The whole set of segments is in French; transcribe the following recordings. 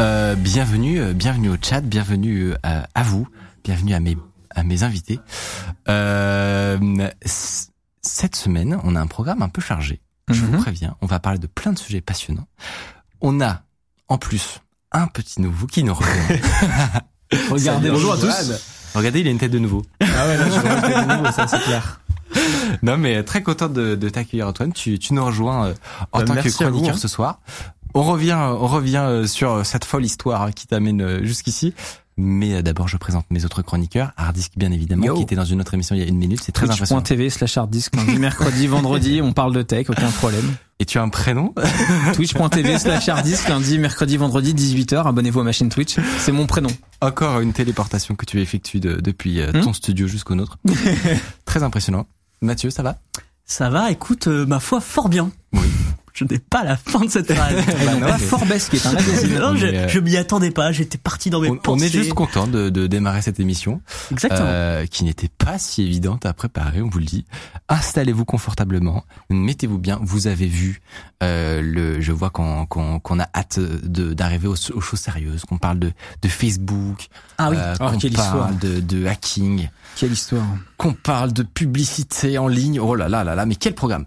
Euh, bienvenue, euh, bienvenue au chat, bienvenue euh, à vous, bienvenue à mes, à mes invités. Euh, cette semaine, on a un programme un peu chargé. Je vous Mhm. préviens, on va parler de plein de sujets passionnants. On a, en plus, un petit nouveau qui nous rejoint. Regardez, Bonjour à tous. Regardez, il a une tête de nouveau. Ah ouais, là, je vois que t'es nouveau, ça, c'est clair. Non, mais très content de, de t'accueillir, Antoine. Tu, tu nous rejoins euh, en Bah, tant que vous, chroniqueur hein. ce soir. On revient, on revient euh, sur cette folle histoire hein, qui t'amène euh, jusqu'ici. Mais euh, d'abord, je présente mes autres chroniqueurs. Hardisk, bien évidemment, Yo. qui était dans une autre émission il y a une minute. C'est très impressionnant. Twitch.tv slash harddisk, lundi, mercredi, vendredi, on parle de tech, aucun problème. Et tu as un prénom Twitch.tv slash harddisk, lundi, mercredi, vendredi, 18h, abonnez-vous à ma chaîne Twitch, c'est mon prénom. Encore une téléportation que tu effectues de- depuis euh, Hmm. ton studio jusqu'au nôtre. très impressionnant. Mathieu, ça va? Ça va, écoute, euh, ma foi, fort bien. Oui. Je n'ai pas la fin de cette phrase. Mais- Forbes, qui est un magazine. non, je, euh, je m'y attendais pas, j'étais parti dans mes on, on pensées. est juste content de, de démarrer cette émission. Exactement. euh, qui n'était pas si évidente à préparer, on vous le dit. Installez-vous confortablement, mettez-vous bien. Vous avez vu, euh, le, je vois qu'on qu'on qu'on a hâte de d'arriver aux, aux choses sérieuses, qu'on parle de, de Facebook, ah oui. euh, Oh, qu'on quelle histoire. parle de, de hacking, Quelle histoire. qu'on parle de publicité en ligne. Oh là là là là, mais quel programme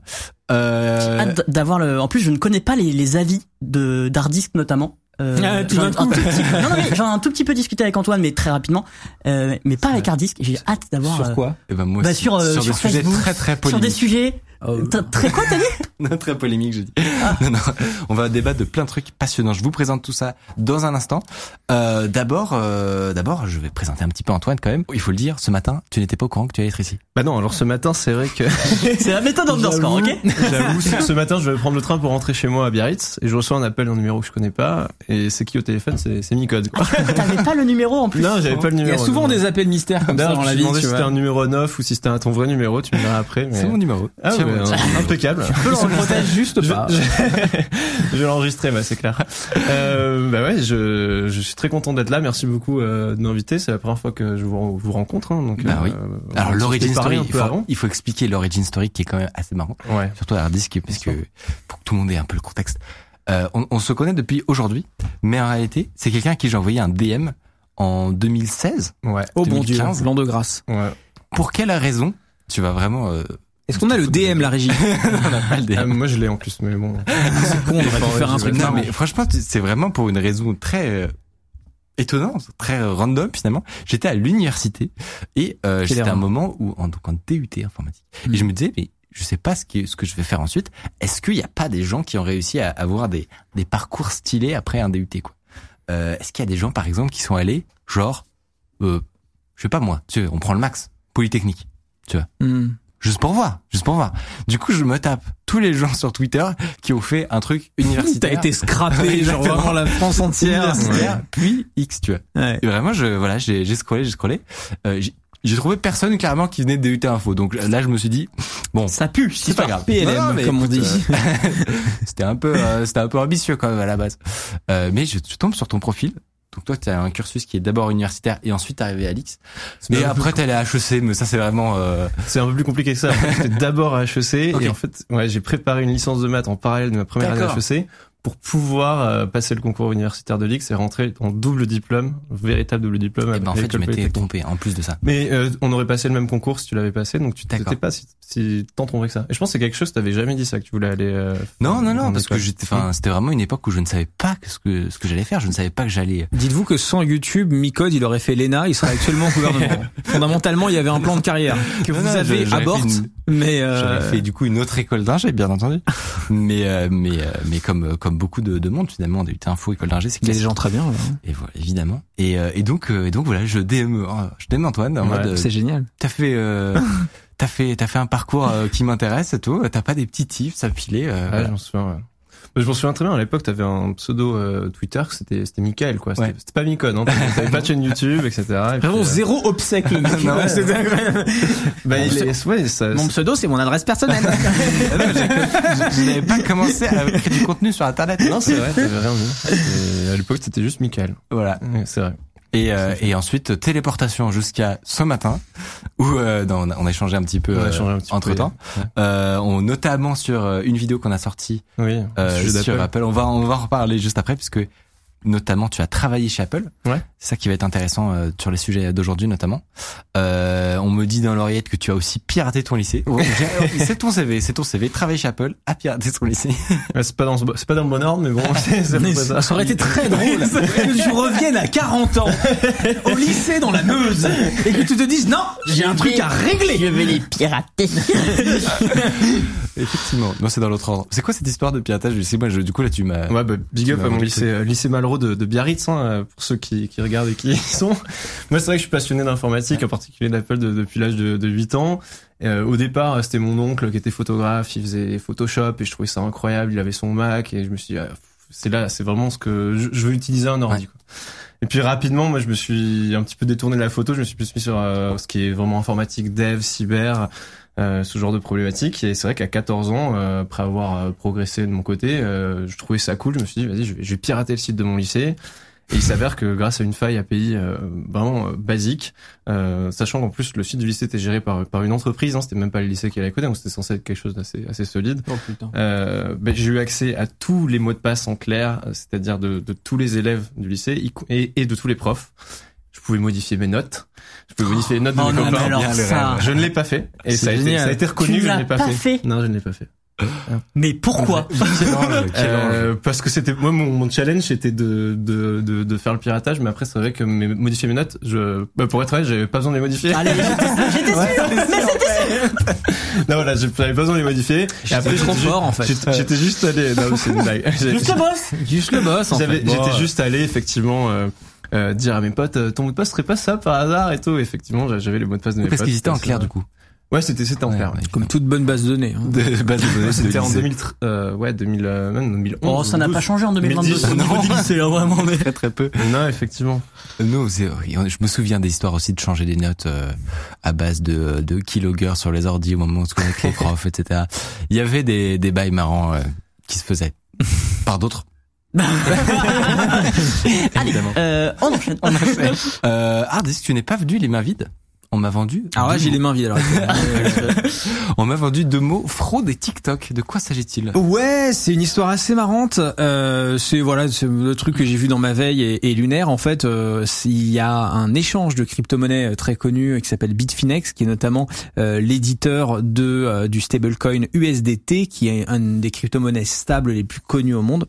euh, Hâte d'avoir le. En plus, je ne connais pas les, les avis de d'Hardisk notamment. Euh, Ah, tout j'en ai d'un coup. un tout petit peu- non, non, mais j'en ai un tout petit peu discuté avec Antoine, mais très rapidement. Euh, mais pas avec Hardisk. J'ai hâte d'avoir. Sur euh, quoi? Eh ben moi bah, aussi, sur, euh, sur, sur des sujets Facebook, très très Sur des polémiques. sujets. T'as- Très quoi t'as dit? Non, très polémique, je dis. Non, non, on va débattre de plein de trucs passionnants. Je vous présente tout ça dans un instant. Euh, d'abord, euh, d'abord, je vais présenter un petit peu Antoine quand même. Il faut le dire, ce matin, tu n'étais pas au courant que tu allais être ici. Bah non, alors ce matin, c'est vrai que C'est la méthode underscore, ok? j'avoue, ce matin, je vais prendre le train pour rentrer chez moi à Biarritz et je reçois un appel d'un numéro que je connais pas et c'est qui au téléphone C'est c'est Micode. quoi. T'avais pas le numéro en plus. Non, j'avais pas le Il y numéro. a souvent non. des appels mystères comme ça dans je la me vie, demandais tu si c'était un numéro 9 ou si c'était un ton vrai numéro, tu me diras après. Mais... C'est mon numéro. Ah ouais, bon. impeccable. Il se protège juste Je, pas. je, je vais l'enregistrer, bah, c'est clair. Euh, bah ouais, je, je suis très content d'être là. Merci beaucoup euh, de m'inviter. C'est la première fois que je vous, vous rencontre. Hein, donc, Bah oui. on Alors l'origin story, il faut, avant. il faut expliquer l'origin story qui est quand même assez marrant. Ouais. Surtout à Hardisk, parce que pour que tout le monde ait un peu le contexte. Euh, on, on se connaît depuis aujourd'hui, mais en réalité, c'est quelqu'un à qui j'ai envoyé un DM en 2016. Ouais. Oh bon Dieu, 2015. l'an de grâce. Ouais. Pour quelle raison Tu vas vraiment. Euh, Est-ce qu'on a le DM, la régie on n'a pas le DM. Ah, moi, je l'ai en plus, mais bon. C'est con, on aurait pu faire un truc non, mais franchement, c'est vraiment pour une raison très euh, étonnante, très euh, random finalement. J'étais à l'université et euh, j'étais à un moment où en, donc en DUT informatique Hmm. et je me disais mais je sais pas ce, qui, ce que je vais faire ensuite. Est-ce qu'il n'y a pas des gens qui ont réussi à avoir des, des parcours stylés après un DUT quoi? Euh, Est-ce qu'il y a des gens par exemple qui sont allés genre euh, je sais pas moi, tu sais, on prend le max Polytechnique, Hmm. juste pour voir, juste pour voir. Du coup, je me tape tous les gens sur Twitter qui ont fait un truc T'as universitaire. été scrappé, genre vraiment la France entière. universitaire, puis X, tu vois. Ouais. Et vraiment, je, voilà, j'ai, j'ai scrollé, j'ai scrollé. Euh, j'ai, trouvé personne clairement qui venait de DUT Info. Donc là, je me suis dit, bon, Ça pue. c'est pas grave. PLM, Non, non, mais comme on dit. euh, c'était un peu, euh, c'était un peu ambitieux quand même à la base. Euh, mais je, je tombe sur ton profil. Donc toi, tu as un cursus qui est d'abord universitaire et ensuite arrivé à l'X. Et après, t'es allé à HEC, mais ça, c'est vraiment. Euh... C'est un peu plus compliqué que ça. J'étais d'abord à HEC et en fait, ouais, j'ai préparé une licence de maths en parallèle de ma première année à. HEC pour pouvoir euh, passer le concours universitaire de l'X et rentrer en double diplôme, véritable double diplôme. Eh ben, en fait, je m'étais trompé en plus de ça. Mais euh, on aurait passé le même concours si tu l'avais passé, donc tu t'étais pas si, si tant trompé que ça. Et je pense que c'est quelque chose, t'avais jamais dit ça, que tu voulais aller. euh, Non, non, non, parce que école. j'étais, enfin, c'était vraiment une époque où je ne savais pas que ce que ce que j'allais faire. Je ne savais pas que j'allais. Dites-vous que sans YouTube, Micode, il aurait fait l'ENA, il serait actuellement au gouvernement. Fondamentalement, il y avait un plan de carrière que Non, vous non, avez j'aurais à bord, fait une- mais euh, J'aurais fait du coup une autre école d'ingé, bien entendu. mais euh, mais euh, mais comme comme beaucoup de, de monde finalement, DUT Info, école d'ingé, c'est il y a des gens très bien. là. Et voilà, évidemment. Et, euh, et donc, euh, et donc voilà, je DM, euh, je DM Antoine en Ouais, mode, euh, C'est génial. t'as fait, euh, t'as fait, t'as fait un parcours euh, qui m'intéresse et tout. T'as pas des petits tips à filer euh, Ouais, voilà. je m'en souviens. ouais. Je m'en souviens très bien. À l'époque, t'avais un pseudo euh, Twitter, que c'était c'était Michael, quoi. C'était Ouais. c'était pas Micon, hein. T'avais t'avais pas de chaîne YouTube, etc. Et puis, Vraiment euh, zéro obsèque le mec. Non, ouais. C'était incroyable. Bah, il est, ouais, ça, Mon pseudo c'est mon adresse personnelle. Ah non, j'ai- je n'avais pas commencé à créer du contenu sur Internet. non, c'est vrai, t'avais rien mis. Et à l'époque, c'était juste Michael. Voilà. Ouais, C'est vrai. Et, euh, et ensuite téléportation jusqu'à ce matin où euh, on, a, on a échangé un petit peu un petit peu, entre temps. ouais. Euh, on notamment sur euh, une vidéo qu'on a sortie Oui. euh, sur. Apple. On va on va en reparler juste après puisque notamment tu as travaillé chez Apple. Ouais. C'est ça qui va être intéressant euh, sur les sujets d'aujourd'hui notamment. Euh, on me dit dans l'oreillette que tu as aussi piraté ton lycée. J'ai- c'est ton CV, c'est ton CV. Travailler chez Apple, à pirater son lycée. Ouais, c'est pas dans ce- c'est pas dans le bon ordre, mais bon, c'est peu Mais ça, ça. ça aurait été très drôle que tu reviennes à 40 ans au lycée dans la Meuse et que tu te dises non, j'ai un truc à régler. Je vais les pirater. Effectivement. Non, c'est dans l'autre ordre. C'est quoi cette histoire de piratage? Du lycée Moi, je, du coup là, tu m'as. Ouais, bah, big up à mon lycée, euh, lycée Malraux de, de Biarritz, hein, euh, pour ceux qui, qui regardent et qui y sont. Moi, c'est vrai que je suis passionné d'informatique, en particulier d'Apple de- depuis l'âge de, de 8 ans. Euh, au départ, c'était mon oncle qui était photographe, il faisait Photoshop et je trouvais ça incroyable, il avait son Mac et je me suis dit, ah, c'est là, c'est vraiment ce que je, je veux utiliser un ordi. Ouais. quoi. Et puis rapidement, moi, je me suis un petit peu détourné de la photo, je me suis plus mis sur euh, ce qui est vraiment informatique, dev, cyber, euh, ce genre de problématiques. Et c'est vrai qu'à 14 ans, euh, après avoir euh, progressé de mon côté, euh, je trouvais ça cool. Je me suis dit, vas-y, je vais, je vais pirater le site de mon lycée. Et il s'avère que grâce à une faille API euh, vraiment euh, basique, euh, sachant qu'en plus le site du lycée était géré par par une entreprise, hein, c'était même pas le lycée qui allait côté, donc c'était censé être quelque chose d'assez assez solide. Oh. Euh, ben, j'ai eu accès à tous les mots de passe en clair, c'est-à-dire de, de tous les élèves du lycée et, et de tous les profs. Je pouvais modifier mes notes. Je pouvais modifier les notes de Oh mes non, copains. mais alors ça. Je ne l'ai pas fait. Et ça a, été, ça a été reconnu Tu que je ne l'as l'ai pas, pas fait. fait Non, je ne l'ai pas fait. Mais pourquoi. Euh, parce que c'était moi mon, mon challenge était de, de de de faire le piratage mais après c'est vrai que mes, modifier mes notes je bah, pour être honnête j'avais pas besoin de les modifier Allez, j'étais j'étais sûr. Mais c'était non voilà j'avais pas besoin de les modifier et J'étais après trop fort, juste- en fait. j'étais- juste allé non c'est une blague juste le boss. Juste le boss en fait. j'étais Bon, juste allé effectivement euh, euh, dire à mes potes euh, ton mot de passe serait pas ça par hasard et tout effectivement j'avais les mots de passe de mes Parce potes qu'ils étaient en comme clair ça. du coup. ouais c'était c'était en Ouais, clair ouais. Comme toute bonne base de données. hein. De base de données, c'était en lycée. 2000 euh, ouais 2000 euh, même 2011 Oh, ça n'a 2012. pas changé en 2022 au 2010, niveau du lycée, hein, vraiment. Mais... Très très peu. non effectivement Nous, c'est- je me souviens des histoires aussi de changer des notes euh, à base de, de keylogger sur les ordi au moment où on se connecte les profs, etc. Il y avait des, des bails marrants euh, qui se faisaient par d'autres. Allez, euh, on enchaîne. On enchaîne. Euh, Hardis, tu n'es pas venu les mains vides? On m'a vendu. Alors là, deux j'ai les mots. mains vides. Alors. On m'a vendu deux mots fraude et TikTok. De quoi s'agit-il? Ouais, c'est une histoire assez marrante. Euh, c'est voilà, c'est le truc que j'ai vu dans ma veille et, et lunaire. En fait, euh, il y a un échange de crypto-monnaies très connu euh, qui s'appelle Bitfinex, qui est notamment euh, l'éditeur de euh, du stablecoin USDT, qui est une des crypto-monnaies stables les plus connues au monde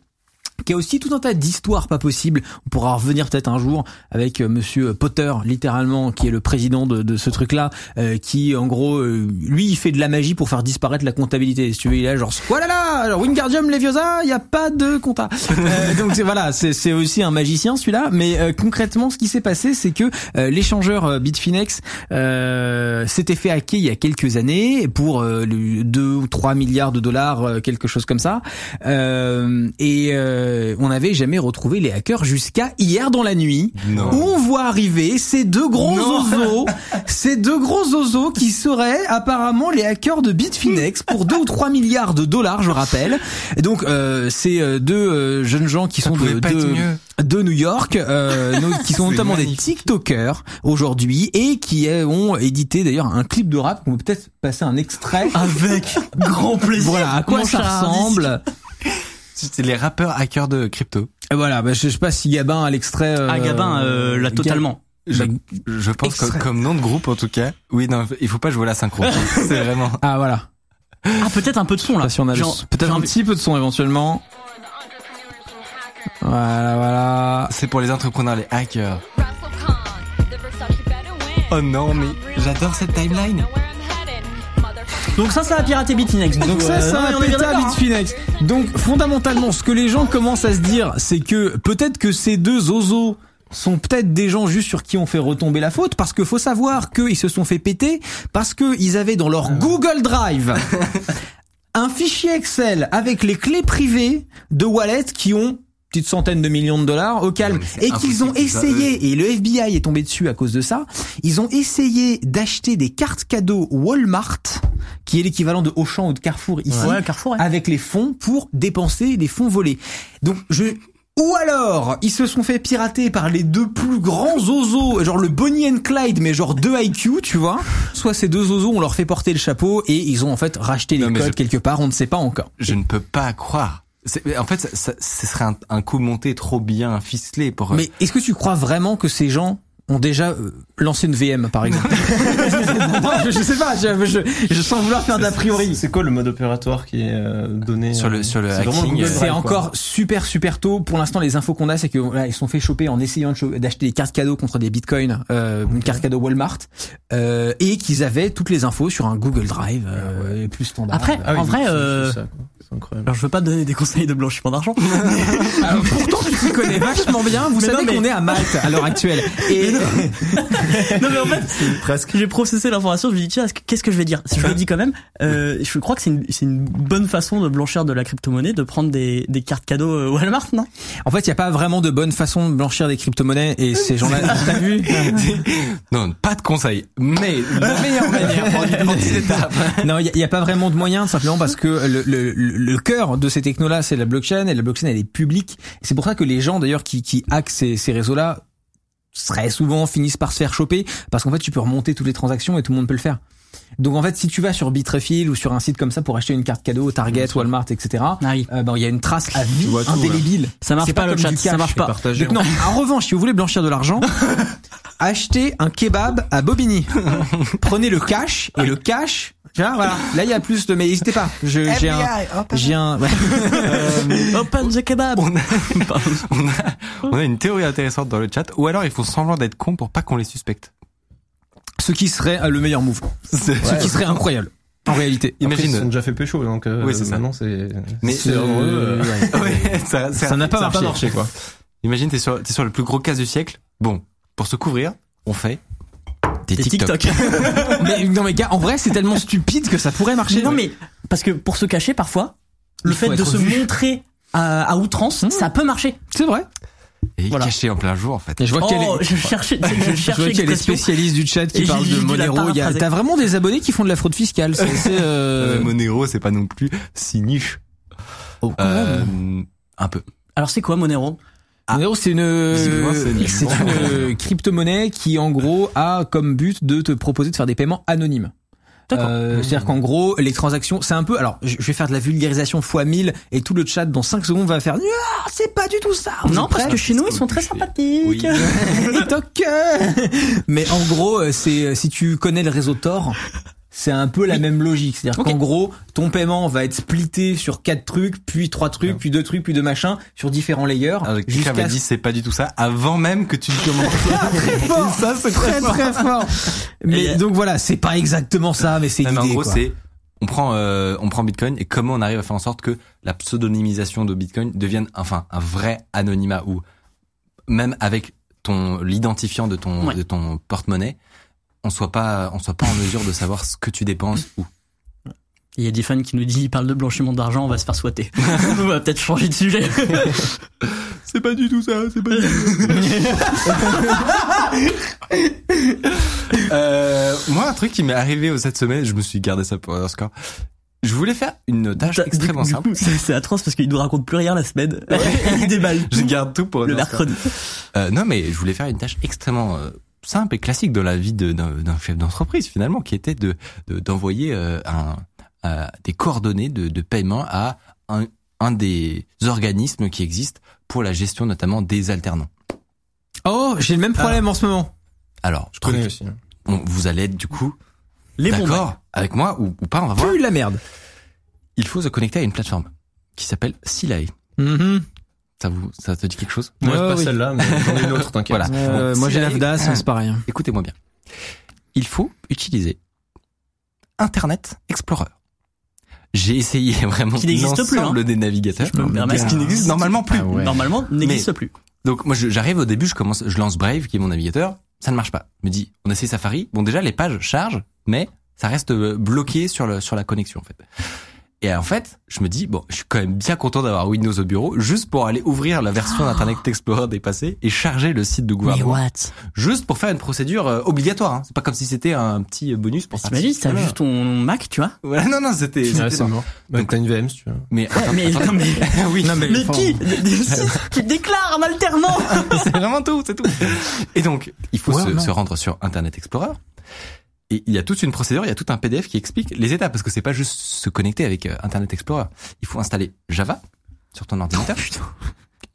qui a aussi tout un tas d'histoires pas possibles. On pourra revenir peut-être un jour avec euh, Monsieur Potter, littéralement, qui est le président de, de ce truc-là, euh, qui en gros, euh, lui, il fait de la magie pour faire disparaître la comptabilité. Si tu veux, il est là genre, voilà là, alors Wingardium Leviosa, il y a pas de compta. Euh, donc c'est voilà, c'est aussi un magicien celui-là. Mais euh, concrètement, ce qui s'est passé, c'est que euh, l'échangeur Bitfinex euh, s'était fait hacker il y a quelques années pour euh, 2 ou 3 milliards de dollars, euh, quelque chose comme ça. Euh, et euh, on n'avait jamais retrouvé les hackers jusqu'à hier dans la nuit Non. où on voit arriver ces deux gros Non. oiseaux, ces deux gros oiseaux qui seraient apparemment les hackers de Bitfinex pour 2 ou 3 milliards de dollars, je rappelle. Et donc euh, c'est euh, deux euh, jeunes gens qui Ça sont de, New York, euh, qui sont notamment magnifique. des TikTokers aujourd'hui et qui ont édité d'ailleurs un clip de rap qu'on peut peut-être passer un extrait. Avec grand plaisir. Voilà à quoi mon ça ressemble. C'était les rappeurs hackers de crypto. Et voilà, bah, je je sais pas si Gabin a l'extrait. euh, Ah, Gabin, euh, là, Gab- totalement. Je, je pense que comme nom de groupe en tout cas. Oui, non, il faut pas jouer la synchro. C'est vraiment. Ah voilà. Ah, peut-être un peu de son, là. Si on a le- Genre, peut-être un petit peu de son éventuellement. Voilà, voilà. C'est pour les entrepreneurs, les hackers. Oh non, mais j'adore cette timeline. Donc ça, ça a piraté Bitfinex. Donc ça, ça a pété à. Bitfinex. Donc fondamentalement, ce que les gens commencent à se dire, c'est que peut-être que ces deux oiseaux sont peut-être des gens juste sur qui on fait retomber la faute parce que faut savoir qu'ils se sont fait péter parce que ils avaient dans leur Google Drive un fichier Excel avec les clés privées de wallets qui ont petite centaine de millions de dollars au calme et qu'ils ont essayé et le FBI est tombé dessus à cause de ça ils ont essayé d'acheter des cartes cadeaux Walmart qui est l'équivalent de Auchan ou de Carrefour ici Ouais, Carrefour. ouais. avec les fonds pour dépenser les fonds volés. Donc je ou alors, ils se sont fait pirater par les deux plus grands zozos, genre le Bonnie and Clyde, mais genre deux IQ, tu vois. Soit ces deux zozos, on leur fait porter le chapeau et ils ont en fait racheté les Non, codes je- quelque part, on ne sait pas encore. Je ne peux pas croire. En fait, ça, ça- ce serait un, un coup monté trop bien ficelé pour. Mais est-ce que tu crois vraiment que ces gens ont déjà euh, lancé une VM, par exemple Non, je, je sais pas, je, je, je sens vouloir faire d'a priori. C'est quoi le mode opératoire qui est euh, donné Sur le- euh, sur le hacking, euh, C'est encore super super tôt. Pour l'instant, les infos qu'on a, c'est que voilà, ils sont fait choper en essayant d'acheter des cartes cadeaux contre des bitcoins, euh, une carte cadeau Walmart, euh, et qu'ils avaient toutes les infos sur un Google Drive euh, plus standard. Après, Ah oui, en vrai, euh, ça. C'est incroyable. Alors je veux pas donner des conseils de blanchiment d'argent. Alors, pourtant, tu t'y connais vachement bien. Vous Mais savez mais- qu'on est à Malte à l'heure actuelle. Et non mais en fait, presque. J'ai processé l'information, je me dis tiens, est-ce que- qu'est-ce que je vais dire? Si je le dis quand même, euh, je crois que c'est une, bonne façon de blanchir de la crypto-monnaie, de prendre des, des cartes cadeaux euh, Walmart, non? En fait, il y a pas vraiment de bonne façon de blanchir des crypto-monnaies. Et ces gens-là, t'as vu? Non, pas de conseil. Mais la meilleure manière pour une petite étape. Non, il y, a- il y a pas vraiment de moyen, simplement parce que le, le, le cœur de ces technos-là, c'est la blockchain, et la blockchain, elle est publique. C'est pour ça que les gens, d'ailleurs, qui, qui hackent ces, ces réseaux-là, très souvent finissent par se faire choper, parce qu'en fait, tu peux remonter toutes les transactions et tout le monde peut le faire. Donc en fait, si tu vas sur Bitrefill ou sur un site comme ça pour acheter une carte cadeau, Target, Walmart, etc., Ah oui. euh, ben, il y a une trace à vie indélébile. Ça marche C'est pas, le comme chat, ça marche pas. Partagé, Donc non, en revanche, si vous voulez blanchir de l'argent, achetez un kebab à Bobigny. Prenez le cash et le cash. Tiens, voilà. Là, il y a plus de. Mais n'hésitez pas. Je, j'ai un, j'ai un. ouais. Open the kebab. On a, on, a, on a une théorie intéressante dans le chat. Ou alors, il faut semblant d'être con pour pas qu'on les suspecte. Ce qui serait euh, le meilleur move. Ce qui serait incroyable. En réalité. Après, Imagine. ils se sont déjà fait pécho, donc euh, Oui, c'est ça. maintenant c'est. Mais c'est euh, euh, Ouais, ça, Ça n'a pas pas marché quoi. Imagine, t'es sur, t'es sur le plus gros casse du siècle. Bon, pour se couvrir, on fait TikTok. TikTok. Mais non, mais gars, en vrai, c'est tellement stupide que ça pourrait marcher. Mais non mais parce que pour se cacher parfois, le Il fait de se vu. montrer à, à outrance, Mmh. ça peut marcher. c'est vrai. Et Voilà. caché en plein jour, en fait. Et je vois qu'il y a Oh, les- je cherchais, je cherchais qu'il y a les spécialistes du chat qui parlent de Monero. Il y a- paraphraser. T'as vraiment des abonnés qui font de la fraude fiscale. C'est euh... Euh, Monero, c'est pas non plus si niche. Oh. Euh, un peu. Alors c'est quoi Monero? Monero, c'est une, une- c'est une crypto-monnaie qui, en gros, a comme but de te proposer de faire des paiements anonymes. D'accord. Euh, C'est-à-dire qu'en gros, les transactions, c'est un peu. Alors, je vais faire de la vulgarisation fois 1000 et tout le chat dans 5 secondes va faire. Ah, c'est pas du tout ça. Vous Non parce que chez nous ils sont très sympathiques. Oui. Et toc. Mais en gros, euh, c'est euh, si tu connais le réseau Tor, c'est un peu la même logique. C'est-à-dire qu'en gros, ton paiement va être splitté sur quatre trucs, puis trois trucs, puis deux trucs, puis deux machins, sur différents layers. Alors, quelqu'un jusqu'à m'a dit c'est pas du tout ça avant même que tu ne commences. fort. ça, c'est très très fort. Mais Et- donc voilà, c'est pas exactement ça, mais c'est l'idée. en gros, c'est on prend euh, on prend Bitcoin et comment on arrive à faire en sorte que la pseudonymisation de Bitcoin devienne enfin un vrai anonymat où même avec ton l'identifiant de ton Ouais. de ton porte-monnaie, on soit pas on soit pas en mesure de savoir ce que tu dépenses où. Il y a Diffan qui nous dit il parle de blanchiment d'argent, on va se faire souhaiter. on va peut-être changer de sujet. C'est pas du tout ça, c'est pas du tout. euh, moi, un truc qui m'est arrivé cette semaine, je me suis gardé ça pour un score. Je voulais faire une tâche Du- extrêmement du simple. coup, c'est c'est atroce parce qu'il nous raconte plus rien la semaine. il déballe Je garde tout pour le mercredi. Euh, non, mais je voulais faire une tâche extrêmement euh, simple et classique de la vie d'un chef d'entreprise finalement, qui était de de- d'envoyer euh, un, euh, des coordonnées de, de paiement à un, un des organismes qui existent pour la gestion notamment des alternants. Oh, j'ai le même problème en ce moment. Alors, Je connais aussi. hein. on- vous allez être du coup d'accord avec moi ou, ou pas, on va voir. Plus de la merde. Il faut se connecter à une plateforme qui s'appelle Silae. Mhm. Ça vous, ça te dit quelque chose Moi, Ouais, c'est pas oui. celle-là, mais j'en ai une autre, t'inquiète. Voilà. Euh, Bon, moi j'ai l'AFDAS, c'est pareil. Écoutez-moi bien. Il faut utiliser Internet Explorer. J'ai essayé vraiment Qui n'existe plus, l'ensemble hein. des navigateurs. Qu'est-ce qui n'existe normalement plus. Ah ouais. Normalement, n'existe plus. Donc moi j'arrive au début, je commence, je lance Brave qui est mon navigateur, ça ne marche pas. Je me dis, on essaie Safari. Bon déjà les pages chargent, mais ça reste euh, bloqué sur le sur la connexion en fait. Et en fait, je me dis bon, je suis quand même bien content d'avoir Windows au bureau, juste pour aller ouvrir la version d'Internet Explorer dépassée et charger le site de Mais gouvernement, what juste pour faire une procédure euh, obligatoire. Hein. C'est pas comme si c'était un petit bonus pour T'imagines, t'as juste ton Mac, tu vois Voilà, non non, c'était. Ouais, c'était c'est mort. mort. Bah, t'as une VM si tu veux. Mais, Ouais, mais, non, mais, oui, Non, mais, mais qui Qui déclare un alternant c'est vraiment tout, c'est tout. Et donc, il faut Ouais, se, se rendre sur Internet Explorer. Et il y a toute une procédure, il y a tout un PDF qui explique les étapes, parce que c'est pas juste se connecter avec euh, Internet Explorer. Il faut installer Java sur ton ordinateur.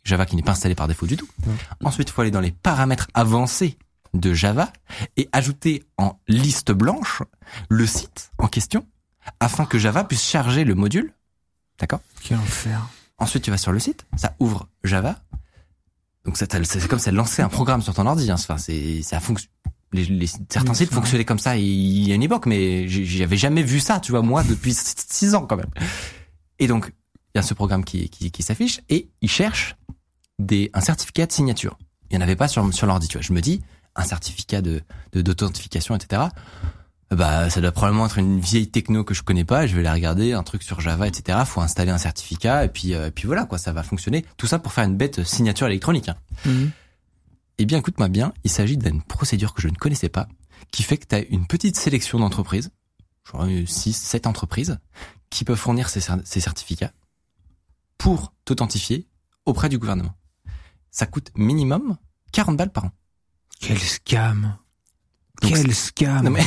Java qui n'est pas installé par défaut du tout. Ensuite, il faut aller dans les paramètres avancés de Java et ajouter en liste blanche le site en question afin que Java puisse charger le module. D'accord? Quel enfer. Ensuite, tu vas sur le site, ça ouvre Java. Donc c'est comme ça lancer un programme sur ton ordi. Hein. Enfin, c'est ça fonctionne. Les, les- certains Oui, sites fonctionnaient comme ça il y a une époque, mais j'avais jamais vu ça, tu vois, moi, depuis six- ans quand même. Et donc, il y a ce programme qui, qui, qui s'affiche et il cherche des, un certificat de signature. Il n'y en avait pas sur, sur l'ordi, tu vois. Je me dis, un certificat de de- d'authentification, etc. Bah, ça doit probablement être une vieille techno que je connais pas. Je vais la regarder, un truc sur Java, etc. Faut installer un certificat et puis, euh, et puis voilà quoi, ça va fonctionner. Tout ça pour faire une bête signature électronique. hein. Mhm. Eh bien, écoute-moi bien, il s'agit d'une procédure que je ne connaissais pas, qui fait que tu as une petite sélection d'entreprises, genre 6, 7 entreprises, qui peuvent fournir ces, cer- ces certificats pour t'authentifier auprès du gouvernement. Ça coûte minimum 40 balles par an. Quel scam. Donc, Quel scam. Non, mais-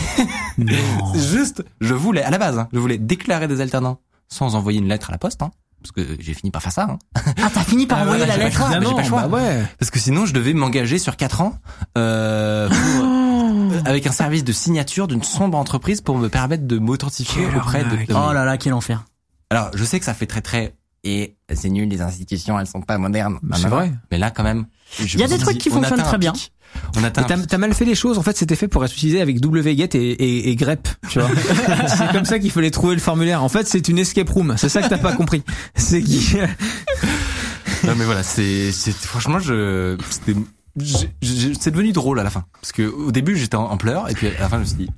Non. Juste, je voulais, à la base, hein, je voulais déclarer des alternants sans envoyer une lettre à la poste, hein, parce que j'ai fini par faire ça, hein, Ah, t'as fini par Ah, envoyer voilà, la j'ai lettre pas- mais j'ai pas choix. bah ouais. parce que sinon je devais m'engager sur 4 ans euh, pour- euh, avec un service de signature d'une sombre entreprise pour me permettre de m'authentifier auprès de, de- Oh là là, quel enfer. Alors, je sais que ça fait très très et c'est nul, les institutions, elles sont pas modernes. C'est vrai. Mais là, quand même, je Il y a des trucs dit, qui on fonctionnent très bien. pic. On atteint. T'as, t'as mal fait les choses. En fait, c'était fait pour être utilisé avec wget et, et, et grep, tu vois. c'est comme ça qu'il fallait trouver le formulaire. En fait, c'est une escape room. C'est ça que t'as pas compris. C'est qui Non, mais voilà, c'est, c'est franchement, je, c'était, c'est devenu drôle à la fin, parce que au début j'étais en, en pleurs et puis à la fin je me suis dit,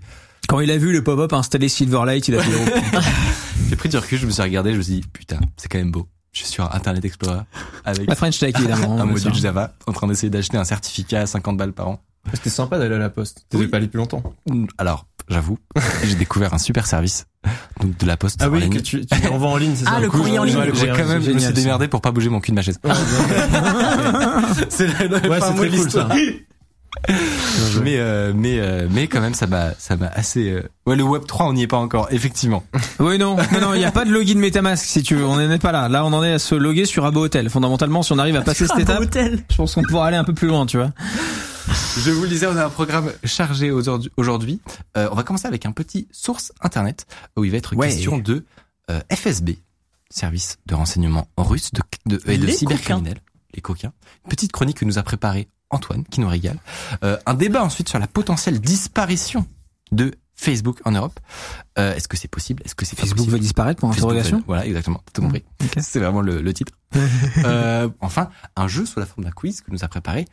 Quand il a vu le pop-up installer Silverlight, il a fait oh, j'ai pris du recul, je me suis regardé, je me suis dit, putain, c'est quand même beau. Je suis sur Internet Explorer avec la French Tech évidemment. un module sûr. Java, en train d'essayer d'acheter un certificat à 50 balles par an. C'était sympa d'aller à la poste. T'étais Oui. pas allé depuis longtemps. Alors, j'avoue, j'ai découvert un super service, donc de la poste. Ah en oui, ligne. que tu, tu envoies en ligne, c'est Ah, ça le courrier en ligne. Ouais, J'ai en quand même, je me suis démerdé pour pas bouger mon cul de ma chaise. c'est la, la Ouais, c'est de très cool ça. Mais euh, mais euh, mais quand même ça m'a ça m'a assez euh, ouais le web 3 on n'y est pas encore effectivement. Oui non, non non, il y a pas de login MetaMask si tu veux. On n'en est pas là. Là, on en est à se loguer sur Abo Hotel. Fondamentalement, si on arrive à passer cette Ah, étape, hôtel. je pense qu'on pourra aller un peu plus loin, tu vois. Je vous le disais on a un programme chargé aujourd'hui- aujourd'hui. Euh, on va commencer avec un petit source internet où il va être Ouais. question de euh, FSB service de renseignement russe de, de et de Les cybercriminels les coquins. Une petite chronique que nous a préparée Antoine qui nous régale. Euh, un débat ensuite sur la potentielle disparition de Facebook en Europe. Euh, Est-ce que c'est possible? Est-ce que c'est Facebook va disparaître pour interrogation. Voilà, exactement. Tout compris. Ok. C'est vraiment le, le titre. euh, enfin, un jeu sous la forme d'un quiz que nous a préparé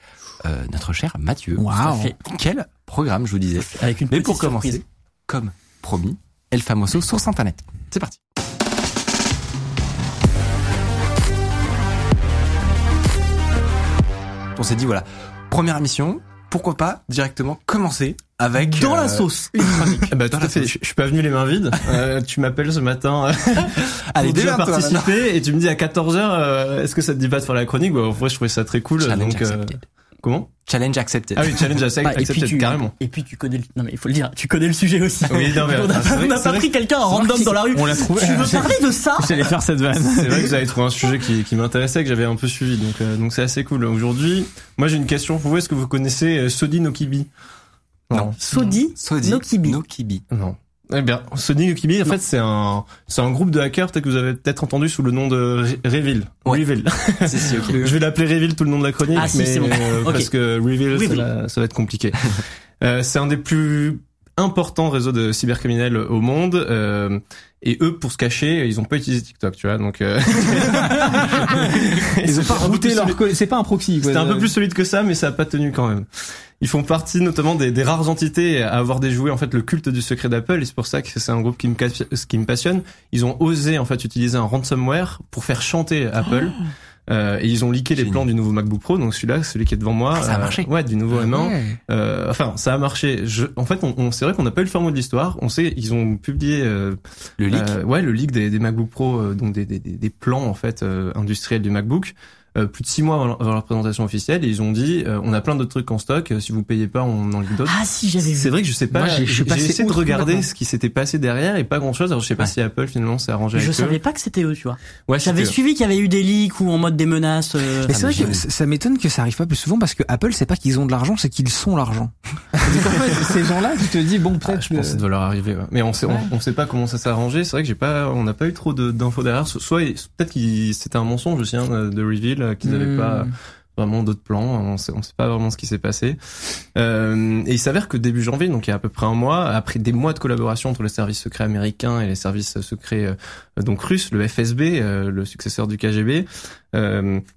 euh, notre cher Mathieu. Fait. Quel programme, je vous disais? Avec une Mais pour commencer, surprise. comme promis, El Famoso source internet. C'est parti. On s'est dit voilà, première mission, pourquoi pas directement commencer avec Dans euh, la sauce. une chronique. Ah bah tout Dans la à fait. sauce. Je, je suis pas venu les mains vides. Euh, tu m'appelles ce matin Allez, pour déjà participer et tu me dis à 14h est-ce que ça te dit pas de faire la chronique? Bah en vrai je trouvais ça très cool. Challenge donc euh. Comment Challenge accepted. Ah oui, challenge accept- Bah, et puis accepted tu, carrément. et puis tu connais le, non mais il faut le dire, tu connais le sujet aussi. Oui, non, mais on n'a pas, vrai- pris quelqu'un en random dans la rue. On l'a trouvé. Tu veux parler de ça? J'allais faire cette vanne. C'est vrai que vous avez trouvé un sujet qui, qui m'intéressait, que j'avais un peu suivi, donc euh, donc c'est assez cool. Aujourd'hui, moi j'ai une question pour vous. Est-ce que vous connaissez euh, Sodi Nokibi Non. Sodi, Sodi, Nokibi. Nokibi. Non. Eh bien, Sodi Nokibi, en fait, c'est un, c'est un groupe de hackers, peut-être que vous avez peut-être entendu sous le nom de Re- Reveal. Ouais. Reveal. Si, si. Je vais l'appeler Reveal tout le long de la chronique, Ah, si, mais c'est bon. euh, parce que Reveal, ça va, ça va être compliqué. euh, c'est un des plus important réseau de cybercriminels au monde. euh, et eux, pour se cacher, ils ont pas utilisé TikTok, tu vois. Donc, euh... Ils ont pas routé leur, c'est pas un proxy, quoi. C'était un peu plus solide que ça, mais ça a pas tenu quand même. Ils font partie notamment des, des rares entités à avoir déjoué en fait le culte du secret d'Apple et c'est pour ça que c'est un groupe qui me, qui me passionne. Ils ont osé en fait utiliser un ransomware pour faire chanter Apple. Euh, et ils ont leaké les Génial. plans du nouveau MacBook Pro, donc celui-là, celui qui est devant moi. Ah, ça a euh, marché. Ouais, du nouveau M1. Ouais. Euh, enfin, ça a marché. Je, en fait, on, on- c'est vrai qu'on n'a pas eu le fin mot de l'histoire. On sait, ils ont publié euh, Le leak. euh, ouais, le leak des, des MacBook Pro, euh, donc des, des, des des plans en fait euh, industriels du MacBook. Euh, plus de six mois avant leur, avant leur présentation officielle, et ils ont dit euh, on a plein d'autres trucs en stock. euh, si vous payez pas, on en livre d'autres. Ah si, j'avais vu. C'est vrai que je sais pas. J'ai- essayé de regarder ce qui s'était passé derrière et pas grand chose. Alors je sais pas Ouais. si Apple finalement s'est arrangé Je avec savais eux. pas que c'était eux, tu vois. Ouais, J'avais suivi qu'il y avait eu des leaks ou en mode des menaces. euh, Mais c'est vrai mais que ça m'étonne que ça arrive pas plus souvent parce que Apple c'est pas qu'ils ont de l'argent, c'est qu'ils sont l'argent. Donc en fait, ces gens-là, tu te dis bon Ah, peut-être. je pense que ça que- doit leur arriver. ouais. Mais on sait, Ouais. on, on sait pas comment ça s'est arrangé. C'est vrai que j'ai pas, on n'a pas eu trop de- d'infos derrière. So- Soit peut-être qu'il c'était un mensonge aussi hein, de reveal, euh, qu'ils avaient Hmm. pas vraiment d'autres plans. On sait, on sait pas vraiment ce qui s'est passé. Euh, et il s'avère que début janvier, donc il y a à peu près un mois, après des mois de collaboration entre les services secrets américains et les services secrets euh, donc russes, le FSB, euh, le successeur du KGB,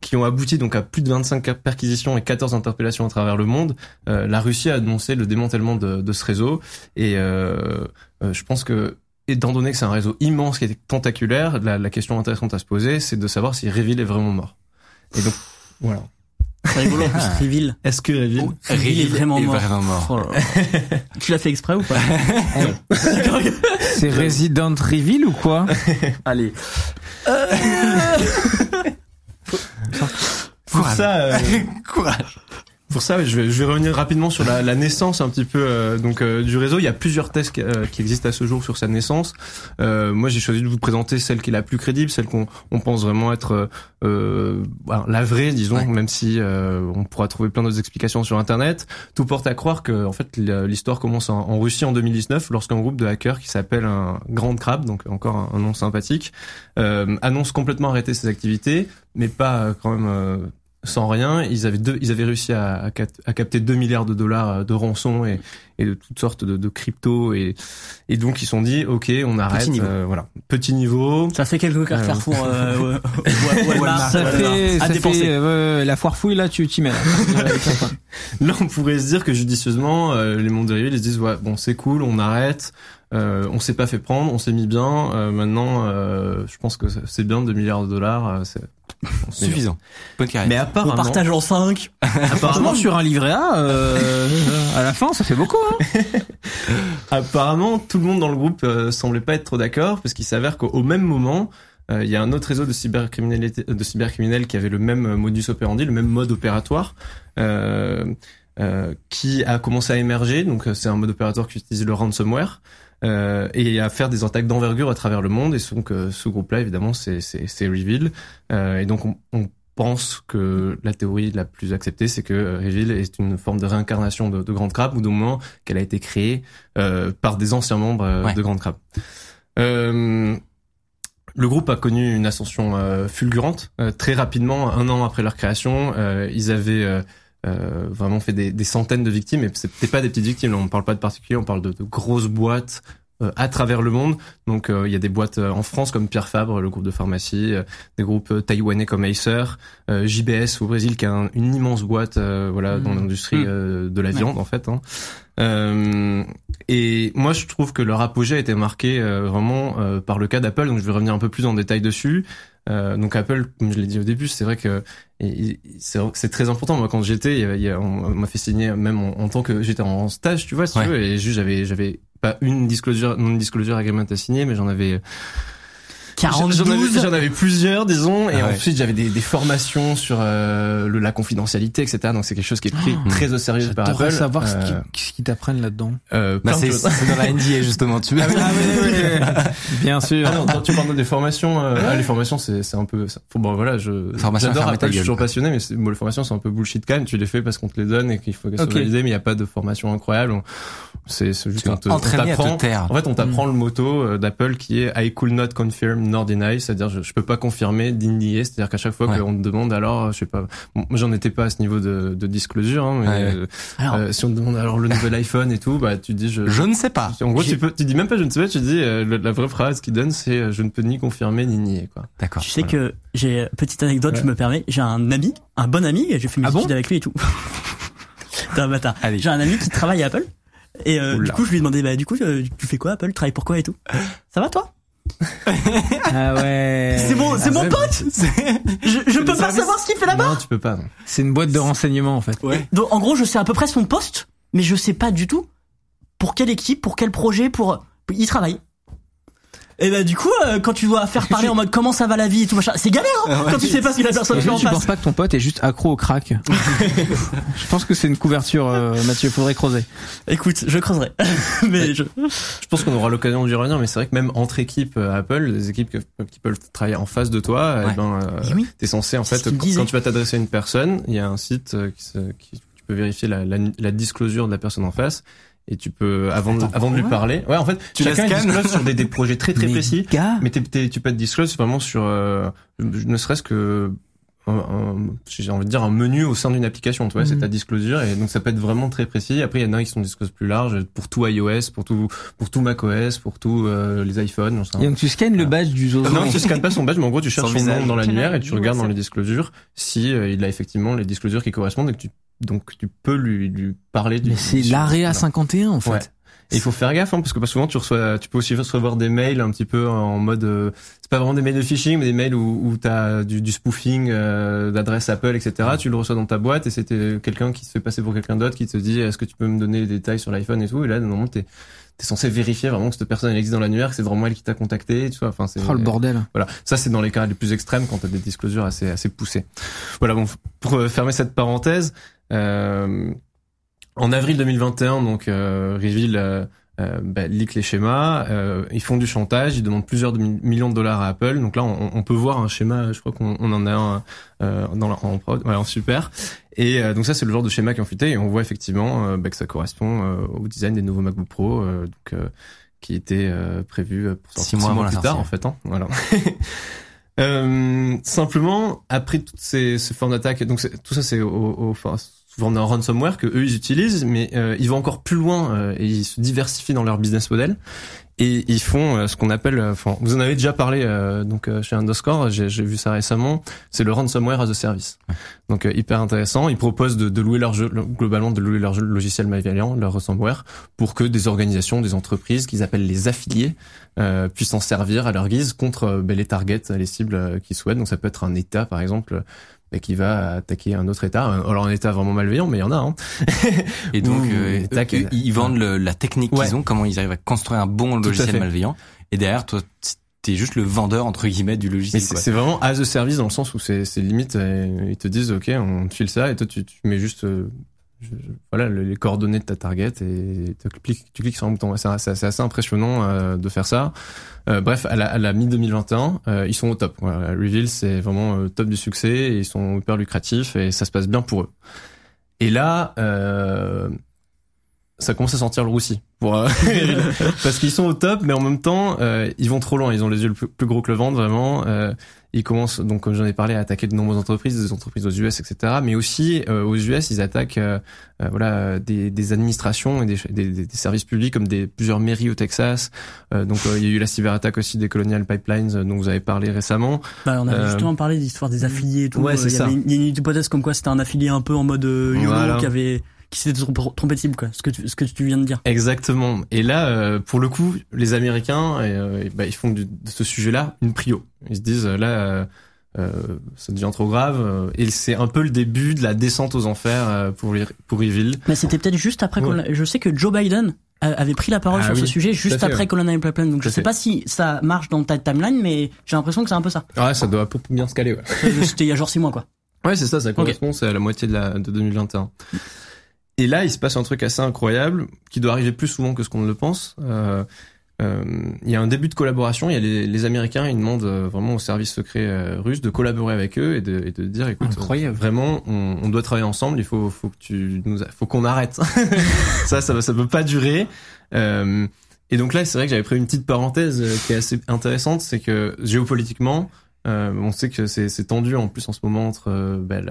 qui ont abouti donc à plus de 25 perquisitions et 14 interpellations à travers le monde, la Russie a annoncé le démantèlement de, de ce réseau. Et je pense que étant donné que c'est un réseau immense qui est tentaculaire, la, la question intéressante à se poser, c'est de savoir si Revil est vraiment mort. Et donc voilà. C'est rigolo en plus, Reveal. Est-ce que Revil Reveal est vraiment mort. vraiment mort. Oh là là. tu l'as fait exprès ou pas C'est Resident Evil ou quoi Allez. pour ça, euh, Courage. Pour ça, je vais, je vais revenir rapidement sur la, la naissance un petit peu euh, donc euh, du réseau. Il y a plusieurs tests qui, euh, qui existent à ce jour sur sa naissance. Euh, moi, j'ai choisi de vous présenter celle qui est la plus crédible, celle qu'on on pense vraiment être euh, euh, la vraie, disons, Ouais. même si euh, on pourra trouver plein d'autres explications sur Internet. Tout porte à croire que en fait l'histoire commence en, en Russie en 2019 lorsqu'un groupe de hackers qui s'appelle un Grand Crab, donc encore un, un nom sympathique, euh, annonce complètement arrêter ses activités, mais pas quand même euh, sans rien. Ils avaient deux, ils avaient réussi à, à, cap- à capter 2 milliards de dollars euh, de rançon et, et de toutes sortes de, de crypto et, et donc ils se sont dit ok on arrête niveau. euh, voilà petit niveau Ça fait quelques Euh, Carrefour euh, ouais, ouais, ouais, Walmart, Ça fait, à ça dépenser. fait euh, la foire fouille là, tu t'y mets. là. là on pourrait se dire que judicieusement euh, les mondes dérivés ils se disent ouais bon c'est cool on arrête euh, on s'est pas fait prendre on s'est mis bien euh, maintenant euh, je pense que c'est bien 2 milliards de dollars Suffisant. Bonne carrière. mais On partage en 5. Apparemment sur un livret A, euh, à la fin, ça fait beaucoup. Hein. Apparemment, tout le monde dans le groupe euh, semblait pas être trop d'accord, parce qu'il s'avère qu'au au même moment, euh, il y a un autre réseau de cybercriminalité, de cybercriminels qui avait le même euh, modus operandi, le même mode opératoire, euh, euh, qui a commencé à émerger. Donc, c'est un mode opératoire qui utilise le ransomware. Euh, et à faire des attaques d'envergure à travers le monde. Et donc, euh, ce groupe-là, évidemment, c'est Reveal. Euh, et donc, on, on pense que la théorie la plus acceptée, c'est que Reveal est une forme de réincarnation de, de Grande Crabe, ou du moins qu'elle a été créée par des anciens membres Ouais. de Grande Crabe. Euh, le groupe a connu une ascension euh, fulgurante. Euh, très rapidement, un an après leur création, euh, ils avaient euh, vraiment fait des, des centaines de victimes. Et c'était pas des petites victimes. Là, on parle pas de particuliers, on parle de, de grosses boîtes euh, à travers le monde. Donc, euh, il y a des boîtes euh, en France comme Pierre Fabre, le groupe de pharmacie, euh, des groupes taïwanais comme Acer, euh, JBS au Brésil, qui a un- une immense boîte, euh, voilà, dans Mm. l'industrie Mm. euh, de la viande en fait. Hein. Euh, et moi, je trouve que leur apogée a été marqué euh, vraiment euh, par le cas d'Apple. Donc, je vais revenir un peu plus en détail dessus. Euh, donc, Apple, comme je l'ai dit au début, c'est vrai que c'est très important. Moi, quand j'étais, on m'a fait signer même en, en tant que j'étais en stage, tu vois, si Ouais. tu veux, et juste j'avais j'avais pas une disclosure non disclosure agreement à signer, mais j'en avais 42. J'en avais, j'en avais plusieurs, disons, et Ah ouais. ensuite j'avais des, des formations sur euh, le, la confidentialité, etc. Donc c'est quelque chose qui est pris Oh. très au sérieux par Apple. savoir ce Euh, qu'ils ce qu'ils t'apprennent là-dedans. euh, Bah, c'est dans la NDA justement. Tu veux. Bien sûr. Ah non, quand tu parles des formations, euh, ah, les formations c'est c'est un peu, bon voilà, je Formation, j'adore Apple, je suis toujours passionné, mais c'est- bon, les formations c'est un peu bullshit quand même. Tu les fais parce qu'on te les donne et qu'il faut qu'elles soient validées, mais il y a pas de formation incroyable. On- C'est c'est juste on t'apprend- te taire. En fait, on t'apprend le motto euh, d'Apple qui est I could not confirm nor deny, c'est-à-dire je, je peux pas confirmer, denier, c'est-à-dire qu'à chaque fois Ouais. qu'on te demande alors, je sais pas, bon, j'en étais pas à ce niveau de, de disclosure, hein, mais Ouais, ouais. euh, Alors, euh, si on te demande alors le nouvel iPhone et tout, bah tu dis je. Je ne sais pas. En gros, tu peux, tu dis même pas je ne sais pas, tu dis euh, la vraie phrase qu'il donne, c'est je ne peux ni confirmer ni nier quoi. D'accord. tu sais que j'ai petite anecdote, je me permets. J'ai un ami, un bon ami, et j'ai fait mes Ah bon? études avec lui et tout. T'es un bâtard. Allez. J'ai un ami qui travaille à Apple. Et euh, du coup, je lui ai demandé, bah du coup, euh, tu fais quoi Apple Tu travailles pour quoi et tout? Ça va toi? Ah ouais. C'est mon, c'est Ah mon ouais, pote. Je, je peux pas savoir ce qu'il fait là-bas. Non, tu peux pas. C'est une boîte de renseignements en fait. Donc, en gros, je sais à peu près son poste, mais je sais pas du tout pour quelle équipe, pour quel projet, pour. Il travaille. Et bah du coup, euh, quand tu dois faire parler en mode comment ça va la vie et tout machin, c'est galère hein, quand tu sais pas ce que la personne fait en tu face. penses pas que ton pote est juste accro au crack Je pense que c'est une couverture, euh, Mathieu. Faudrait creuser. Écoute, je creuserai. mais je. Je pense qu'on aura l'occasion d'y revenir, mais c'est vrai que même entre équipes euh, Apple, les équipes que- qui peuvent travailler en face de toi, Ouais. eh ben, euh, oui. t'es censé en fait quand, tu vas t'adresser à une personne, il y a un site euh, qui, se, qui tu peux vérifier la, la, la disclosure de la personne en face et tu peux avant Attends, avant de lui parler. Ouais, en fait, Tu chacun scannes disclose sur des, des projets très très Mais précis. gars, Mais t'es- tu peux être disclose vraiment sur euh, ne serait-ce que j'ai envie de dire un menu au sein d'une application, tu vois, c'est Mhm. ta disclosure et donc ça peut être vraiment très précis. Après il y en a qui sont disclose plus larges pour tout iOS, pour tout pour tout macOS, pour tout euh, les iPhones. Et donc tu scannes le badge du zozo. Non, tu scannes pas son badge, mais en gros tu cherches Son nom dans l'annuaire et tu Ouais, regardes dans les disclosures si euh, il a effectivement les disclosures qui correspondent et que tu donc tu peux lui lui parler du. Mais c'est l'AREA voilà. 51 en fait. Ouais. Et il faut faire gaffe hein, parce que pas souvent tu reçois, tu peux aussi recevoir des mails un petit peu en mode, euh, c'est pas vraiment des mails de phishing, mais des mails où, où t'as du, du spoofing euh, d'adresse Apple, etc. Tu le reçois dans ta boîte et c'était quelqu'un qui se fait passer pour quelqu'un d'autre qui te dit est-ce que tu peux me donner les détails sur l'iPhone et tout. Et là normalement t'es t'es censé vérifier vraiment que cette personne elle existe dans l'annuaire, que c'est vraiment elle qui t'a contacté, tu vois. Enfin c'est Oh le bordel. voilà, ça c'est dans les cas les plus extrêmes quand t'as des disclosures assez assez poussées. Voilà, bon pour euh, fermer cette parenthèse, euh, en avril 2021, donc euh, Reveal euh, euh, bah, leak les schémas, euh, ils font du chantage, ils demandent plusieurs de mi- millions de dollars à Apple. Donc là, on, on peut voir un schéma, je crois qu'on on en a un euh, dans la, en prod, voilà, en super. Et euh, donc ça, c'est le genre de schéma qui est fuité et on voit effectivement bah, que ça correspond euh, au design des nouveaux MacBook Pro, euh, donc euh, qui était euh, prévu pour Six sortir mois avant la plus tard en fait. Hein, voilà. Euh, simplement, après toutes ces, ces formes d'attaque, donc tout ça c'est au, au, forme d'un ransomware que eux ils utilisent, mais euh, ils vont encore plus loin euh, et ils se diversifient dans leur business model et ils font euh, ce qu'on appelle, euh, enfin, vous en avez déjà parlé euh, donc chez Underscore, j'ai vu ça récemment, c'est le ransomware as a service. Donc hyper intéressant, ils proposent de, de louer leur jeu, globalement de louer leur jeu, logiciel malveillant, leur ransomware, pour que des organisations, des entreprises qu'ils appellent les affiliés euh, puissent en servir à leur guise contre ben, les targets, les cibles qu'ils souhaitent. Donc ça peut être un État par exemple ben, qui va attaquer un autre État, alors un État vraiment malveillant, mais il y en a. Hein. Et donc, euh, et eux, ils vendent le- la technique Ouais. qu'ils ont, comment ils arrivent à construire un bon logiciel malveillant. Et derrière, toi, t'es juste le vendeur entre guillemets du logiciel. c'est vraiment as a service dans le sens où c'est limite, ils te disent ok, on te file ça et toi tu, tu mets juste euh, voilà le- les coordonnées de ta target et tu cliques, sur un bouton. C'est assez impressionnant euh, de faire ça. Euh, bref, à la, à la mi 2021, euh, ils sont au top. Reveal c'est vraiment euh, top du succès et ils sont hyper lucratifs et ça se passe bien pour eux. Et là, ça commence à sentir le roussi pour euh, parce qu'ils sont au top, mais en même temps, euh, ils vont trop loin. Ils ont les yeux le plus, plus gros que le ventre, vraiment. Euh, ils commencent, donc comme j'en ai parlé, à attaquer de nombreuses entreprises, des entreprises aux US, etc. Mais aussi euh, aux US, ils attaquent euh, euh, voilà des, des administrations et des, des, des services publics comme des plusieurs mairies au Texas. Euh, donc il y a eu la cyberattaque aussi des Colonial Pipelines dont vous avez parlé récemment. Bah, on avait justement parlé d'histoire des affiliés et tout. ouais, c'est il y ça. avait une- Il y a une hypothèse comme quoi c'était un affilié un peu en mode euh, YOLO Voilà. qui avait qui s'était trompé trompé de cible quoi. Ce que tu, ce que tu viens de dire. Exactement. Et là, euh, pour le coup, les Américains, euh, et bah, ils font du- de ce sujet-là une prio. Ils se disent euh, là, euh, euh, ça devient trop grave. euh, Et c'est un peu le début de la descente aux enfers euh, pour pour Reveal. Mais c'était peut-être juste après. Ouais. Je sais que Joe Biden avait pris la parole Ah sur ce sujet juste après ouais. Colonial Pipeline. Donc je sais fait. pas si ça marche dans ta timeline, mais j'ai l'impression que c'est un peu ça. Ouais, ça doit peu bien se caler. Ouais, C'était il y a genre six mois quoi. ouais c'est ça. Ça correspond. C'est à la moitié de la de 2021. Et là, il se passe un truc assez incroyable qui doit arriver plus souvent que ce qu'on ne le pense. Euh, euh, il y a un début de collaboration. Il y a les, les Américains, ils demandent euh, vraiment au service secret euh, russe de collaborer avec eux et de, et de dire, écoute, Incroyable. vraiment, on, on doit travailler ensemble. Il faut, faut que tu nous, a- faut qu'on arrête. ça, ça, ça peut pas durer. Euh, et donc là, c'est vrai que j'avais pris une petite parenthèse qui est assez intéressante, c'est que géopolitiquement, euh, on sait que c'est tendu en plus en ce moment entre euh, ben,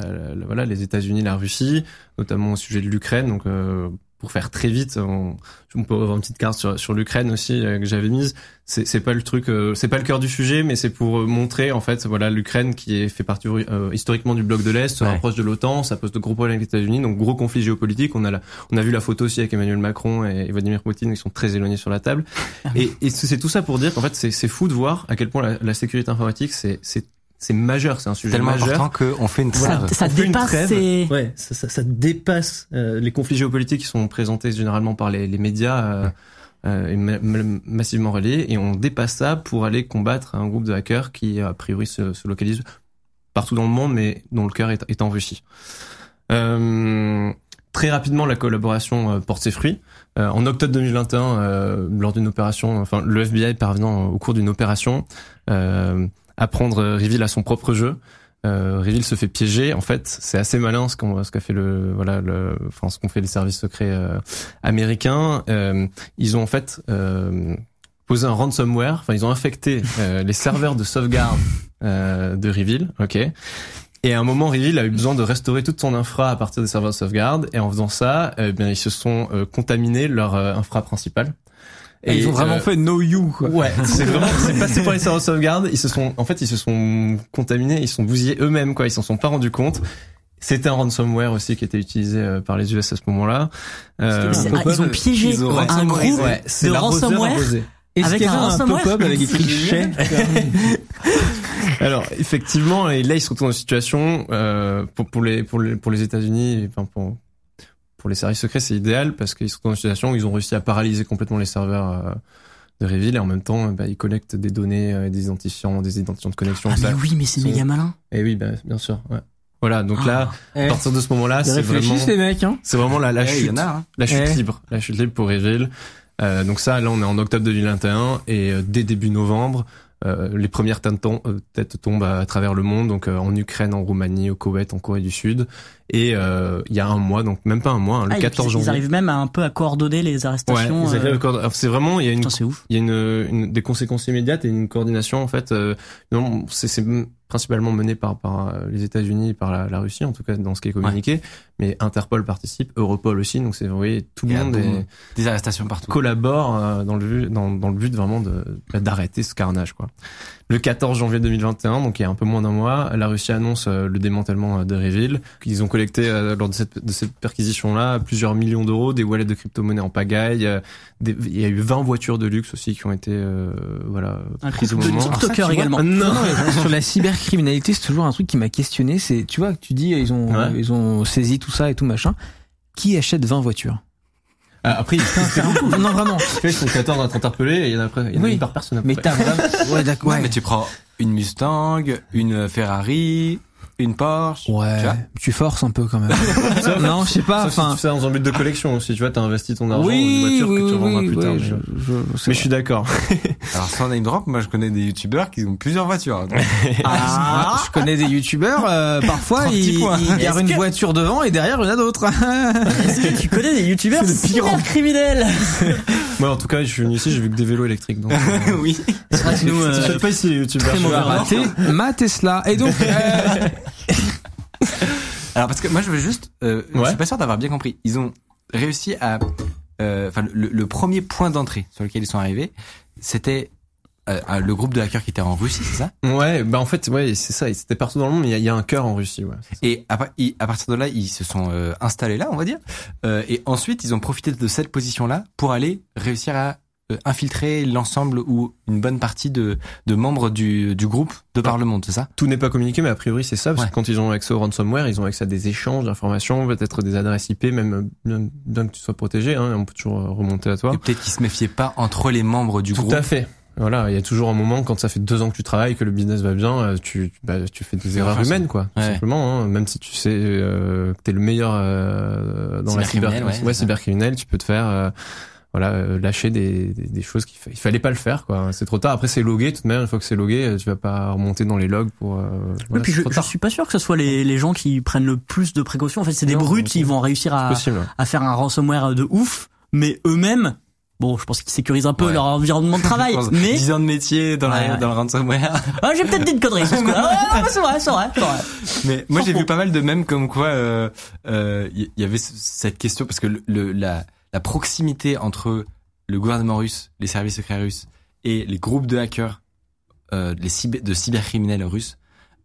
les États-Unis, la Russie, notamment au sujet de l'Ukraine. Euh, pour faire très vite, on, on peut avoir une petite carte sur, sur l'Ukraine aussi euh, que j'avais mise. C'est c'est pas le truc, euh, c'est pas le cœur du sujet, mais c'est pour euh, montrer en fait voilà l'Ukraine qui est fait partie euh, historiquement du bloc de l'Est, se Ouais. rapproche de l'OTAN, ça pose de gros problèmes avec les États-Unis, donc gros conflit géopolitique. On a la, on a vu la photo aussi avec Emmanuel Macron et, et Vladimir Poutine qui sont très éloignés sur la table. Et, et c'est tout ça pour dire qu'en fait c'est c'est fou de voir à quel point la, la sécurité informatique c'est c'est majeur, c'est un sujet Tellement majeur. important qu'on fait une Ça, trêve. ça On fait une dépasse trêve. Ouais, ça, ça, ça dépasse euh, les conflits géopolitiques qui sont présentés généralement par les, les médias euh, euh, et ma- ma- massivement relayés, et on dépasse ça pour aller combattre un groupe de hackers qui a priori se, se localise partout dans le monde, mais dont le cœur est, est en Russie. Euh, très rapidement, la collaboration euh, porte ses fruits. Euh, en octobre 2021, euh, lors d'une opération, enfin le FBI parvenant au cours d'une opération euh, à prendre euh, Reveal à son propre jeu. Euh, Reveal se fait piéger. En fait, c'est assez malin ce qu'on ce qu'a fait le voilà le enfin ce qu'ont fait les services secrets euh, américains. Euh, ils ont en fait euh, posé un ransomware. Enfin, ils ont infecté euh, les serveurs de sauvegarde de Reveal. Ok. Et à un moment, Reveal a eu besoin de restaurer toute son infra à partir des serveurs de sauvegarde. Et en faisant ça, eh bien, ils se sont contaminés leur infra principale. Et ils ont vraiment euh, fait no you, quoi. Ouais, c'est vraiment, c'est passé par les serveurs de sauvegarde. Ils se sont, en fait, ils se sont contaminés, ils se sont bousillés eux-mêmes, quoi. Ils s'en sont pas rendus compte. C'était un ransomware aussi qui était utilisé euh, par les US à ce moment-là. Euh, ah, ils ont piégé ils ont un groupe ouais, c'est de ransomware. Est-ce Avec qu'il y un avait un pop-up avec écrit chais Alors effectivement, et là ils se retrouvent dans une situation euh, pour, pour les pour les pour les États-Unis, enfin pour pour les services secrets, c'est idéal parce qu'ils retrouvent dans une situation où ils ont réussi à paralyser complètement les serveurs euh, de Reveal et en même temps, bah, ils collectent des données, euh, des identifiants, des identifiants de connexion. Ah ça. mais oui, mais c'est sont- méga malin. Et oui, bah, bien sûr. Ouais. Voilà, donc là, Eh, à partir de ce moment-là, Ils c'est vraiment les mecs, hein. c'est vraiment la, la Eh, chute a, hein. la chute Eh. libre, la chute libre pour Reveal. Euh, donc ça, là, on est en octobre 2021 et euh, dès début novembre, euh, les premières têtes, tom- euh, têtes tombent à, travers le monde, donc euh, en Ukraine, en Roumanie, au Koweït, en Corée du Sud. Et euh, il y a un mois, donc même pas un mois, hein, le Ah, ils- 14 ils, janvier. arrivent même à un peu à coordonner les Ouais, arrestations. ils arrivent euh, c'est vraiment, il y a une, putain, c'est ouf. il y a une, une- des conséquences immédiates et une coordination en fait. Euh, non, c'est c'est principalement mené par par euh, les États-Unis et par la, la Russie en tout cas dans ce qui est communiqué. Mais Interpol participe, Europol aussi. Donc c'est vous voyez tout le monde est, Des arrestations partout. collabore euh, dans le but dans, dans le but vraiment de bah, d'arrêter ce carnage quoi. Le 14 janvier 2021, donc il y a un peu moins d'un mois, la Russie annonce euh, le démantèlement euh, de Reveal. Ils ont collecté euh, lors de cette, de cette perquisition-là plusieurs millions d'euros, des wallets de crypto-monnaies en pagaille. euh, des- il y a eu 20 voitures de luxe aussi qui ont été euh, voilà Un prises au moment. Également. Ah, non. Sur la cybercriminalité, c'est toujours un truc qui m'a questionné. C'est, tu vois, tu dis, ils ont, Ouais. ils ont saisi tout ça et tout machin. Qui achète 20 voitures? Ah, après, ils, Non, vraiment. ils sont 14 à être interpellés et il y en a, après, il y en a Oui. une par personne. peu Mais t'as vraiment. Ouais, d'accord. Ouais, mais tu prends une Mustang, une Ferrari, une Porsche. Ouais, Tu vois tu forces un peu quand même. non, je sais pas. Sauf si Enfin, tu fais dans un but de collection aussi, tu vois, t'as investi ton argent dans une oui, voiture oui, que tu oui, revendras oui, plus tard. mais- je, je, Mais je suis d'accord. Alors sans name drop, moi je connais des youtubeurs qui ont plusieurs voitures. Ah, je connais des youtubeurs, euh, parfois 30 ils, ils Est-ce une que- voiture devant et derrière il y en a d'autres. Est-ce que tu connais des youtubeurs C'est le pire en- criminels Moi, en tout cas, je suis venu ici, j'ai vu que des vélos électriques. Donc, euh, oui. C'est vrai que nous, je sais pas ici les youtubeurs. très mauvais ma Tesla. Et donc, euh, Alors parce que moi je veux juste, euh, je suis pas sûr d'avoir bien compris. Ils ont réussi à, euh, enfin le, le premier point d'entrée sur lequel ils sont arrivés, c'était euh, euh, le groupe de hackers qui était en Russie, c'est ça? Ouais, bah en fait, ouais, c'est ça. C'était partout dans le monde, mais il y a- il y, a un cœur en Russie, ouais. Et à, à partir de là, ils se sont euh, installés là, on va dire. Euh, et ensuite, ils ont profité de cette position-là pour aller réussir à euh, infiltrer l'ensemble ou une bonne partie de, de membres du, du groupe de par le monde, c'est ça? Tout n'est pas communiqué, mais a priori c'est ça, parce Ouais. que quand ils ont accès au ransomware, ils ont accès à des échanges d'informations, peut-être des adresses IP, même euh, bien, bien que tu sois protégé, hein, on peut toujours euh, remonter à toi. Et peut-être qu'ils se méfiaient pas entre les membres du Tout groupe. à fait. Voilà, il y a toujours un moment quand ça fait deux ans que tu travailles, que le business va bien, euh, tu bah, tu fais des erreurs ça- humaines, quoi. Tout Ouais. simplement, hein, même si tu sais euh, que t'es le meilleur euh, dans la cyber, ouais, ouais, cybercriminel, tu peux te faire euh, voilà euh, lâcher des, des, des choses qu'il fa- il fallait pas le faire quoi. C'est trop tard. Après c'est logué. De toute manière, une fois que c'est logué, euh, tu vas pas remonter dans les logs pour. euh, Oui, voilà, puis c'est je, je suis pas sûr que ce soit les, les gens qui prennent le plus de précautions. En fait, c'est des brutes, ils vont réussir à, à faire un ransomware de ouf, mais eux-mêmes, bon, je pense qu'ils sécurisent un peu Ouais. leur environnement de travail, mais 10 ans de métier dans, Ouais, la, ouais. dans le ransomware. ah, j'ai peut-être dit une connerie. c'est vrai, c'est vrai, c'est vrai. Mais moi j'ai vu pas mal de mèmes comme quoi euh, euh, il y, y avait ce- cette question parce que le, le- la, la proximité entre le gouvernement russe, les services secrets russes et les groupes de hackers, euh, les cyber, de cybercriminels russes,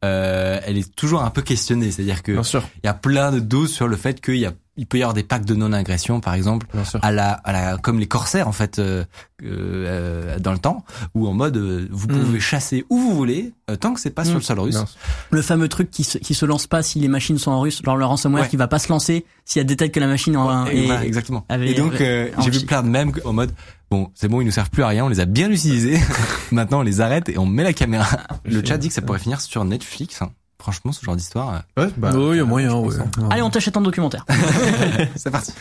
euh, elle est toujours un peu questionnée. C'est-à-dire que il y a plein de doses sur le fait qu'il y a il peut y avoir des packs de non-agression par exemple à la, à la comme les corsaires en fait euh, euh, dans le temps ou en mode euh, vous Mm. pouvez chasser où vous voulez euh, tant que c'est pas sur le sol russe. Le fameux truc qui se, qui se lance pas si les machines sont en russe, genre le ransomware Ouais. qui va pas se lancer s'il y a détecte que la machine en, Et voilà, exactement. avait- et donc, euh, j'ai vu plein de mèmes en mode, bon, c'est bon, ils nous servent plus à rien, on les a bien utilisés. Maintenant, on les arrête et on met la caméra. Le chat dit que ça pourrait finir sur Netflix. hein. Franchement, ce genre d'histoire, euh, Ouais, bah, oui, il y a moyen, je ouais. hein. Allez, on t'achète un documentaire. c'est parti.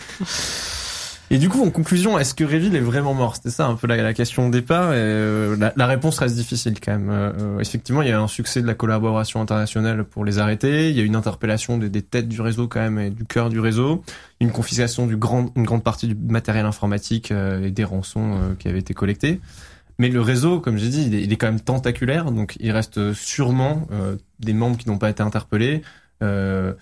Et du coup, en conclusion, est-ce que Revil est vraiment mort? C'était ça un peu la, la question de départ. Et, euh, la, la réponse reste difficile quand même. Euh, effectivement, il y a un succès de la collaboration internationale pour les arrêter. Il y a une interpellation des, des têtes du réseau quand même et du cœur du réseau. Une confiscation du grand, une grande partie du matériel informatique euh, et des rançons euh, qui avaient été collectés. Mais le réseau, comme j'ai dit, il est, il est quand même tentaculaire, donc il reste sûrement euh, des membres qui n'ont pas été interpellés. Euh,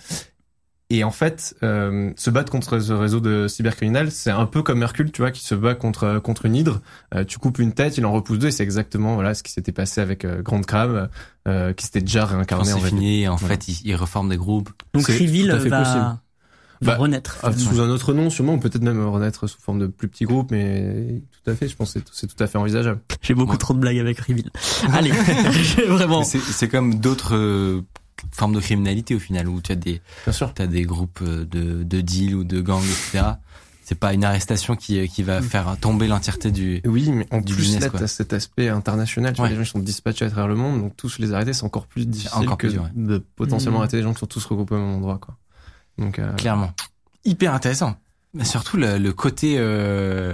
et en fait, euh, se battre contre ce réseau de cybercriminels, c'est un peu comme Hercule, tu vois, qui se bat contre contre une hydre. Euh, tu coupes une tête, il en repousse deux, et c'est exactement voilà ce qui s'était passé avec euh, Grande Crab, euh, qui s'était déjà réincarné en c'est vrai. fini, en Voilà. fait, ils, ils reforment des groupes. Donc fait va, possible. Va Bah, renaître. Ah, finalement. sous un autre nom, sûrement, ou peut-être même renaître sous forme de plus petits groupes, mais tout à fait, je pense que c'est- tout à fait envisageable. J'ai beaucoup Ouais. trop de blagues avec Reveal. Allez, vraiment. C'est comme d'autres euh, formes de criminalité au final, où tu as des, Bien sûr. t'as des groupes euh, de, de deals ou de gangs, etc. C'est pas une arrestation qui, euh, qui va faire tomber l'entièreté du. Oui, mais en Du plus, business, là, quoi. cet aspect international. Tu vois, Ouais. les gens sont dispatchés à travers le monde, donc tous les arrêter, c'est encore plus difficile encore que plus dur, ouais. de potentiellement Mhm. arrêter des gens qui sont tous regroupés au même endroit, quoi. Donc, euh, Clairement. Hyper intéressant. Mais surtout le, le côté euh,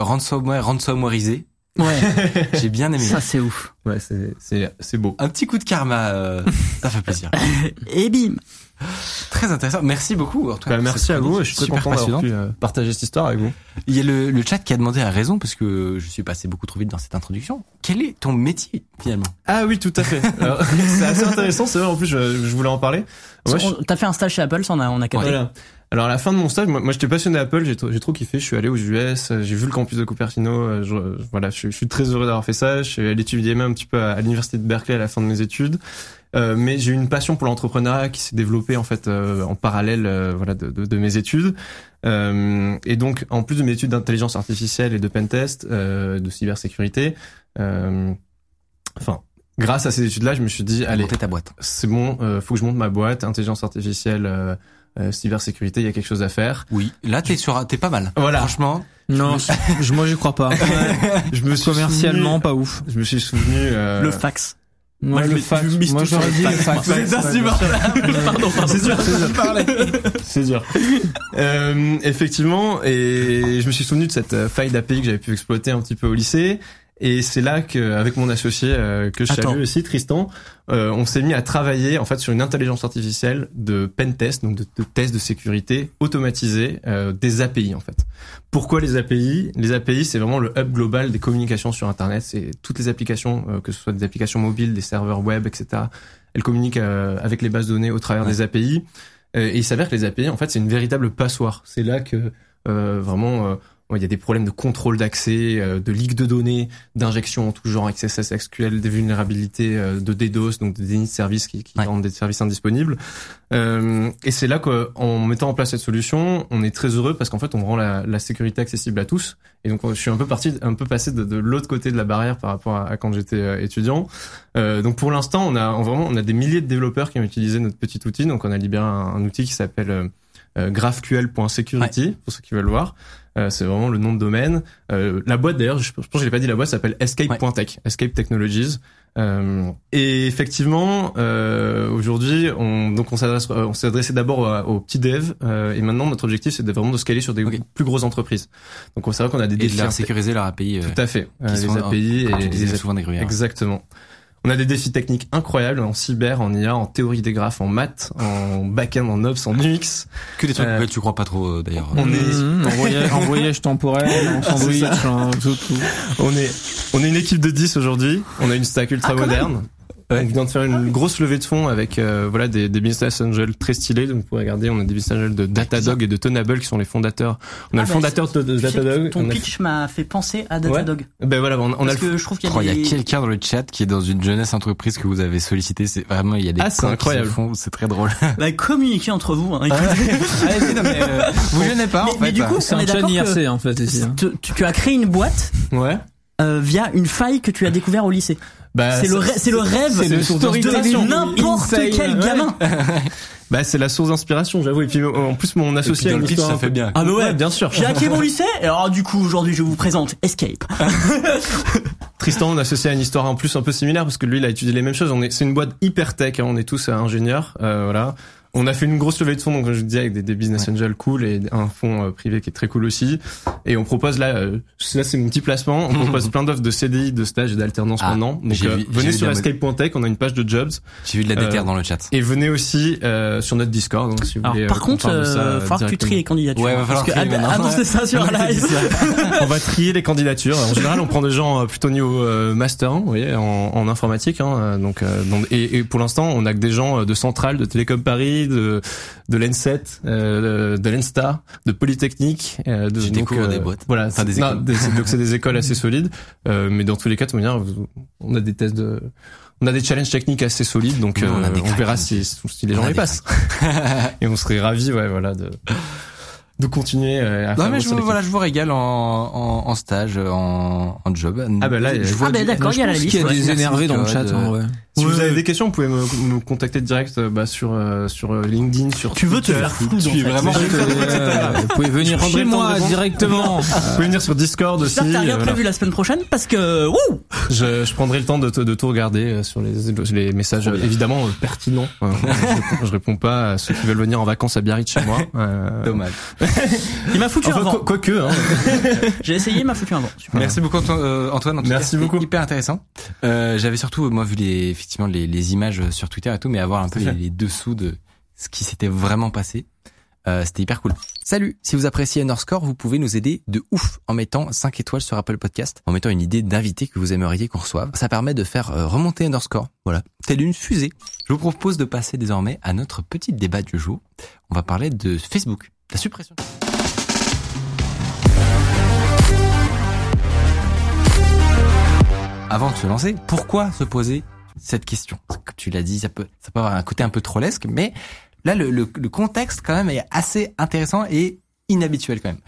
ransomware, ransomwareisé. Ouais, J'ai bien aimé. ça c'est ouf. ouais, c'est, c'est, c'est beau. Un petit coup de karma, euh, ça fait plaisir. Et bim. Très intéressant. Merci beaucoup. en tout cas, Bah, merci à vous, je suis très super content d'avoir pu euh, partager cette histoire avec vous. Il y a le, le chat qui a demandé à raison parce que je suis passé beaucoup trop vite dans cette introduction. Quel est ton métier finalement? Ah oui, tout à fait. C'est assez intéressant, c'est vrai, en plus, je, je voulais en parler. Moi, je- T'as fait un stage chez Apple, ça on a, on a capté. Voilà. Alors à la fin de mon stage, moi, moi, j'étais passionné d'Apple, j'ai trop, j'ai trop kiffé, je suis allé aux US, j'ai vu le campus de Cupertino, euh, je, je- voilà, je, suis- je suis très heureux d'avoir fait ça, je suis allé étudier même un petit peu à, à l'université de Berkeley à la fin de mes études, Euh, mais j'ai eu une passion pour l'entrepreneuriat qui s'est développée en fait euh, en parallèle, euh, voilà, de, de, de mes études. Euh, et donc en plus de mes études d'intelligence artificielle et de pentest, euh, de cybersécurité, euh, enfin. Grâce à ces études-là, je me suis dit, allez, ta boîte. c'est bon, euh, faut que je monte ma boîte, intelligence artificielle, euh, cybersécurité, il y a quelque chose à faire. Oui. Là, t'es sur, t'es pas mal. Voilà. Franchement. Non, je, moi j'y crois pas. Je me suis Commercialement, souvenu- pas ouf. je me suis souvenu. euh, Le fax. Moi, je le fax. je Moi, j'aurais dit le fax, ouais, insupportable. Pardon, pardon. C'est dur, c'est dur. C'est dur. Euh, effectivement, et je me suis souvenu de cette euh, faille d'API que j'avais pu exploiter un petit peu au lycée. Et c'est là que, avec mon associé euh, que je Attends. salue aussi, Tristan, euh, on s'est mis à travailler en fait sur une intelligence artificielle de pen test, donc de, de tests de sécurité automatisés euh, des API en fait. Pourquoi les API Les API, c'est vraiment le hub global des communications sur Internet. C'est toutes les applications, euh, que ce soit des applications mobiles, des serveurs web, etc. Elles communiquent euh, avec les bases de données au travers Ouais. des API. Euh, et il s'avère que les API, en fait, c'est une véritable passoire. C'est là que euh, vraiment euh, il y a des problèmes de contrôle d'accès, euh, de ligue de données, d'injection en tout genre, XSS, SQL, des vulnérabilités euh, de DDoS, donc des dénis de services qui, qui Ouais. rendent des services indisponibles. Euh, et c'est là qu'en mettant en place cette solution, on est très heureux parce qu'en fait, on rend la, la sécurité accessible à tous. Et donc, je suis un peu parti, un peu passé de, de l'autre côté de la barrière par rapport à, à quand j'étais euh, étudiant. Euh, donc, pour l'instant, on a on- vraiment, on a des milliers de développeurs qui ont utilisé notre petit outil. Donc, on a libéré un, un outil qui s'appelle euh, graphql.security pour ceux qui veulent voir. Euh, c'est vraiment le nom de domaine. Euh, la boîte d'ailleurs, je, je pense que je l'ai pas dit, la boîte s'appelle escape.tech, Escape Technologies. Euh, et effectivement, euh, aujourd'hui, on, donc on s'adresse, on s'est adressé d'abord aux, petits devs, euh, et maintenant notre objectif c'est de vraiment de scaler sur des plus grosses entreprises. Donc c'est vrai qu'on a des Et défis de leur sécuriser leur API. tout à fait, euh, les API et disais les souvent des gruyères. Exactement. On a des défis techniques incroyables en cyber, en IA, en théorie des graphes, en maths, en back-end, en ops, en UX. Que des trucs Euh, auxquels tu crois pas trop euh, d'ailleurs. On est- Mmh, en, voyage, en voyage temporel, en sandwich, en tout, tout. On est, on est une équipe de 10 aujourd'hui. On a une stack ultra Ah, quand moderne. On vient de faire une grosse levée de fonds avec euh, voilà des, des business angels très stylés. Donc vous pouvez regarder, on a des business angels de Datadog et de Tenable qui sont les fondateurs. On a Ah, le bah, fondateur de, Datadog. Ton pitch m'a fait penser à Datadog. Ben voilà, on, on a Parce que je trouve qu'il y Oh, a il y des... a quelqu'un dans le chat qui est dans une jeunesse entreprise que vous avez sollicité. C'est vraiment, il y a des Ah, c'est incroyable. c'est très drôle. Bah, communiquez entre vous. Hein. Allez, non, mais, euh, vous gênez pas, Mais- en mais fait. du coup, C'est un chat IRC en fait ici. hein. tu, tu- tu as créé une boîte Ouais. euh, via une faille que tu as découvert au lycée. Bah, c'est le, c'est le rêve c'est le de storytelling n'importe quel ouais. gamin. Bah c'est la source d'inspiration, j'avoue. Et puis en plus mon associé a dans une le pitch, histoire ça fait bien. Ah bah ouais, bien sûr. J'ai hacké mon lycée, et alors du coup aujourd'hui je vous présente Escape. Tristan, on associé à une histoire en plus un peu similaire parce que lui, il a étudié les mêmes choses. On est, c'est une boîte hyper tech. hein, on est tous euh, ingénieurs, euh, voilà. On a fait une grosse levée de fonds, donc comme je disais, avec des, des business angels cool et un fonds euh, privé qui est très cool aussi. Et on propose là, euh, là c'est mon petit placement. On propose plein d'offres de CDI, de stage et d'alternance Ah, maintenant. Donc euh, vu- venez sur escape.tech, on a une page de jobs J'ai vu de la déterre Euh, dans le chat. et venez aussi euh, sur notre Discord. Donc, si vous Alors voulez, par euh, contre, euh, euh, falloir que tu tries les candidatures. Ouais, va hein, falloir parce que annoncer ça sur la live. on va trier les candidatures. En général, on prend des gens euh, plutôt niveau euh, master, hein, vous voyez, en, en informatique. Hein, euh, donc, euh, donc- et, et pour l'instant, on a que des gens de Centrale, de Télécom Paris, de de l'ENSET, euh, de l'ENSTA, de Polytechnique. Euh, de, Tu donc, découvres des boîtes. Voilà, Enfin, c'est- des non, écoles. des- c'est- donc c'est des écoles assez solides. Euh, mais dans tous les cas, de manière, on a des tests de on a des challenges techniques assez solides, donc Non, on a euh, on verra si, si les On gens les passent. Et on serait ravis, ouais, voilà, de de continuer euh, à Non faire mais je vous, voilà, je vous régale en, en, en stage, en, en job. Ah bah là, je vois Ah bah du- d'accord, il y a la Je pense liste. qu'il y a des énervés dans le chat. hein, ouais. Si Ouais. vous avez des questions, vous pouvez me, me contacter direct euh, bah, sur euh, sur euh, LinkedIn, sur Tu veux te faire flou en fait. vraiment- Euh, Vous pouvez venir chez moi directement. Vous pouvez venir sur Discord aussi. T'as rien euh, voilà. prévu la semaine prochaine parce que wouh Je, je prendrai le temps de, te- de tout regarder sur les, les messages évidemment euh, pertinents. Euh, je, réponds, je réponds pas à ceux qui veulent venir en vacances à Biarritz chez moi. Euh, Dommage. Il m'a foutu Enfin, un vent. quoi- quoique, hein. J'ai essayé, il m'a foutu un vent. Super. Merci beaucoup Anto- Antoine. En tout Merci cas, beaucoup. Hyper intéressant. Euh, J'avais surtout moi vu les effectivement les, les images sur Twitter et tout, mais avoir un peu les dessous de ce qui s'était vraiment passé. Euh, C'était hyper cool. Salut Si vous appréciez Underscore, vous pouvez nous aider de ouf en mettant 5 étoiles sur Apple Podcast, en mettant une idée d'invité que vous aimeriez qu'on reçoive. Ça permet de faire euh, remonter Underscore, voilà, telle une fusée. Je vous propose de passer désormais à notre petit débat du jour. On va parler de Facebook, la suppression. Avant de se lancer, pourquoi se poser cette question Comme tu l'as dit, ça peut, ça peut avoir un côté un peu trollesque, mais là, le, le, le contexte quand même est assez intéressant et inhabituel quand même.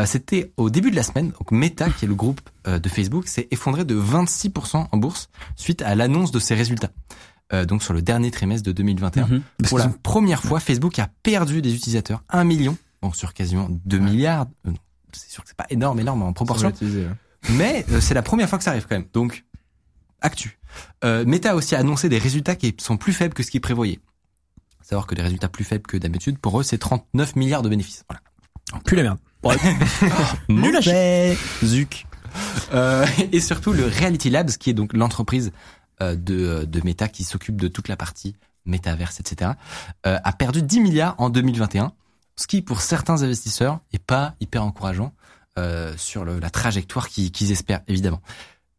Euh, C'était au début de la semaine, donc Meta, qui est le groupe euh, de Facebook, s'est effondré de 26% en bourse suite à l'annonce de ses résultats. Euh, donc sur le dernier trimestre de 2021. Mhm. Pour la première fois, Facebook a perdu des utilisateurs, 1 million, bon sur quasiment 2 milliards. euh, c'est sûr que c'est pas énorme, énorme en proportion. Ouais. Mais euh, c'est la première fois que ça arrive quand même. Donc, actu. Euh, Meta a aussi annoncé des résultats qui sont plus faibles que ce qu'ils prévoyaient. Savoir que des résultats plus faibles que d'habitude, pour eux, c'est 39 milliards de bénéfices. Voilà. Plus la merde. Nul à chier. Zuc. Euh, et surtout le Reality Labs, qui est donc l'entreprise euh, de, de Meta qui s'occupe de toute la partie métaverse, etc., euh, a perdu 10 milliards en 2021, ce qui pour certains investisseurs est pas hyper encourageant euh, sur le- la trajectoire qu'ils qu'ils espèrent évidemment.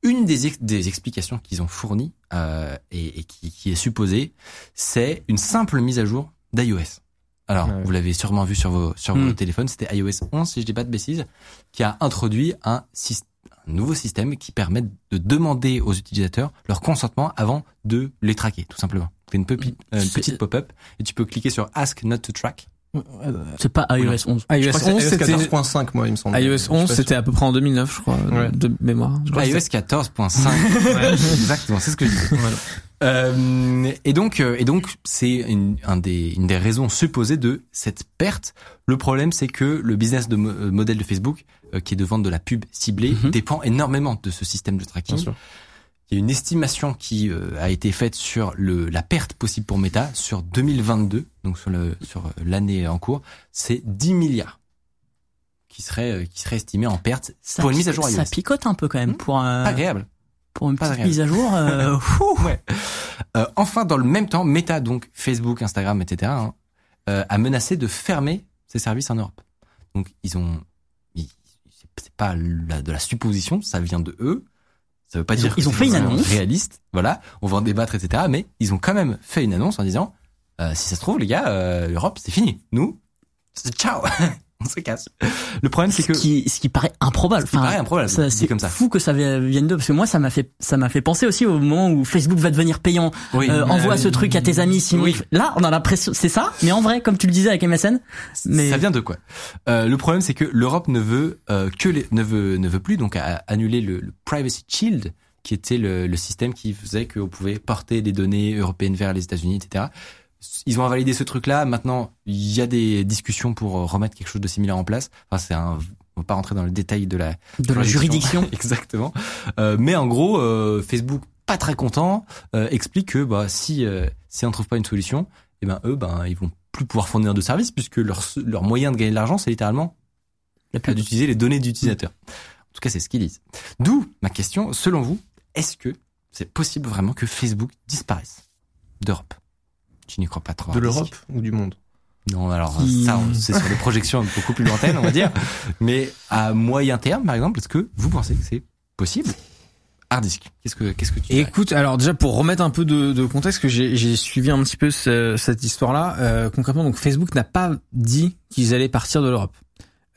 Une des, ex- des explications qu'ils ont fournies euh, et, et qui, qui est supposée, c'est une simple mise à jour d'iOS. Alors, Ouais. vous l'avez sûrement vu sur vos sur vos Hmm. téléphones, c'était iOS 11 si je dis pas de bêtises, qui a introduit un, un nouveau système qui permet de demander aux utilisateurs leur consentement avant de les traquer, tout simplement. C'est une, pepi- euh, une C'est- petite pop-up et tu peux cliquer sur Ask Not to Track. C'est pas iOS 11. Je iOS crois que c'est 11, iOS c'était 14.5, moi, il me semble. IOS suis pas 11, sûr. c'était à peu près en 2009, je crois, Ouais. de mémoire. Je crois iOS 14.5. Exactement, c'est ce que je disais. Voilà. Euh, et donc, euh, et donc, c'est une, un des, une des raisons supposées de cette perte. Le problème, c'est que le business de mo- euh, modèle de Facebook, euh, qui est de vendre de la pub ciblée, Mhm. dépend énormément de ce système de tracking. Bien sûr. Il y a une estimation qui euh, a été faite sur le, la perte possible pour Meta sur 2022, donc sur le sur euh, l'année en cours, c'est 10 milliards qui serait euh, qui serait estimé en perte Ça pour une mise à jour iOS. Ça picote un peu quand même Hmm. pour un, Pas agréable. pour une petite agréable. mise à jour. euh. Ouais. Euh, enfin, dans le même temps, Meta, donc Facebook, Instagram, etc., hein, euh, a menacé de fermer ses services en Europe. Donc ils ont, ils- c'est c'est pas la- de la supposition, ça vient de eux. Ça veut pas Ils dire ont- ils ont fait une annonce. réaliste. Voilà, on va en débattre, etc. Mais ils ont quand même fait une annonce en disant, euh, si ça se trouve, les gars, euh, l'Europe, c'est fini. Nous, c'est ciao, on se casse. Le problème, c'est Ce que qui, ce qui paraît improbable. Ce qui paraît improbable, c'est comme ça. fou que ça vienne d'eux parce que moi ça m'a fait ça m'a fait penser aussi au moment où Facebook va devenir payant. oui, Euh, envoie ce truc à tes amis sinon Oui. là on a l'impression c'est ça mais en vrai comme tu le disais avec MSN mais Ça vient de quoi? Euh, Le problème, c'est que l'Europe ne veut euh, que les, ne veut ne veut plus donc annuler le, le Privacy Shield, qui était le, le système qui faisait qu'on pouvait porter des données européennes vers les États-Unis, etc. Ils ont invalidé ce truc-là. Maintenant, il y a des discussions pour euh, remettre quelque chose de similaire en place. Enfin, c'est un. On va pas rentrer dans le détail de la de la juridiction. Exactement. Euh, mais en gros, euh, Facebook, pas très content, euh, explique que bah, si euh, si on trouve pas une solution, eh ben eux, ben ils vont plus pouvoir fournir de services puisque leur leur moyen de gagner de l'argent, c'est littéralement d'utiliser les données d'utilisateurs. En tout cas, c'est ce qu'ils disent. D'où ma question. Selon vous, est-ce que c'est possible vraiment que Facebook disparaisse d'Europe? Tu n'y crois pas trop De l'Europe ou du monde? Non, alors Qui- ça, c'est sur des projections beaucoup plus lointaines, on va dire. Mais à moyen terme, par exemple, est-ce que vous pensez que c'est possible? Hardisk, qu'est-ce que qu'est-ce que tu écoute, alors déjà pour remettre un peu de, de contexte, que j'ai j'ai suivi un petit peu ce- cette histoire-là. euh, concrètement, donc Facebook n'a pas dit qu'ils allaient partir de l'Europe.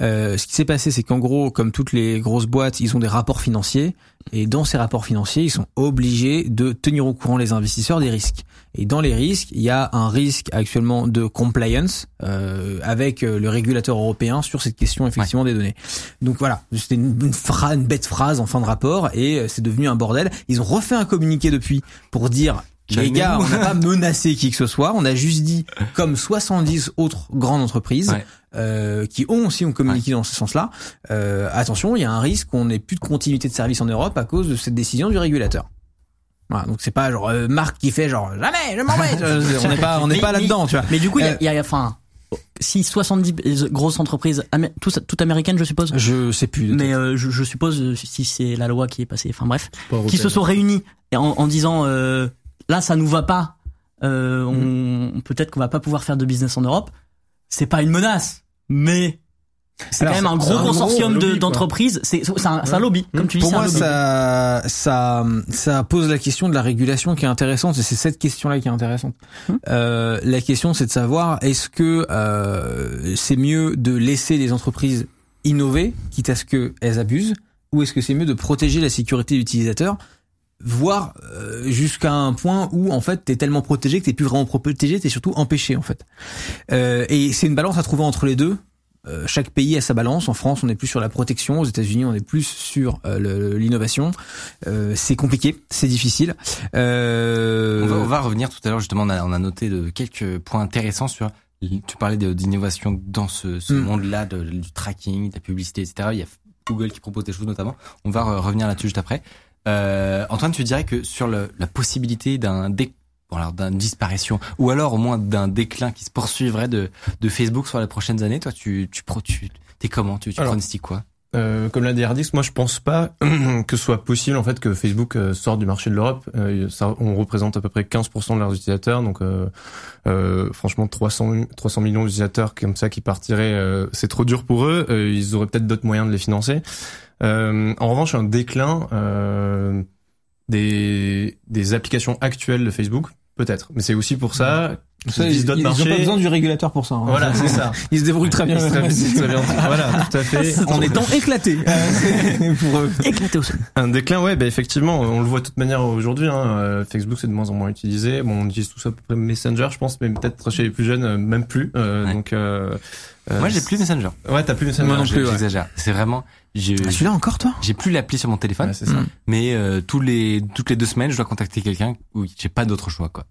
Euh, ce qui s'est passé, c'est qu'en gros, comme toutes les grosses boîtes, ils ont des rapports financiers, et dans ces rapports financiers, ils sont obligés de tenir au courant les investisseurs des risques. Et dans les risques, il y a un risque actuellement de compliance euh, avec euh, le régulateur européen sur cette question effectivement des données. Donc voilà, c'était une, une, bête phrase en fin de rapport et euh, c'est devenu un bordel. Ils ont refait un communiqué depuis pour dire les gars, on n'a pas menacé qui que ce soit, on a juste dit comme 70 autres grandes entreprises Ouais. Euh, qui ont aussi ont communiqué dans ce sens-là. euh, attention, il y a un risque qu'on n'ait plus de continuité de service en Europe à cause de cette décision du régulateur. Voilà, donc c'est pas genre euh, Marc qui fait genre jamais, je m'en vais. On n'est pas, on n'est pas là-dedans, tu vois. Mais du coup il y a- Euh, il y, a enfin si 70 grosses entreprises toutes américaines je suppose. Je sais plus. Mais euh, je, je suppose si c'est la loi qui est passée, enfin bref, qui se sont réunis et en, en disant euh, là ça nous va pas, euh, on peut-être qu'on va pas pouvoir faire de business en Europe. C'est pas une menace, mais c'est quand même un gros consortium lobby, de- d'entreprises. C'est c'est un, lobby, comme tu dis. Pour un moi, lobby. ça, ça, ça pose la question de la régulation qui est intéressante, et c'est cette question-là qui est intéressante. Hum. Euh, la question, c'est de savoir est-ce que euh, c'est mieux de laisser les entreprises innover, quitte à ce qu'elles abusent, ou est-ce que c'est mieux de protéger la sécurité de l'utilisateur, voire euh, jusqu'à un point où en fait t'es tellement protégé que t'es plus vraiment protégé, t'es surtout empêché en fait. Euh, et c'est une balance à trouver entre les deux. Euh, chaque pays a sa balance. En France, on est plus sur la protection. Aux États-Unis, on est plus sur euh, l'innovation. Euh, c'est compliqué, c'est difficile. Euh, on, va, on va revenir tout à l'heure justement. On a, on a noté de quelques points intéressants sur. Tu parlais d'innovation dans ce, ce Mm. monde-là, de- du tracking, de la publicité, etc. Il y a Google qui propose des choses notamment. On va re- revenir là-dessus juste après. Euh, Antoine, tu dirais que sur le, la possibilité d'un dé, bon, alors d'une disparition ou alors au moins d'un déclin qui se poursuivrait de, de Facebook sur les prochaines années, toi, tu, tu, tu t'es comment? Tu, tu Alors, pronostiques quoi? Euh, comme l'a dit Hardix, moi je pense pas que ce soit possible en fait que Facebook euh, sorte du marché de l'Europe. Euh, ça, on représente à peu près 15% de leurs utilisateurs, donc euh, euh, franchement 300 300 millions d'utilisateurs comme ça qui partiraient, euh, c'est trop dur pour eux. Euh, ils auraient peut-être d'autres moyens de les financer. Euh, en revanche, un déclin euh, des des applications actuelles de Facebook, peut-être. Mais c'est aussi pour ça ça, ils, ont pas besoin du régulateur pour ça. hein. Voilà, c'est ça. Ils se débrouillent très bien. Très bien, très bien. Voilà, tout à fait. En étant éclatés euh, pour eux. éclaté au sol. Un déclin, ouais, bah effectivement, on le voit de toute manière aujourd'hui. Hein, euh, Facebook, c'est de moins en moins utilisé. Bon, on utilise tout ça à peu près Messenger, je pense, mais peut-être chez les plus jeunes, euh, même plus. Euh, Ouais. Donc, euh, Moi, j'ai plus Messenger. Ouais, t'as plus Messenger. Moi non Je- plus, ouais. J'exagère. C'est vraiment. je- Ah, Celui-là encore, toi? J'ai plus l'appli sur mon téléphone. Ouais, c'est ça. Mais euh, tous les toutes les deux semaines, je dois contacter quelqu'un où j'ai pas d'autre choix quoi.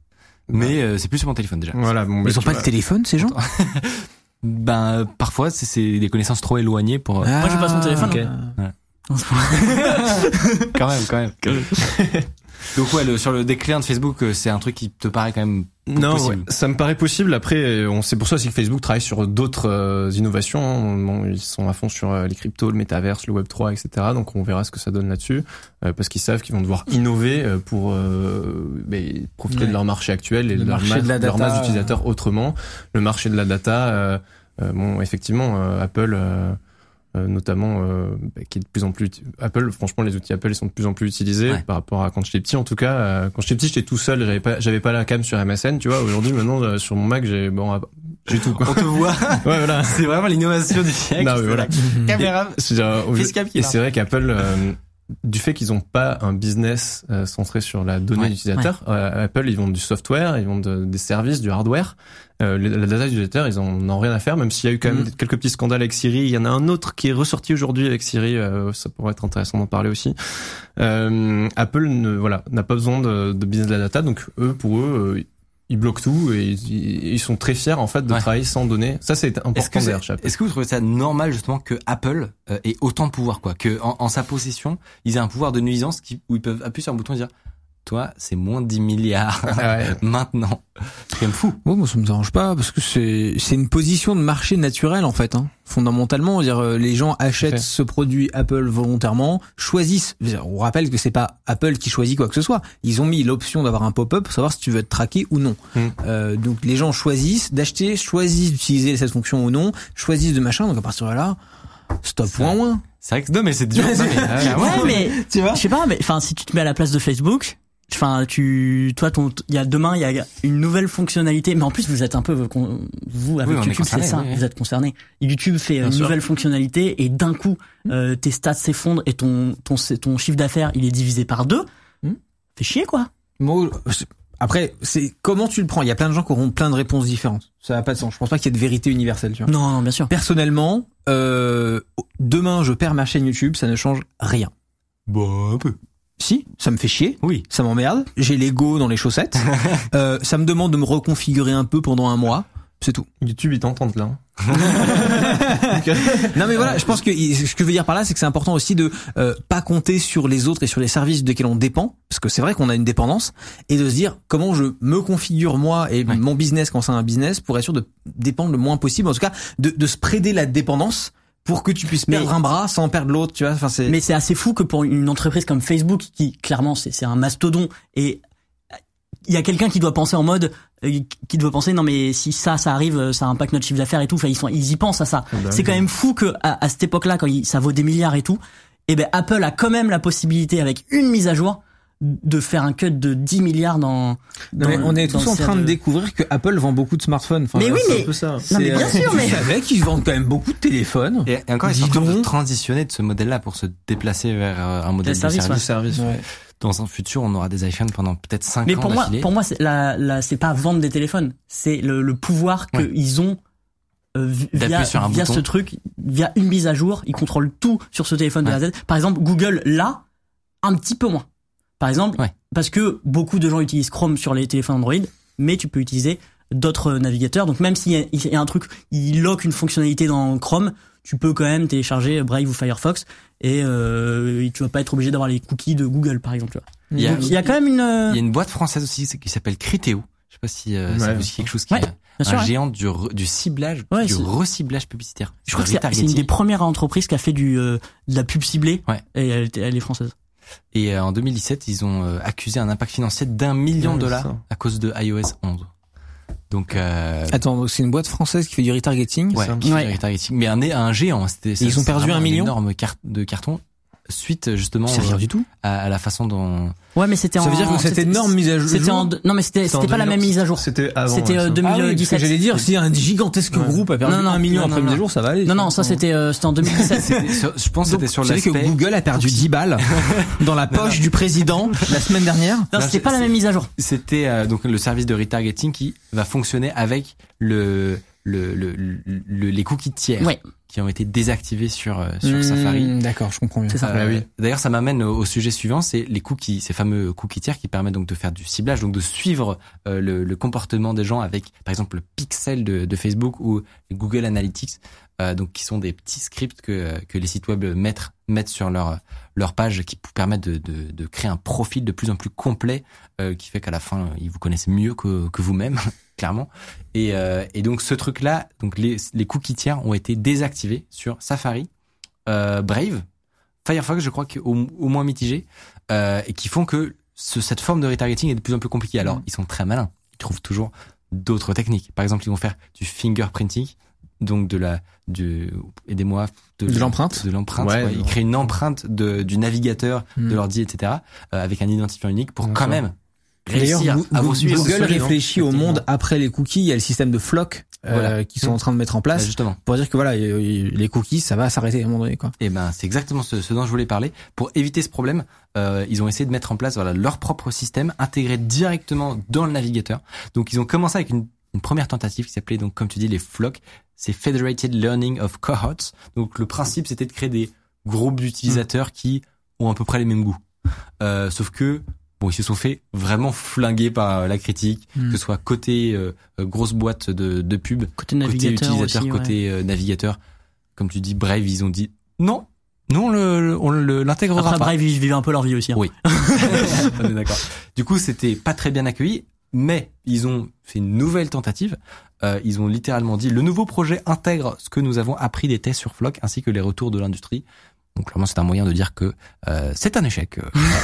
Mais euh, c'est plus sur mon téléphone déjà. Voilà. Bon, bah, Ils ont pas de téléphone, ces gens Ben euh, parfois c'est- c'est des connaissances trop éloignées pour euh, Moi, j'ai pas son téléphone, ok. hein. quand même quand même. Donc ouais, le, sur le déclin de Facebook, euh, c'est un truc qui te paraît quand même Non, ouais, ça me paraît possible. Après, euh, on c'est pour ça aussi que Facebook travaille sur d'autres euh, innovations. hein. Bon, ils sont à fond sur euh, les cryptos, le métaverse, le Web 3, etc. Donc on verra ce que ça donne là-dessus, euh, parce qu'ils savent qu'ils vont devoir innover pour ben, profiter Ouais. de leur marché actuel et Le de leur, marché masse, de la leur data, masse d'utilisateurs autrement. Le marché de la data, bon, effectivement, Apple. Euh, notamment euh, bah, qui est de plus en plus Apple franchement les outils Apple ils sont de plus en plus utilisés Ouais. par rapport à quand j'étais petit en tout cas euh, quand j'étais petit j'étais tout seul j'avais pas j'avais pas la cam sur MSN tu vois aujourd'hui maintenant euh, sur mon Mac j'ai bon ah, j'ai tout quoi On te voit, ouais voilà c'est vraiment l'innovation du siècle. Non, mais voilà. La Caméra. Et c'est vrai qu'Apple, euh, du fait qu'ils n'ont pas un business euh, centré sur la donnée Ouais. d'utilisateur, euh, Apple, ils vendent du software, ils vendent de- des services, du hardware. Euh, la data d'utilisateur, ils en ont rien à faire, même s'il y a eu quand même Mm. quelques petits scandales avec Siri. Il y en a un autre qui est ressorti aujourd'hui avec Siri, euh, ça pourrait être intéressant d'en parler aussi. Euh, Apple, ne, voilà, n'a pas besoin de, de business de la data, donc eux, pour eux, euh, ils bloquent tout et ils, ils sont très fiers en fait de Ouais. travailler sans données. Ça, c'est important Est-ce que, Apple. est-ce que vous trouvez ça normal justement que Apple euh, ait autant de pouvoir quoi, que en, en sa possession ils aient un pouvoir de nuisance qui, où ils peuvent appuyer sur un bouton et dire toi c'est moins 10 milliards Ah ouais. maintenant. C'est quand même fou. Bon, moi, ça me dérange pas parce que c'est c'est une position de marché naturelle en fait. Hein. Fondamentalement, dire euh, les gens achètent ce produit Apple volontairement, choisissent. On rappelle que c'est pas Apple qui choisit quoi que ce soit. Ils ont mis l'option d'avoir un pop-up pour savoir si tu veux être traqué ou non. Mm. Euh, donc les gens choisissent d'acheter, choisissent d'utiliser cette fonction ou non, choisissent de machin. Donc à partir de là, stop point point. C'est vrai que non mais c'est dur. Non, mais, Ouais, mais Tu vois je sais pas, mais enfin, si tu te mets à la place de Facebook, enfin, tu, toi, ton, il y a demain, il y a une nouvelle fonctionnalité, mais en plus, vous êtes un peu, vous, avec Oui, YouTube, c'est concerné, ça, oui, oui. vous êtes concerné. YouTube fait Bien une sûr. nouvelle fonctionnalité et d'un coup, euh, tes stats s'effondrent et ton, ton, ton chiffre d'affaires, il est divisé par deux. Hmm. Fait chier, quoi. Moi, après, c'est comment tu le prends? Il y a plein de gens qui auront plein de réponses différentes. Ça n'a pas de sens. Je pense pas qu'il y ait de vérité universelle. Tu vois. Non, non, bien sûr. Personnellement, euh, demain je perds ma chaîne YouTube, ça ne change rien. Bon un peu. Si, ça me fait chier, Oui. ça m'emmerde. J'ai l'ego dans les chaussettes. euh, ça me demande de me reconfigurer un peu pendant un mois. C'est tout. YouTube, ils t'entendent là. Non mais voilà, je pense que ce que je veux dire par là, c'est que c'est important aussi de euh, pas compter sur les autres et sur les services desquels on dépend, parce que c'est vrai qu'on a une dépendance, et de se dire comment je me configure moi et Ouais. mon business quand c'est un business pour être sûr de dépendre le moins possible, en tout cas de, de spreader la dépendance pour que tu puisses Mais- perdre un bras sans perdre l'autre, tu vois. Enfin c'est. Mais c'est assez fou que pour une entreprise comme Facebook, qui clairement c'est c'est un mastodon, et il y a quelqu'un qui doit penser en mode, euh, qui doit penser non mais si ça ça arrive, euh, ça impacte notre chiffre d'affaires et tout. Enfin ils sont ils y pensent à ça. C'est quand même fou que à, à cette époque-là, quand il- ça vaut des milliards et tout, et ben Apple a quand même la possibilité avec une mise à jour de faire un cut de 10 milliards dans. Non, dans mais on est dans tous en train de découvrir que Apple vend beaucoup de smartphones. Enfin, Mais oui, mais- un peu ça. Non, mais C'est, bien euh, sûr, tu mais- savais qu'ils vendent quand même beaucoup de téléphones. Et, et encore ils sont en train de transitionner de ce modèle-là pour se déplacer vers euh, un modèle Des de services, service. service. Ouais. Dans un futur, on aura des iPhones pendant peut-être 5 Mais ans pour moi, pour moi, c'est la, la, c'est pas vendre des téléphones, c'est le, le pouvoir Ouais. qu'ils ont euh, via, sur un via bouton. ce truc, via une mise à jour, ils contrôlent tout sur ce téléphone de Ouais. A à Z. Par exemple, Google là, un petit peu moins. Par exemple, Ouais. parce que beaucoup de gens utilisent Chrome sur les téléphones Android, mais tu peux utiliser d'autres navigateurs. Donc même s'il y, y a un truc, il lock une fonctionnalité dans Chrome, tu peux quand même télécharger Brave ou Firefox et euh, tu vas pas être obligé d'avoir les cookies de Google par exemple. tu vois. Il y a- Donc, il y a quand même une. euh, Il y a une boîte française aussi c'est- qui s'appelle Criteo. Je sais pas si euh, Ouais. dit quelque chose qui Ouais, est bien sûr, un ouais. géant du, re- du ciblage, Ouais, du c'est- reciblage publicitaire. Je crois que c'est c'est une des premières entreprises qui a fait du euh, de la pub ciblée. Ouais. Et elle est française. Et euh, en 2017, ils ont euh, accusé un impact financier d'un million de Ouais, dollars ça. à cause de iOS 11. Donc, euh, Attends, c'est une boîte française qui fait du retargeting. ouais, qui fait Ouais. du retargeting. mais un, un géant. C'était. ils ont c'est perdu un million énorme carte de carton suite justement C'est rien euh, du tout. à, à la façon dont. Ouais, mais c'était en. Ça veut dire que cette c'était- énorme mise à jour. C'était en. Non, mais c'était C'était pas la même 2011. mise à jour. C'était avant. C'était, euh, ça. 2000. Ah oui, 2017. j'allais dire, si un gigantesque Ouais. groupe a perdu Non, non, un million non, après mise à jour, ça va aller. Non, non, ça c'était euh, c'était en 2017. C'était sur- je pense que c'était sur Vous savez que l'aspect. Google a perdu 10 balles dans la poche du président la semaine dernière. Non, c'était pas la même mise à jour. C'était euh, donc le service de retargeting qui va fonctionner avec le, le, le, le- le- les cookies tiers Ouais. Qui ont été désactivés sur euh, sur Hmm, Safari. D'accord, je comprends mieux. C'est ça. Oui. D'ailleurs, ça m'amène au, au sujet suivant, c'est les cookies, ces fameux cookies tiers qui permettent donc de faire du ciblage, donc de suivre euh, le, le comportement des gens avec, par exemple, le pixel de, de Facebook ou Google Analytics, euh, donc qui sont des petits scripts que que les sites web mettent mettent sur leur leur page, qui vous permettent de, de, de créer un profil de plus en plus complet, euh, qui fait qu'à la fin, ils vous connaissent mieux que que vous-même, clairement. Et, euh, et donc ce truc-là, donc les les cookies tiers ont été désactivés sur Safari, euh, Brave, Firefox, je crois qu'au au moins mitigé, euh, et qui font que ce, cette forme de retargeting est de plus en plus compliquée. Alors, ils sont très malins. Ils trouvent toujours d'autres techniques. Par exemple, ils vont faire du fingerprinting, donc de la, du, aidez-moi, De l'empreinte de l'empreinte. Ouais, ouais. Ils créent une empreinte de, du navigateur, Hmm. de l'ordi, etc., euh, avec un identifiant unique pour quand même D'ailleurs, à vous suivre. Google réfléchit au monde après les cookies. Il y a le système de floc euh, Voilà. qui sont en train de mettre en Bah, place justement. pour dire que voilà, y- les cookies, ça va s'arrêter à un moment donné. Quoi. Eh ben, c'est exactement ce, ce dont je voulais parler. Pour éviter ce problème, euh, ils ont essayé de mettre en place voilà leur propre système intégré directement dans le navigateur. Donc, ils ont commencé avec une, une première tentative qui s'appelait donc, comme tu dis, les FLOC. C'est Federated Learning of Cohorts. Donc, le principe, c'était de créer des groupes d'utilisateurs qui ont à peu près les mêmes goûts. Euh, sauf que bon, ils se sont fait vraiment flinguer par euh, la critique, Hmm. que ce soit côté euh, euh, grosse boîte de, de pub, Côté côté utilisateur, aussi, côté euh, navigateur. Comme tu dis, Brave, ils ont dit non, non, on le- on l'intégrera pas. Brave, ils vivaient un peu leur vie aussi. hein. Oui. on est d'accord. Du coup, c'était pas très bien accueilli, mais ils ont fait une nouvelle tentative. Euh, ils ont littéralement dit le nouveau projet intègre ce que nous avons appris des tests sur Flock ainsi que les retours de l'industrie. Donc clairement, c'est un moyen de dire que euh, c'est un échec.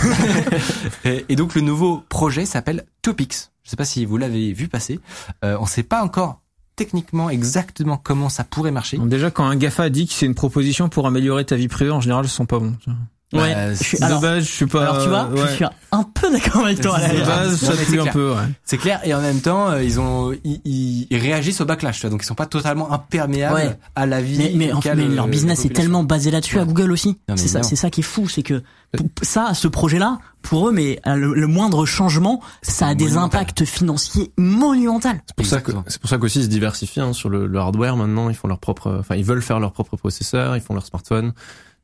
et, et donc le nouveau projet s'appelle Topics. Je sais pas si vous l'avez vu passer. Euh, on sait pas encore techniquement exactement comment ça pourrait marcher. Déjà, quand un GAFA dit que c'est une proposition pour améliorer ta vie privée, en général, ce sont pas bons. Ouais. Bah, je suis- c'est- alors, de base, je suis pas. alors, tu vois, ouais. je suis un peu d'accord avec toi. De base, ça pue c'est un clair. peu. Ouais. C'est clair, et en même temps, euh, ils ont, ils, réagissent au backlash, tu vois, donc ils sont pas totalement imperméables Ouais. à la vie. Mais, mais, en fait, mais leur euh, business est tellement basé là-dessus à. Google aussi. C'est ça, c'est ça qui est fou, c'est que ça, ce projet-là, pour eux, mais le, le moindre changement, ça a des monumental. impacts financiers monumentaux. C'est pour ça que c'est pour ça qu'aussi ils se diversifient hein, sur le, le hardware maintenant. Ils font leur propre, enfin ils veulent faire leur propre processeur, ils font leur smartphone.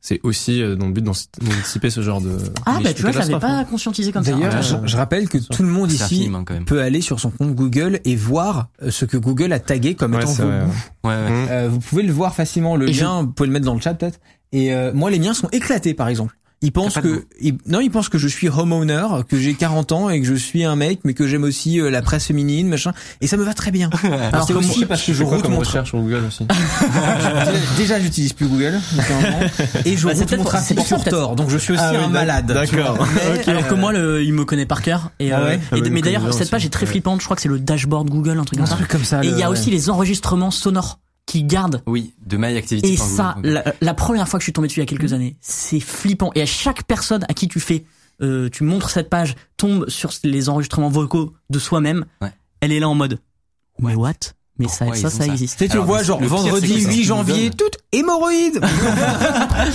C'est aussi euh, dans le but d'anti- d'anticiper ce genre de. Ah bah tu vois, je l'avais catastrophe, pas conscientisé comme ça. D'ailleurs, Ouais. je, je rappelle que tout le monde ici hein, peut aller sur son compte Google et voir euh, ce que Google a tagué comme Ouais, étant vos vrai, goûts. Ouais, ouais. Euh, vous pouvez le voir facilement. Le Et je- lien, vous pouvez le mettre dans le chat peut-être. Et euh, moi, les miens sont éclatés, par exemple. Ils pensent que, ils- non, ils pensent que je suis homeowner, que j'ai 40 ans et que je suis un mec, mais que j'aime aussi euh, la presse féminine, machin. Et ça me va très bien. Alors c'est aussi parce que je route comme mon recherche sur Google aussi. Déjà, j'utilise plus Google. Et je Bah, route mon pour- trafic c'est pour ça, sur. Tor. Donc je suis aussi Ah oui, un malade. d'accord. Mais, Alors que moi, le, il me connaît par cœur. Et, Ah euh, ouais et- Ah mais d'ailleurs, cette page aussi. est très Ouais. flippante. Je crois que c'est le dashboard Google, un truc comme ça. Et il y a aussi les enregistrements sonores qui gardent. Oui, de My Activity. Et ça, la, la première fois que je suis tombé dessus il y a Mmh. quelques années, c'est flippant. Et à chaque personne à qui tu fais, euh, tu montres cette page, tombe sur les enregistrements vocaux de soi-même, Ouais. elle est là en mode. Mais what? Mais ça, Pourquoi ça, ça ça existe. Tu sais, tu Alors, vois, le- genre, le vendredi c'est que ça 8 nous janvier, toute hémorroïde.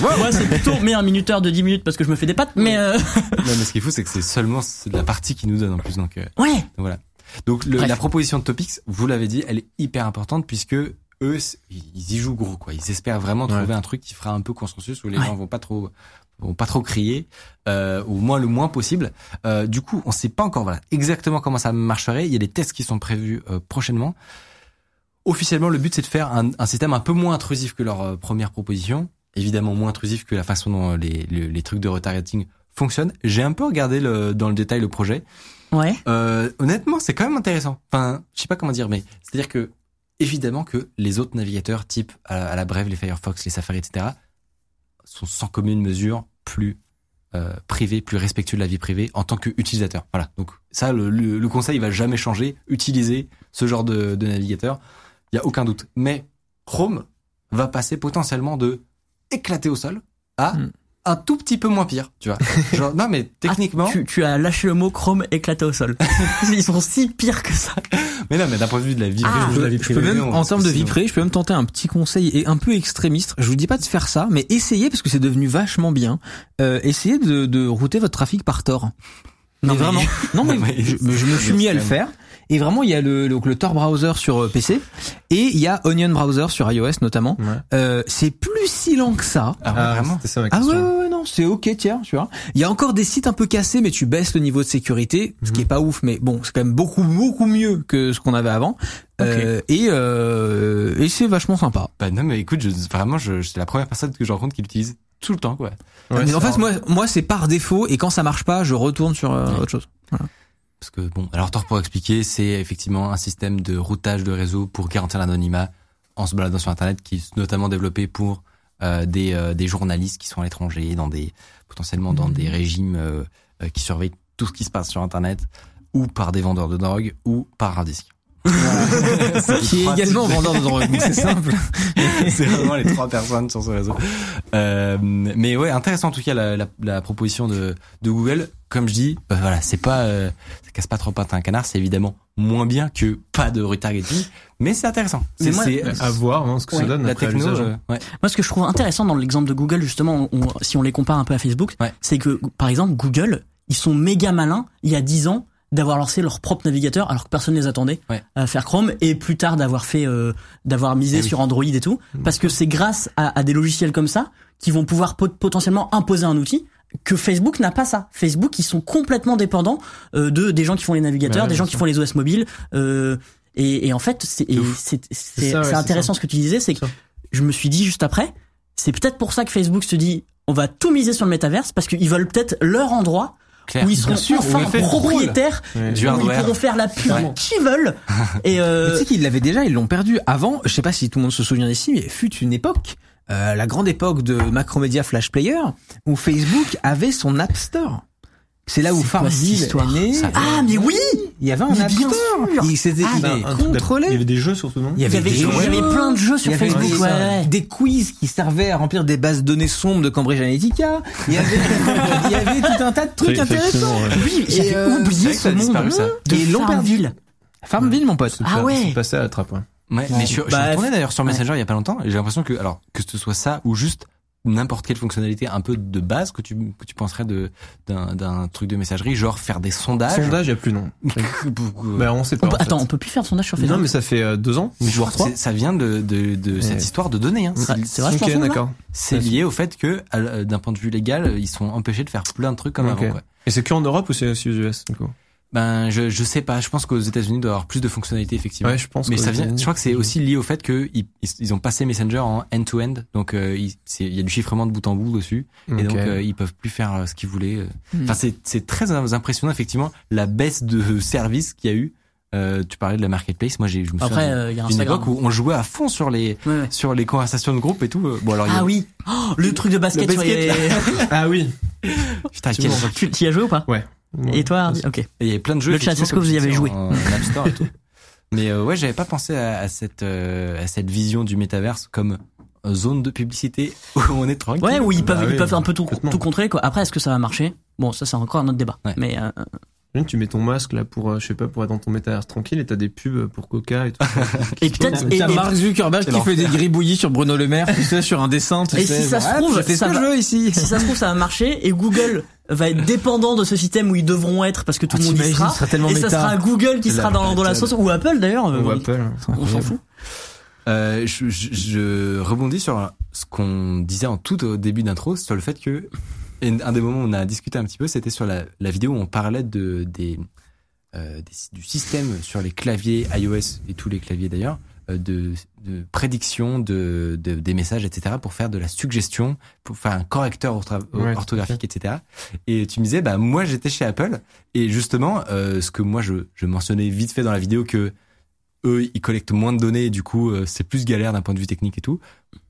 Moi, c'est plutôt mais un minuteur de 10 minutes parce que je me fais des pattes, mais euh, Non, mais ce qui est fou, c'est que c'est seulement c'est de la partie qui nous donne en plus. Donc, euh, ouais. donc voilà. Donc le- la proposition de Topics, vous l'avez dit, elle est hyper importante puisque eux, ils y jouent gros quoi. Ils espèrent vraiment Ouais. trouver un truc qui fera un peu consensus où les Ouais. gens vont pas trop vont pas trop crier, euh, au moins le moins possible. Euh, du coup, on sait pas encore voilà exactement comment ça marcherait. Il y a des tests qui sont prévus euh, prochainement. Officiellement, le but c'est de faire un, un système un peu moins intrusif que leur euh, première proposition. Évidemment moins intrusif que la façon dont les, les, les trucs de retargeting fonctionnent. J'ai un peu regardé le, dans le détail le projet. Ouais. Euh, honnêtement, c'est quand même intéressant. Enfin, je sais pas comment dire, mais c'est-à-dire que évidemment que les autres navigateurs, type à, à la Brève, les Firefox, les Safari, etc., sont sans commune mesure plus euh, privés, plus respectueux de la vie privée en tant qu'utilisateur. Voilà. Donc ça, le, le, le conseil il va jamais changer. Utiliser ce genre de, de navigateur, il y a aucun doute. Mais Chrome va passer potentiellement de éclater au sol à Hmm. Un tout petit peu moins pire. Tu vois. Genre, non, mais techniquement. Ah, tu, tu as lâché le mot Chrome éclaté au sol. Ils sont si pires que ça. Mais non, mais d'un point de vue de la vie, Ah, privée, de la vie Je peux même, non, en termes de vie privée, je peux même tenter un petit conseil et un peu extrémiste. Je vous dis pas de faire ça, mais essayez parce que c'est devenu vachement bien. Euh, essayez de, de router votre trafic par Tor. Non, mais mais- vraiment. Non mais je me suis mis à le faire. Et vraiment, il y a le, le, le Tor browser sur euh, PC et il y a Onion browser sur iOS notamment. Ouais. Euh, c'est plus si lent que ça. Ah, ouais, vraiment ça ma Ah ouais, ouais, ouais, non, c'est ok, tiens, tu vois. Il y a encore des sites un peu cassés, mais tu baisses le niveau de sécurité, ce qui est pas ouf, mais bon, c'est quand même beaucoup, beaucoup mieux que ce qu'on avait avant. Euh, et euh, et c'est vachement sympa. Bah non, mais écoute, je, vraiment, je, c'est la première personne que je rencontre qui l'utilise tout le temps, quoi. Ouais, mais en fait, moi, moi, c'est par défaut, et quand ça marche pas, je retourne sur euh, autre chose. Parce que bon, alors Tor pour expliquer, c'est effectivement un système de routage de réseau pour garantir l'anonymat en se baladant sur Internet, qui est notamment développé pour euh, des, euh, des journalistes qui sont à l'étranger, dans des potentiellement dans des régimes euh, euh, qui surveillent tout ce qui se passe sur Internet, ou par des vendeurs de drogue, ou par un disque. qui est également vendeur de drogue. C'est simple. c'est vraiment les trois personnes sur ce réseau. Euh, mais ouais, intéressant en tout cas la, la, la proposition de, de Google. Comme je dis, bah voilà, c'est pas, euh, ça casse pas trop pattes à un canard. C'est évidemment moins bien que pas de retargeting, mais c'est intéressant. Mais C'est c'est, À voir hein, ce que ouais, ça donne la après techno. l'usage. euh, ouais. Moi, ce que je trouve intéressant dans l'exemple de Google, justement, on- si on les compare un peu à Facebook, Ouais. c'est que, par exemple, Google, ils sont méga malins, il y a 10 ans, d'avoir lancé leur propre navigateur, alors que personne ne les attendait Ouais. à faire Chrome, et plus tard d'avoir fait, euh, d'avoir misé Eh oui. sur Android et tout, parce que c'est grâce à, à des logiciels comme ça qui vont pouvoir pot- potentiellement imposer un outil que Facebook n'a pas ça. Facebook, ils sont complètement dépendants euh, de des gens qui font les navigateurs, Ouais, des gens qui font les OS mobiles. Euh, et, et en fait, c'est c'est ouais, intéressant ce que tu disais, c'est que je me suis dit juste après, c'est peut-être pour ça que Facebook se dit on va tout miser sur le métaverse parce qu'ils veulent peut-être leur endroit Claire. où ils seront sûr, enfin propriétaires. Du où ils pourront faire la pub Ouais. qu'ils veulent. Et Mais euh, tu sais qu'ils l'avaient déjà, ils l'ont perdu. Avant, je sais pas si tout le monde se souvient d'ici, mais fut une époque, euh, la grande époque de Macromedia Flash Player, où Facebook avait son App Store. C'est là où Farmville est né. Ah mais oui, Il y avait un sûr. Il s'était Ah, il truc d'app- Il y contrôlé. avait des jeux surtout, non Il y il y avait, il y jeux. avait plein de jeux Il sur y avait Facebook. des, Ouais. des quiz qui servaient à remplir des bases de données sombres de Cambridge Analytica. Il y avait, il y avait tout un tas de trucs intéressants. ouais. Oui, Et, j'avais euh, oublié ce monde disparu, ça. de Et. Farmville. Farmville, mon pote. Ah pas- ouais. C'est passé à la trappe, ouais. Ouais, mais je, suis- je suis Bah, retourné d'ailleurs sur ouais. Messenger il y a pas longtemps et j'ai l'impression que alors que ce soit ça ou juste n'importe quelle fonctionnalité un peu de base que tu que tu penserais de d'un d'un truc de messagerie genre faire des sondages. Sondage, il y a plus, non. Bah, on sait pas. On peut- en fait. attends, on peut plus faire de sondage sur Facebook. Non, mais ça fait euh, deux ans, voire trois. C'est- ça vient de de, de cette histoire de données. Hein. C'est- c'est vachement Ok, fou, là. d'accord. C'est lié au fait que euh, d'un point de vue légal ils sont empêchés de faire plein de trucs comme Ok. avant. Quoi. Et c'est que en Europe ou c'est aussi aux US, du coup? Ben je je sais pas. Je pense qu'aux États-Unis il doit y avoir plus de fonctionnalités effectivement. Ouais, je pense Mais ça vient, je crois que c'est aussi lié au fait que ils, ont passé Messenger en end-to-end, donc euh, il c'est- il y a du chiffrement de bout en bout dessus, et donc euh, ils peuvent plus faire euh, ce qu'ils voulaient. euh. Hmm. Enfin c'est c'est très impressionnant effectivement la baisse de service qu'il y a eu. Euh, tu parlais de la marketplace, moi j'ai je me souviens Après, d'une- euh, il y a Instagram. époque où on jouait à fond sur les Ouais, ouais. sur les conversations de groupe et tout. Bon alors il y a- Ah oui, Oh, le truc de basket, Le sur les- Ah oui. putain, bon. tu tu y as joué ou pas? Ouais. Et toi, Hardy Ok. Il y avait plein de jeux. Le chat, est-ce que vous y avez joué disais, en, en App Store et tout. Mais euh, ouais, j'avais pas pensé à, à cette euh, à cette vision du métaverse comme euh, zone de publicité où on est tranquille. Ouais, où ils Bah peuvent, ils oui, peuvent un peu tout, tout contrôler, quoi. Après, est-ce que ça va marcher? Bon, ça, c'est encore un autre débat. Ouais. Mais, euh, tu mets ton masque là pour, euh, je sais pas, pour être dans ton métaverse tranquille et t'as des pubs pour Coca et tout. et peut-être, et, T'as et- Mark Zuckerberg qui fait des gribouillis sur Bruno Le Maire, tu sais, sur un dessin. tu Et sais, si ça genre, se trouve, ça que va- je veux ici. si ça se trouve, ça va marcher et Google va être dépendant de ce système où ils devront être parce que tout Ah, le monde y sera. et ça sera Google qui sera dans, dans la sauce ou Apple d'ailleurs. Ou on- Apple. On s'en fout. Euh, je, je, je rebondis sur ce qu'on disait en tout au début d'intro, sur le fait que et un des moments où on a discuté un petit peu, c'était sur la, la vidéo où on parlait de des, euh, des- du système sur les claviers iOS et tous les claviers d'ailleurs euh, de, de prédiction de, de des messages, etc. pour faire de la suggestion, pour faire un correcteur Ouais, orthographique, etc. Et tu me disais, bah moi j'étais chez Apple et justement euh, ce que moi je, je mentionnais vite fait dans la vidéo que eux ils collectent moins de données et du coup c'est plus galère d'un point de vue technique et tout.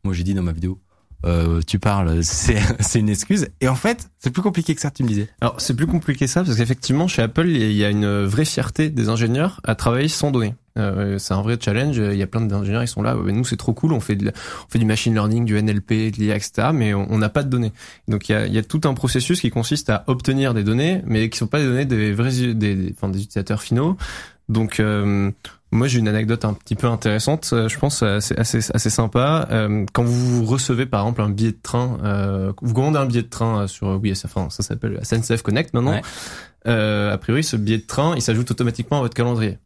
Moi j'ai dit dans ma vidéo euh, tu parles c'est une excuse et en fait c'est plus compliqué que ça tu me disais. Alors c'est plus compliqué que ça parce qu'effectivement chez Apple il y a une vraie fierté des ingénieurs à travailler sans données. Euh, c'est un vrai challenge. Il y a plein d'ingénieurs qui sont là. Nous c'est trop cool. On fait du machine learning, du NLP, de l'IA, etc. Mais on n'a pas de données. Donc il y a, tout un processus qui consiste à obtenir des données, mais qui sont pas des données des vrais des utilisateurs finaux. Donc euh, moi j'ai une anecdote un petit peu intéressante. euh, Je pense euh, c'est assez assez sympa. Euh, quand vous recevez par exemple un billet de train, euh, vous commandez un billet de train euh, sur oui enfin, ça s'appelle SNCF Connect maintenant. Ouais. Euh, a priori ce billet de train il s'ajoute automatiquement à votre calendrier.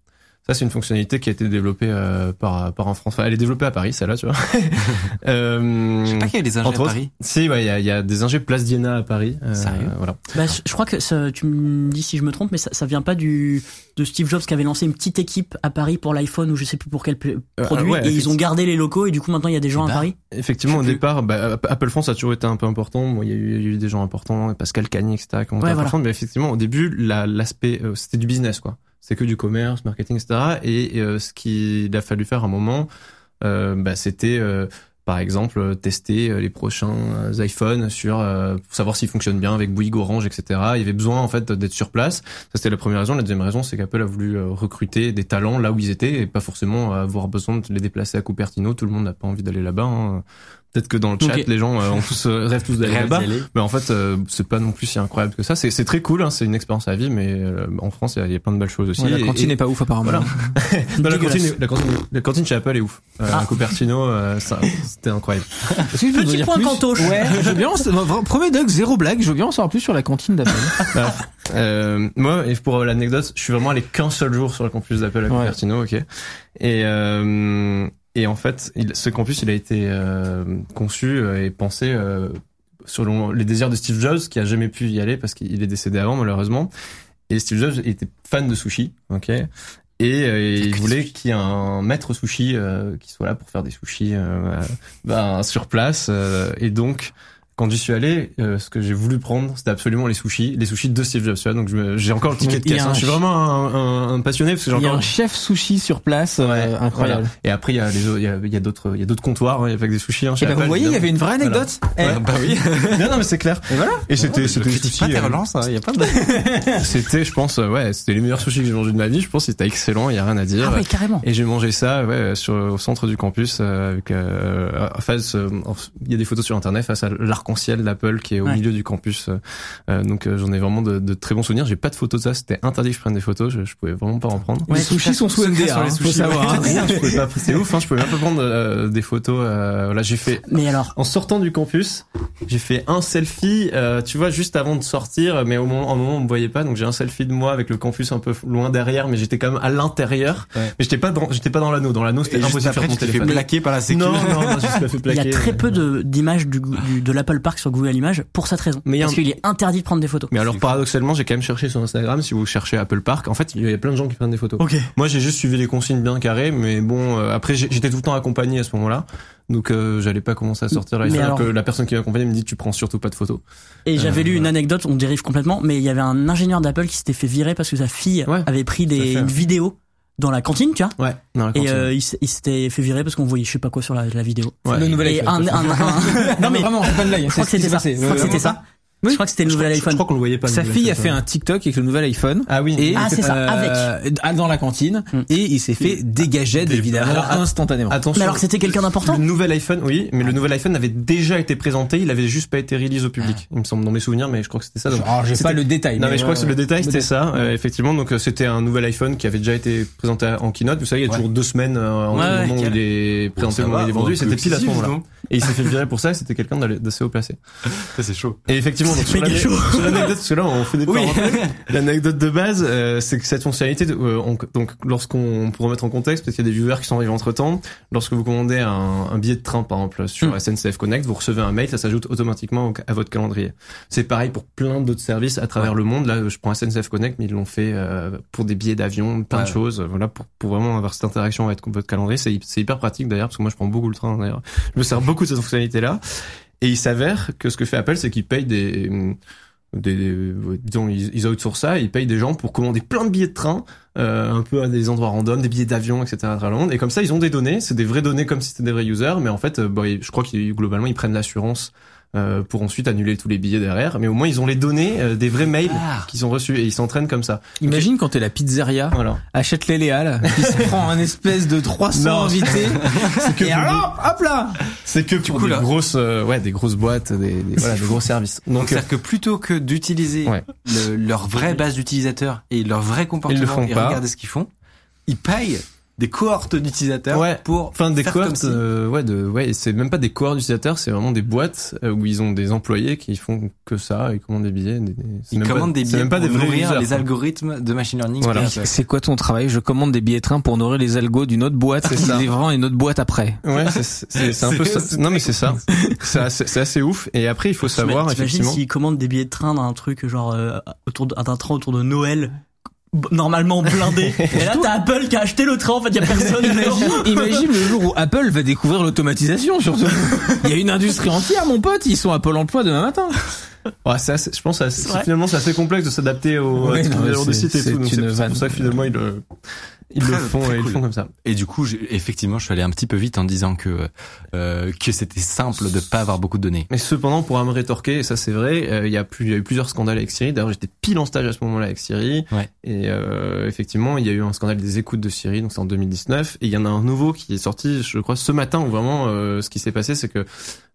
Ça, c'est une fonctionnalité qui a été développée euh, par par un Français. Enfin, elle est développée à Paris, celle-là, tu vois. euh, Je sais pas qu'il y a des ingés à autres. Paris. Si, ouais, il y a, il y a des ingés Place Diana à Paris. euh, Sérieux? Voilà. Bah, je je crois que ça, tu me dis si je me trompe, mais ça, ça vient pas du de Steve Jobs qui avait lancé une petite équipe à Paris pour l'iPhone ou je sais plus pour quel Euh, produit ouais, et ils ont gardé les locaux et du coup maintenant il y a des gens à bah, Paris? Effectivement, au plus. départ, bah, Apple France a toujours été un peu important. Bon, il y a eu, il y a eu des gens importants, Pascal Cagny, etc. qui ont été Ouais. Mais effectivement, au début, la- l'aspect, euh, c'était du business, quoi. C'était que du commerce, marketing, etc. Et euh, ce qu'il a fallu faire à un moment, euh, bah, c'était, euh, par exemple, tester euh, les prochains iPhones sur pour savoir s'ils fonctionnent bien avec Bouygues, Orange, etc. Il y avait besoin en fait d'être sur place. Ça c'était la première raison. La deuxième raison, c'est qu'Apple a voulu recruter des talents là où ils étaient et pas forcément avoir besoin de les déplacer à Cupertino. Tout le monde n'a pas envie d'aller là-bas. hein. Peut-être que dans le chat, les gens euh, ont tous euh, rêvent tous d'aller là-bas. Mais en fait, euh, c'est pas non plus si incroyable que ça. C'est c'est très cool. Hein, c'est une expérience à vivre. Mais euh, en France, il y a- il y, a plein de belles choses aussi. Ouais, la cantine et- est pas ouf apparemment. Voilà. Non, la, Dégueulasse. cantine, la, cantine, la cantine chez Apple est ouf. Euh, Ah. à Cupertino, euh, ça, c'était incroyable. Que Petit point cantoche. Ouais, je veux bien. Premier Doug, zéro blague. Je veux bien en savoir plus sur la cantine d'Apple. Euh, moi, et pour l'anecdote, je suis vraiment allé qu'un seul jour sur le campus d'Apple à Ouais. Cupertino, ok. Et euh, et en fait, il- ce campus, il a été euh, conçu euh, et pensé euh, selon les désirs de Steve Jobs, qui a jamais pu y aller parce qu'il est décédé avant malheureusement. Et Steve Jobs était fan de sushi, ok? Et euh, il voulait qu'il y ait un maître sushi euh, qui soit là pour faire des sushis euh, ben, sur place. euh, et donc, quand j'y suis allé, euh, ce que j'ai voulu prendre, c'était absolument les sushis, les sushis de Steve Jobs. tu vois. Donc je me- j'ai encore le ticket de Il y a caisse. hein. Je suis vraiment un, un- un passionné parce que j'ai Il y a encore. un chef sushi sur place, euh, Ouais, incroyable. voilà. Et après il y a les autres, il y a, il y a d'autres, il y a d'autres comptoires hein, avec des sushis. Hein, chez Et ben, vous voyez, il y avait une vraie anecdote. Eh, Ouais, bah oui. non, non, mais c'est clair. Et voilà. Et c'était, c'était, des pas sushis, tes euh, relances, hein, il y a plein de... c'était, je pense, euh, ouais, c'était les meilleurs sushis que j'ai mangé de ma vie. Je pense que c'était excellent. Il y a rien à dire. Ah ouais carrément. Et j'ai mangé ça ouais, sur, au centre du campus euh, avec euh, face. euh, il y a des photos sur internet face à l'arc-en-ciel d'Apple qui est au Ouais. milieu du campus. euh, euh, donc euh, j'en ai vraiment de, de très bons souvenirs. J'ai pas de photos de ça. C'était interdit que je prenne des photos. Je, je pouvais vraiment pas en prendre. les sushis sont sous NDA, hein, faut sushis, savoir. hein. C'est ouf. Hein, je pouvais même pas prendre euh, des photos. Euh, voilà, j'ai fait Mais alors, en sortant du campus, j'ai fait un selfie, euh, tu vois, juste avant de sortir, mais au moment, au moment on me voyait pas, donc j'ai un selfie de moi avec le campus un peu loin derrière, mais j'étais quand même à l'intérieur. Ouais. Mais j'étais pas dans, j'étais pas dans l'anneau. Dans l'anneau, c'était impossible de après, faire mon tu t'es fait téléphone. plaquer par la sécu. Non, non, non, je me suis pas fait il y plaquer. a très peu de d'images de l'Apple Park sur Google Images pour cette raison. Mais Parce un- qu'il est interdit de prendre des photos. Mais alors paradoxalement, j'ai quand même cherché sur Instagram. Si vous cherchez Apple Park, en fait, il y a plein de gens qui prennent des photos. Ok. Moi, j'ai juste suivi les consignes bien carrées, mais bon, euh, après, j'étais tout le temps accompagné à ce moment-là, donc euh, j'allais pas commencer à sortir l'iPhone. alors que la personne qui m'accompagnait me dit, tu prends surtout pas de photos. Et j'avais Euh, lu une anecdote, on dérive complètement, mais il y avait un ingénieur d'Apple qui s'était fait virer parce que sa fille Ouais, avait pris des fait. Dans la cantine, tu vois. Ouais. Dans la Et cantine. euh, il s- il s'était fait virer parce qu'on voyait je sais pas quoi sur la, la vidéo. Ouais. Le nouvel Et iPhone. un, un, un- Non mais vraiment, c'est pas une blague. je crois que c'est ce c'était ça. Je crois que c'était ça. Oui. Je crois que c'était le nouvel crois- iPhone. Je crois qu'on le voyait pas. Sa fille a fait un TikTok avec le nouvel iPhone. Ah oui. Et, Ah, c'est ça, euh, dans la cantine. Mm. Et il s'est fait dégager évidemment Alors, instantanément. Attention. Mais alors que c'était quelqu'un d'important. Le nouvel iPhone, oui, mais le nouvel iPhone avait déjà été présenté, il avait juste pas été release au public. Il me semble dans mes souvenirs, mais je crois que c'était ça. donc- Alors j'ai C'était- pas le détail. Non mais je crois que c'est le détail, c'était ça, euh, effectivement. Donc euh, c'était un nouvel iPhone qui avait déjà été présenté en keynote. Vous savez, il y a toujours deux semaines en moment où il est présenté, au moment où il est vendu. C'était pile à ce moment-là. Et il s'est fait virer pour ça. et C'était quelqu'un d'assez haut placé. Ça, c'est chaud. Et effectivement, donc, sur l'anecdote, parce que là on fait des Oui. L'anecdote de base, euh, c'est que cette fonctionnalité, euh, on- donc lorsqu'on, pour remettre en contexte, parce qu'il y a des viewers qui sont arrivés entre temps, lorsque vous commandez un, un billet de train par exemple sur Hmm. SNCF Connect, vous recevez un mail, ça s'ajoute automatiquement au- à votre calendrier. C'est pareil pour plein d'autres services à travers le monde. Là, je prends SNCF Connect, mais ils l'ont fait euh, pour des billets d'avion, plein de choses. Voilà, pour, pour vraiment avoir cette interaction avec votre calendrier, c'est hy- c'est hyper pratique d'ailleurs, parce que moi je prends beaucoup le train d'ailleurs. Je me sers beaucoup de cette fonctionnalité-là. Et il s'avère que ce que fait Apple, c'est qu'il paye des, des, des- disons, ils, outsourcent ça, ils payent des gens pour commander plein de billets de train, euh, un peu à des endroits random, des billets d'avion, etc. Et comme ça, ils ont des données, c'est des vraies données comme si c'était des vrais users, mais en fait, euh, ils- je crois qu'ils globalement ils prennent l'assurance euh, pour ensuite annuler tous les billets derrière. Mais au moins, ils ont les données euh, des vrais mails Ah. qu'ils ont reçus et ils s'entraînent comme ça. Imagine quand t'es la pizzeria, Voilà. achète les Léal, qui se prend un espèce de 300 Non. invités. que et alors, hop là C'est que pour coup, des là- grosses, euh, ouais, des grosses boîtes, des, des- voilà, des gros services. Donc, Donc, euh, c'est-à-dire que plutôt que d'utiliser Ouais. le- leur vraie base d'utilisateurs et leur vrai comportement Ils le font et pas. regarder ce qu'ils font, ils payent des cohortes d'utilisateurs Ouais. pour Enfin, des faire comme cohortes, si- euh, ouais, de, ouais, c'est même pas des cohortes d'utilisateurs, c'est vraiment des boîtes euh, où ils ont des employés qui font que ça, ils commandent des billets. Des, des- c'est Ils même commandent pas, des billets même pas pour des nourrir users, les quoi. algorithmes de machine learning. Voilà. C'est quoi ton travail Je commande des billets de train pour nourrir les algos d'une autre boîte C'est ça. à une autre boîte après. Ouais, c'est- c'est c'est un peu ça. Non, mais c'est ça. C'est assez, ouf. Et après, il faut savoir, effectivement. s'ils commandent des billets de train d'un truc genre euh, autour d'un train autour de Noël normalement blindé et là t'as Apple qui a acheté le train en fait y a personne Imagine, imagine le jour où Apple va découvrir l'automatisation surtout. Il y a une industrie entière, mon pote, ils sont à Pôle emploi demain matin. Ouais, c'est assez- je pense que finalement c'est assez complexe de s'adapter aux Ouais, non, de sites et c'est tout. C'est pour ça que finalement ils le, font ils le font comme ça. Et du coup, effectivement, je suis allé un petit peu vite en disant que euh, que c'était simple de pas avoir beaucoup de données. Mais cependant, pour me rétorquer, et ça c'est vrai, euh, il y a plus, il y a eu plusieurs scandales avec Siri. D'ailleurs, j'étais pile en stage à ce moment-là avec Siri. Ouais. Et euh, effectivement, il y a eu un scandale des écoutes de Siri, donc c'est en 2019. Et il y en a un nouveau qui est sorti, je crois, ce matin où vraiment euh, ce qui s'est passé, c'est que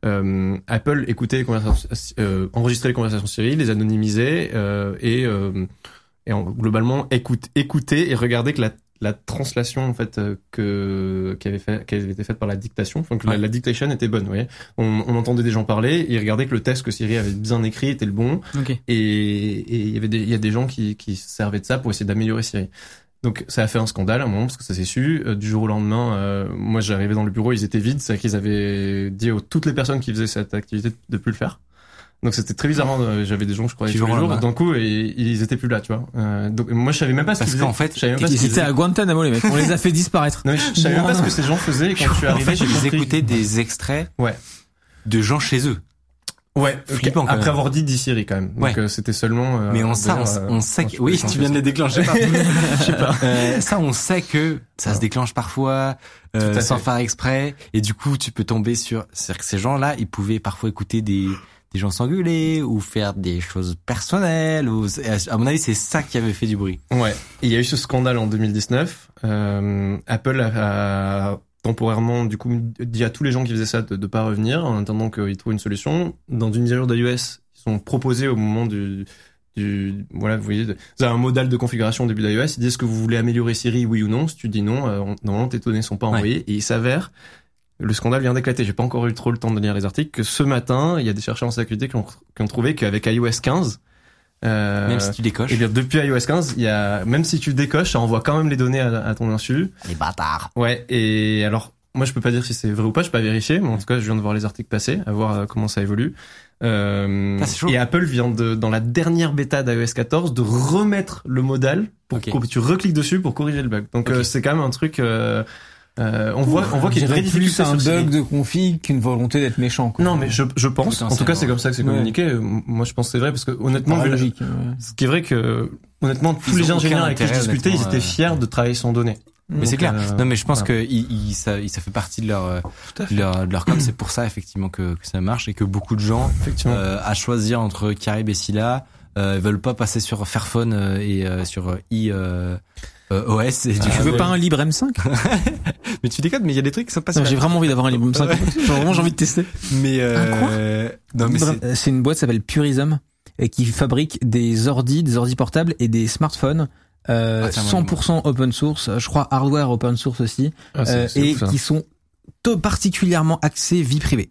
euh, Apple écoutait les conversations, euh, enregistrait les conversations Siri, les anonymisait euh, et euh, et en- globalement écoute, écouter et regarder que la la translation en fait euh, que qui avait fait qui avait été faite par la dictation. Enfin que la, Ouais. la dictation était bonne vous voyez. On, on entendait des gens parler et ils regardaient que le texte que Siri avait bien écrit était le bon. Ok. et et il y avait des il y a des gens qui qui se servaient de ça pour essayer d'améliorer Siri. Donc ça a fait un scandale à un moment parce que ça s'est su. Euh, du jour au lendemain euh, moi j'arrivais dans le bureau ils étaient vides. C'est qu'ils avaient dit à toutes les personnes qui faisaient cette activité de plus le faire donc c'était très bizarre. hein. J'avais des gens je croyais tous les jours. lendemain. D'un coup, et ils étaient plus là, tu vois. Euh, donc moi, je savais même pas ce qu'ils Parce faisaient. qu'en fait, je savais même pas ce Ils étaient à Guantanamo les mecs, on les a fait disparaître. Non, mais je je savais même pas ce que ces gens faisaient. Et quand je suis En arrivé, fait, j'ai ils écoutaient des extraits Ouais. de gens chez eux. Ouais. Flippant, quand Après avoir dit dit Siri quand même. Donc Ouais. euh, c'était seulement. euh, Mais on, ça, on, euh, on sait quand que, oui, tu viens de les déclencher. Je sais pas. Euh, ça, on sait que ça se déclenche parfois, euh, sans fait. faire exprès. Et du coup, tu peux tomber sur, c'est-à-dire que ces gens-là, ils pouvaient parfois écouter des, des gens s'engueuler ou faire des choses personnelles. Ou, à mon avis, c'est ça qui avait fait du bruit. Ouais. Il y a eu ce scandale en 2019. Euh, Apple a, a temporairement, du coup, dit à tous les gens qui faisaient ça de ne pas revenir en attendant qu'ils trouvent une solution. Dans une mise à jour d'iOS, ils ont proposé au moment du, du, voilà, vous voyez, vous avez un modal de configuration au début d'iOS. Ils disent est-ce que vous voulez améliorer Siri, oui ou non. Si tu dis non, euh, normalement tes données sont pas Ouais. envoyées. Et il s'avère, le scandale vient d'éclater. J'ai pas encore eu trop le temps de lire les articles. Que ce matin, il y a des chercheurs en sécurité qui ont, qui ont trouvé qu'avec iOS 15, euh, Même si tu décoches. et bien depuis iOS 15, il y a même si tu décoches, ça envoie quand même les données à, à ton insu. Les bâtards. Ouais. Et alors, moi, je peux pas dire si c'est vrai ou pas. Je peux pas vérifier, mais en tout cas, je viens de voir les articles passer, à voir euh, comment ça évolue. Euh, Ah, et Apple vient de, dans la dernière bêta d'iOS 14, de remettre le modal pour que tu recliques dessus pour corriger le bug. Donc euh, c'est quand même un truc. Euh, on voit, on voit qu'il y a une vraie plus difficulté un bug de config qu'une volonté d'être méchant. Quoi. Non, mais je, je pense. En tout cas, c'est comme ça que c'est communiqué. Moi, je pense que c'est vrai parce que honnêtement, vu la- logique. ouais. ce qui est vrai que honnêtement, tous Ils les ingénieurs avec qui je discutais, ils étaient euh, fiers de travailler sans données. Mais c'est clair. euh, non, mais je pense voilà. que il, il- ça, il- ça fait partie de leur, euh, Tout à fait. de leur, de leur com. C'est pour ça, effectivement, que, que ça marche et que beaucoup de gens, Effectivement. euh, à choisir entre Carib et Scylla, euh, veulent pas passer sur Fairphone et euh, sur i euh, OS. Et du Tu veux pas un Libre M5 mais tu déconnes, mais il y a des trucs qui sont pas J'ai vraiment envie d'avoir un Libre M5. J'ai vraiment j'ai envie de tester. Mais euh, non, mais Libre- c'est- euh, c'est une boîte qui s'appelle Purism et qui fabrique des ordis, des ordis portables et des smartphones. Euh, Ah, tiens, moi, 100% open source, je crois hardware open source aussi, Ah, c'est- euh, et ouf, qui sont to- particulièrement axés vie privée.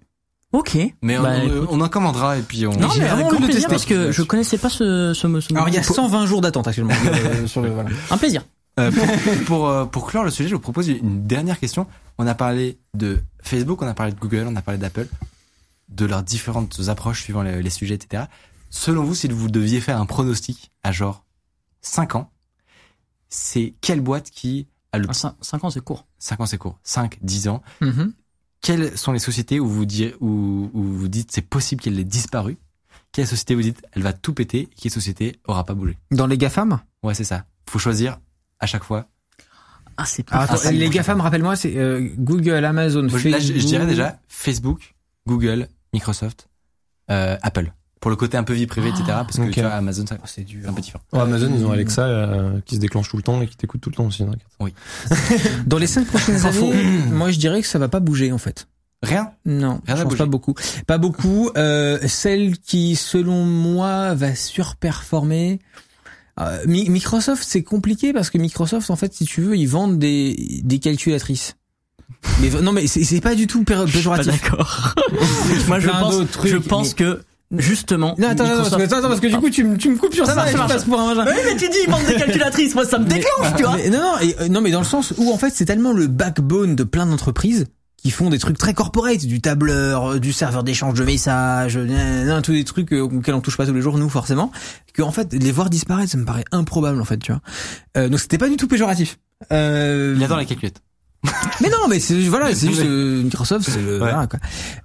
Ok. mais on, Bah, on- en commandera et puis on. Non, j'ai mais vraiment le plaisir tester. parce que je connaissais pas ce, ce, ce Alors il y a Pour- 120 jours d'attente actuellement euh, sur le voilà. Un plaisir. Euh, pour, pour, euh, pour clore le sujet, je vous propose une dernière question. On a parlé de Facebook, on a parlé de Google, on a parlé d'Apple, de leurs différentes approches suivant les, les sujets, etc. Selon vous, si vous deviez faire un pronostic à genre 5 ans, c'est quelle boîte qui a le... 5 ans, c'est court. 5 ans c'est court, 5, 10 ans. Mhm. Quelles sont les sociétés où vous, direz, où, où vous dites c'est possible qu'elle ait disparu? Quelle société vous dites elle va tout péter quelle société aura pas bougé? Dans les GAFAM? Ouais, c'est ça. Faut choisir à chaque fois. Ah, c'est Ah, attends, ça, les GAFAM, rappelle-moi, c'est euh, Google, Amazon, Moi, je- là, je, je dirais Facebook. déjà Facebook, Google, Microsoft, euh, Apple. Pour le côté un peu vie privée, etc. Parce que ok. tu vois, Amazon, ça- Oh, c'est un peu différent. Amazon, ils ont Alexa euh, qui se déclenche tout le temps et qui t'écoute tout le temps aussi. hein. Dans les cinq prochaines Pas années, moi je dirais que ça va pas bouger en fait. Rien? Non, Rien je pense bouger. pas beaucoup. Pas beaucoup. Euh, celle qui, selon moi, va surperformer. Euh, Mi- Microsoft, c'est compliqué parce que Microsoft, en fait, si tu veux, ils vendent des, des calculatrices. Mais non, mais c'est pas du tout péjoratif. d'accord. Moi, je pense, trucs, je pense mais- que justement. Non, attends, attends, parce que, Microsoft- attends, parce que du coup, tu, me- tu me coupes sur Ça ça, marche, ça marche. passe pour un. Mais oui, mais tu dis ils vendent des calculatrices, moi ça me déclenche, tu vois. Mais non, non, et, euh, non, mais dans le sens où en fait c'est tellement le backbone de plein d'entreprises qui font des trucs très corporate, du tableur, euh, du serveur d'échange de messages, euh, tous des trucs euh, auxquels on touche pas tous les jours nous forcément, que en fait les voir disparaître, ça me paraît improbable en fait, tu vois. Euh, donc c'était pas du tout péjoratif. Euh, Il adore la calculette. mais non, mais c'est voilà, c'est juste euh, Microsoft, c'est le voilà, quoi.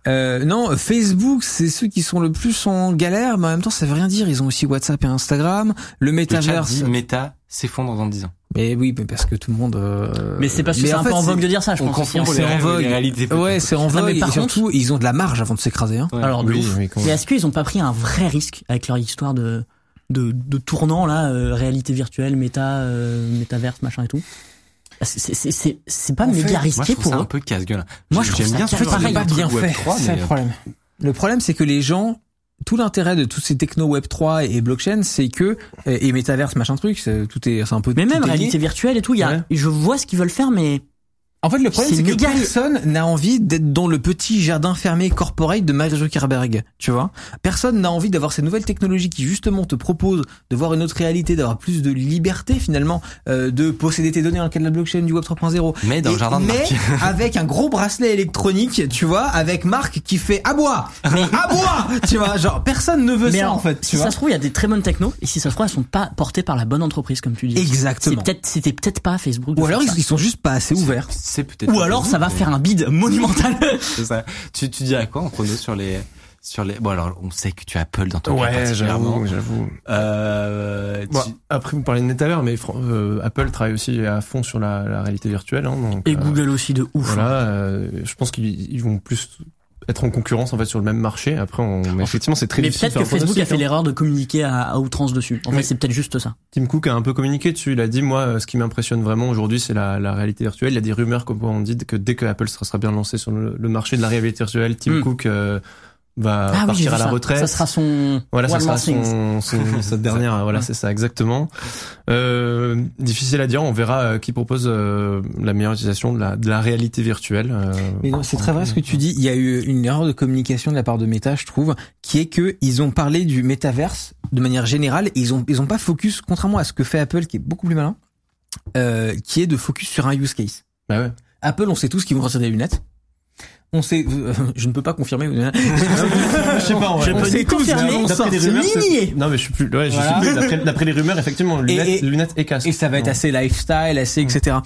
Euh, non, Facebook, c'est ceux qui sont le plus en galère, mais en même temps ça veut rien dire. Ils ont aussi WhatsApp et Instagram, le Le chat métaverse. dit Meta s'effondre dans 10 ans. Mais oui, mais parce que tout le monde. euh, Mais c'est parce que c'est en un fait, peu en c'est- vogue de dire ça, je On pense. hein. c'est en vogue. Ouais, c'est en Non, mais vogue. par et surtout, ils ont de la marge avant de s'écraser. Hein. Ouais. Alors Oui, oui, Mais est-ce qu'ils ont pas pris un vrai risque avec leur histoire de de, de tournant là, euh, réalité virtuelle, méta, euh, métaverse, machin et tout? C'est c'est c'est c'est pas En fait, méga Moi, je risqué trouve ça pour un eux. peu casse-gueule. Moi, je trouve J'aime ça bien casse- ce genre de pareil, pas bien fait. 3, C'est mais, le problème. Le problème, c'est que les gens, tout l'intérêt de tous ces techno Web 3 et blockchain, c'est que et métaverse machin truc, tout est, c'est un peu. Mais même réalité virtuelle et tout, il y a, Ouais. je vois ce qu'ils veulent faire, mais En fait, le problème, C'est que méga- personne n'a envie d'être dans le petit jardin fermé corporate de Mark Zuckerberg, tu vois. Personne n'a envie d'avoir ces nouvelles technologies qui justement te proposent de voir une autre réalité, d'avoir plus de liberté finalement, euh, de posséder tes données dans le cadre de la blockchain du Web 3.0. Mais dans le jardin de mais avec un gros bracelet électronique, tu vois, avec Marc qui fait à bois, mais à bois, tu vois, genre personne ne veut mais ça alors, en fait, tu si vois. ça se trouve, il y a des très bonnes technos, et si ça se trouve, elles sont pas portées par la bonne entreprise, comme tu dis. Exactement. c'était peut-être pas Facebook. Ou alors ils sont juste pas assez ouverts. C'est peut-être. Ou alors ça va mais- faire un bid monumental. C'est ça. Tu, tu dirais quoi en chrono sur les, sur les, bon alors, on sait que tu as Apple dans ton cas Ouais, particulièrement. j'avoue, j'avoue. Euh, Bon, tu- après, vous parlez de métavers, mais fran- euh, Apple travaille aussi à fond sur la, la réalité virtuelle. Hein, donc, Et euh, Google aussi de ouf. Voilà, euh, je pense qu'ils ils vont plus être en concurrence en fait sur le même marché. Après, on, mais effectivement, c'est très Mais difficile. peut-être de que Facebook a fait hein. l'erreur de communiquer à, à outrance dessus. En fait, c'est peut-être juste ça. Tim Cook a un peu communiqué dessus. Il a dit, moi, ce qui m'impressionne vraiment aujourd'hui, c'est la, la réalité virtuelle. Il y a des rumeurs comme on dit que dès que Apple sera, sera bien lancé sur le, le marché de la réalité virtuelle, Tim Hmm. Cook euh, va Ah partir à la ça. retraite. Ça sera son Voilà, ça sera son, son- sa dernière. Voilà, c'est ça exactement. Euh, difficile à dire. On verra euh, qui propose euh, la meilleure utilisation de la, de la réalité virtuelle. euh, Mais non, c'est très vrai ce que tu dis. Il y a eu une erreur de communication de la part de Meta, je trouve, qui est que ils ont parlé du métaverse de manière générale. Et ils ont ils ont pas focus, contrairement à ce que fait Apple, qui est beaucoup plus malin, euh, qui est de focus sur un use case. Bah ouais. Apple, on sait tous qu'ils vont sortir des lunettes. On sait, euh, je ne peux pas confirmer. je sais pas. Je mais on sort c'est. Non, mais je suis plus. Ouais, je Voilà. suis plus. D'après, d'après les rumeurs, effectivement, lunettes, et- lunettes et casque. Et ça va être Non. assez lifestyle, assez etc.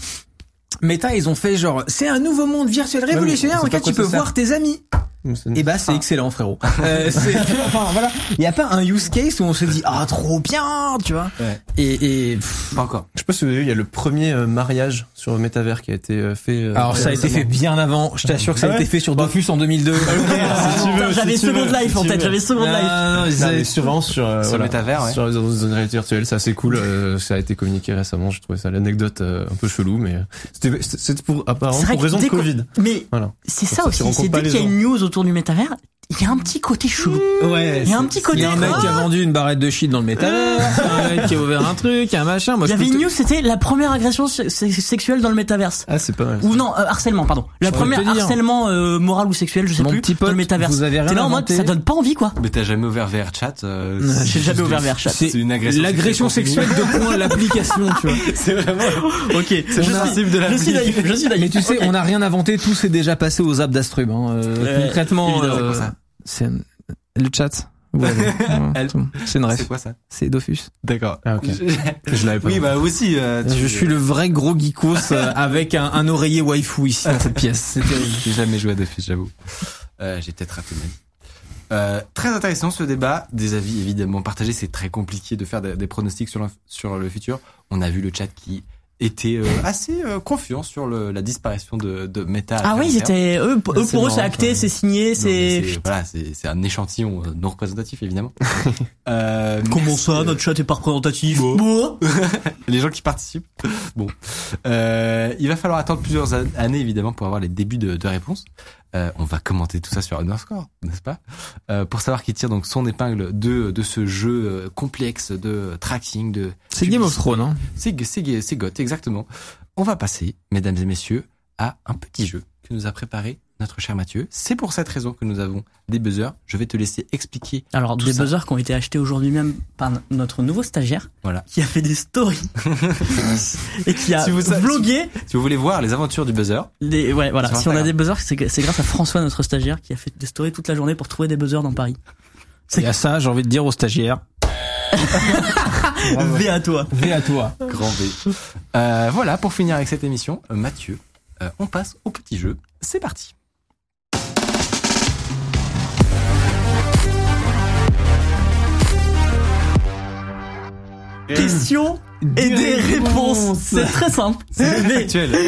Meta, ils ont fait genre, c'est un nouveau monde virtuel révolutionnaire on dans sait pas lequel tu peux voir tes amis. Et bah c'est Ah. excellent frérot. Euh, c'est- enfin, voilà, il y a pas un use case où on se dit ah trop bien, tu vois. Ouais. Et, et pff, pas encore. Je sais pas si vous avez vu, il y a le premier euh, mariage sur le métavers qui a été euh, fait. euh, alors ça a été fait bien avant. Je t'assure que ça a Ah été fait sur Dofus en 2002. si tu veux, J'avais si Second Life en tête, j'avais Second Life. Non, non, Non, mais sur sur, euh, Sur voilà, métavers, ouais. sur dans une réalité virtuelle, c'est assez cool. euh, ça a été communiqué récemment. J'ai trouvé ça l'anecdote euh, un peu chelou, mais c'était c'était pour apparemment pour raison de Covid. Mais Voilà. c'est ça aussi, c'est dès qu'il y a une news autour du métavers, il y a un petit côté chelou. Ouais, Il y a un c'est- petit côté, Il y a un mec ah qui a vendu une barrette de shit dans le métavers, un mec qui a ouvert un truc, un machin. Moi, Il y avait une news, c'était la première agression se- se- sexuelle dans le métaverse. Ah, c'est pas mal. Ou non, euh, harcèlement, pardon. La première harcèlement euh, moral ou sexuel, je sais Mon plus, petit dans le métaverse. vous avez rien T'es là en mode, ça donne pas envie, quoi. Mais t'as jamais ouvert VRChat euh, c'est J'ai jamais ouvert VRChat. C'est une agression. L'agression sexuelle de point l'application, tu vois. C'est vraiment. Ok, le suis, principe de la je suis vie. naïf, je suis naïf. Mais tu sais, on n'a rien inventé, tout s'est déjà passé aux apps d'Astrub. Hein. Concrètement, c'est c'est le chat. Ouais, ouais, Elle- ouais, c'est une C'est ref. quoi ça C'est Dofus. D'accord. Ah. Je l'avais pas. Oui, bah aussi. euh, tu- Je suis le vrai gros geekos euh, avec un, un oreiller waifu ici dans cette pièce. C'est terrible. J'ai jamais joué à Dofus, j'avoue. Euh, j'ai peut-être raté ma vie. Euh, très intéressant ce débat. Des avis évidemment partagés. C'est très compliqué de faire des, des pronostics sur, sur le futur. On a vu le chat qui était euh, assez euh, confiant sur le, la disparition de, de Meta. Ah oui, ils étaient, eux, pour eux, C'est pour eux, c'est acté, c'est signé, c'est... voilà, c'est c'est un échantillon euh, non représentatif évidemment. euh, Comment ça, notre chat est pas représentatif Bon. Bon. les gens qui participent. Bon, euh, il va falloir attendre plusieurs an- années évidemment pour avoir les débuts de, de réponses. Euh, on va commenter tout ça sur Underscore, n'est-ce pas? Euh, Pour savoir qui tire donc son épingle de de ce jeu euh, complexe de tracking, de C'est Game of Thrones, hein. c'est c'est c'est GOT exactement. On va passer, mesdames et messieurs, à un petit jeu que nous a préparé notre cher Mathieu. C'est pour cette raison que nous avons des buzzers. Je vais te laisser expliquer. Alors Tout des ça. buzzers qui ont été achetés aujourd'hui même par notre nouveau stagiaire Voilà. qui a fait des stories et qui a Si vous vlogué Si vous voulez voir les aventures du buzzer, des ouais voilà si on a des buzzers c'est grâce à François notre stagiaire qui a fait des stories toute la journée pour trouver des buzzers dans Paris. C'est- Et à ça, j'ai envie de dire aux stagiaires. V à toi. V à toi. grand V. Euh, voilà, pour finir avec cette émission, euh, Mathieu, euh, on passe au petit jeu. C'est parti. Questions et des réponses. C'est très simple.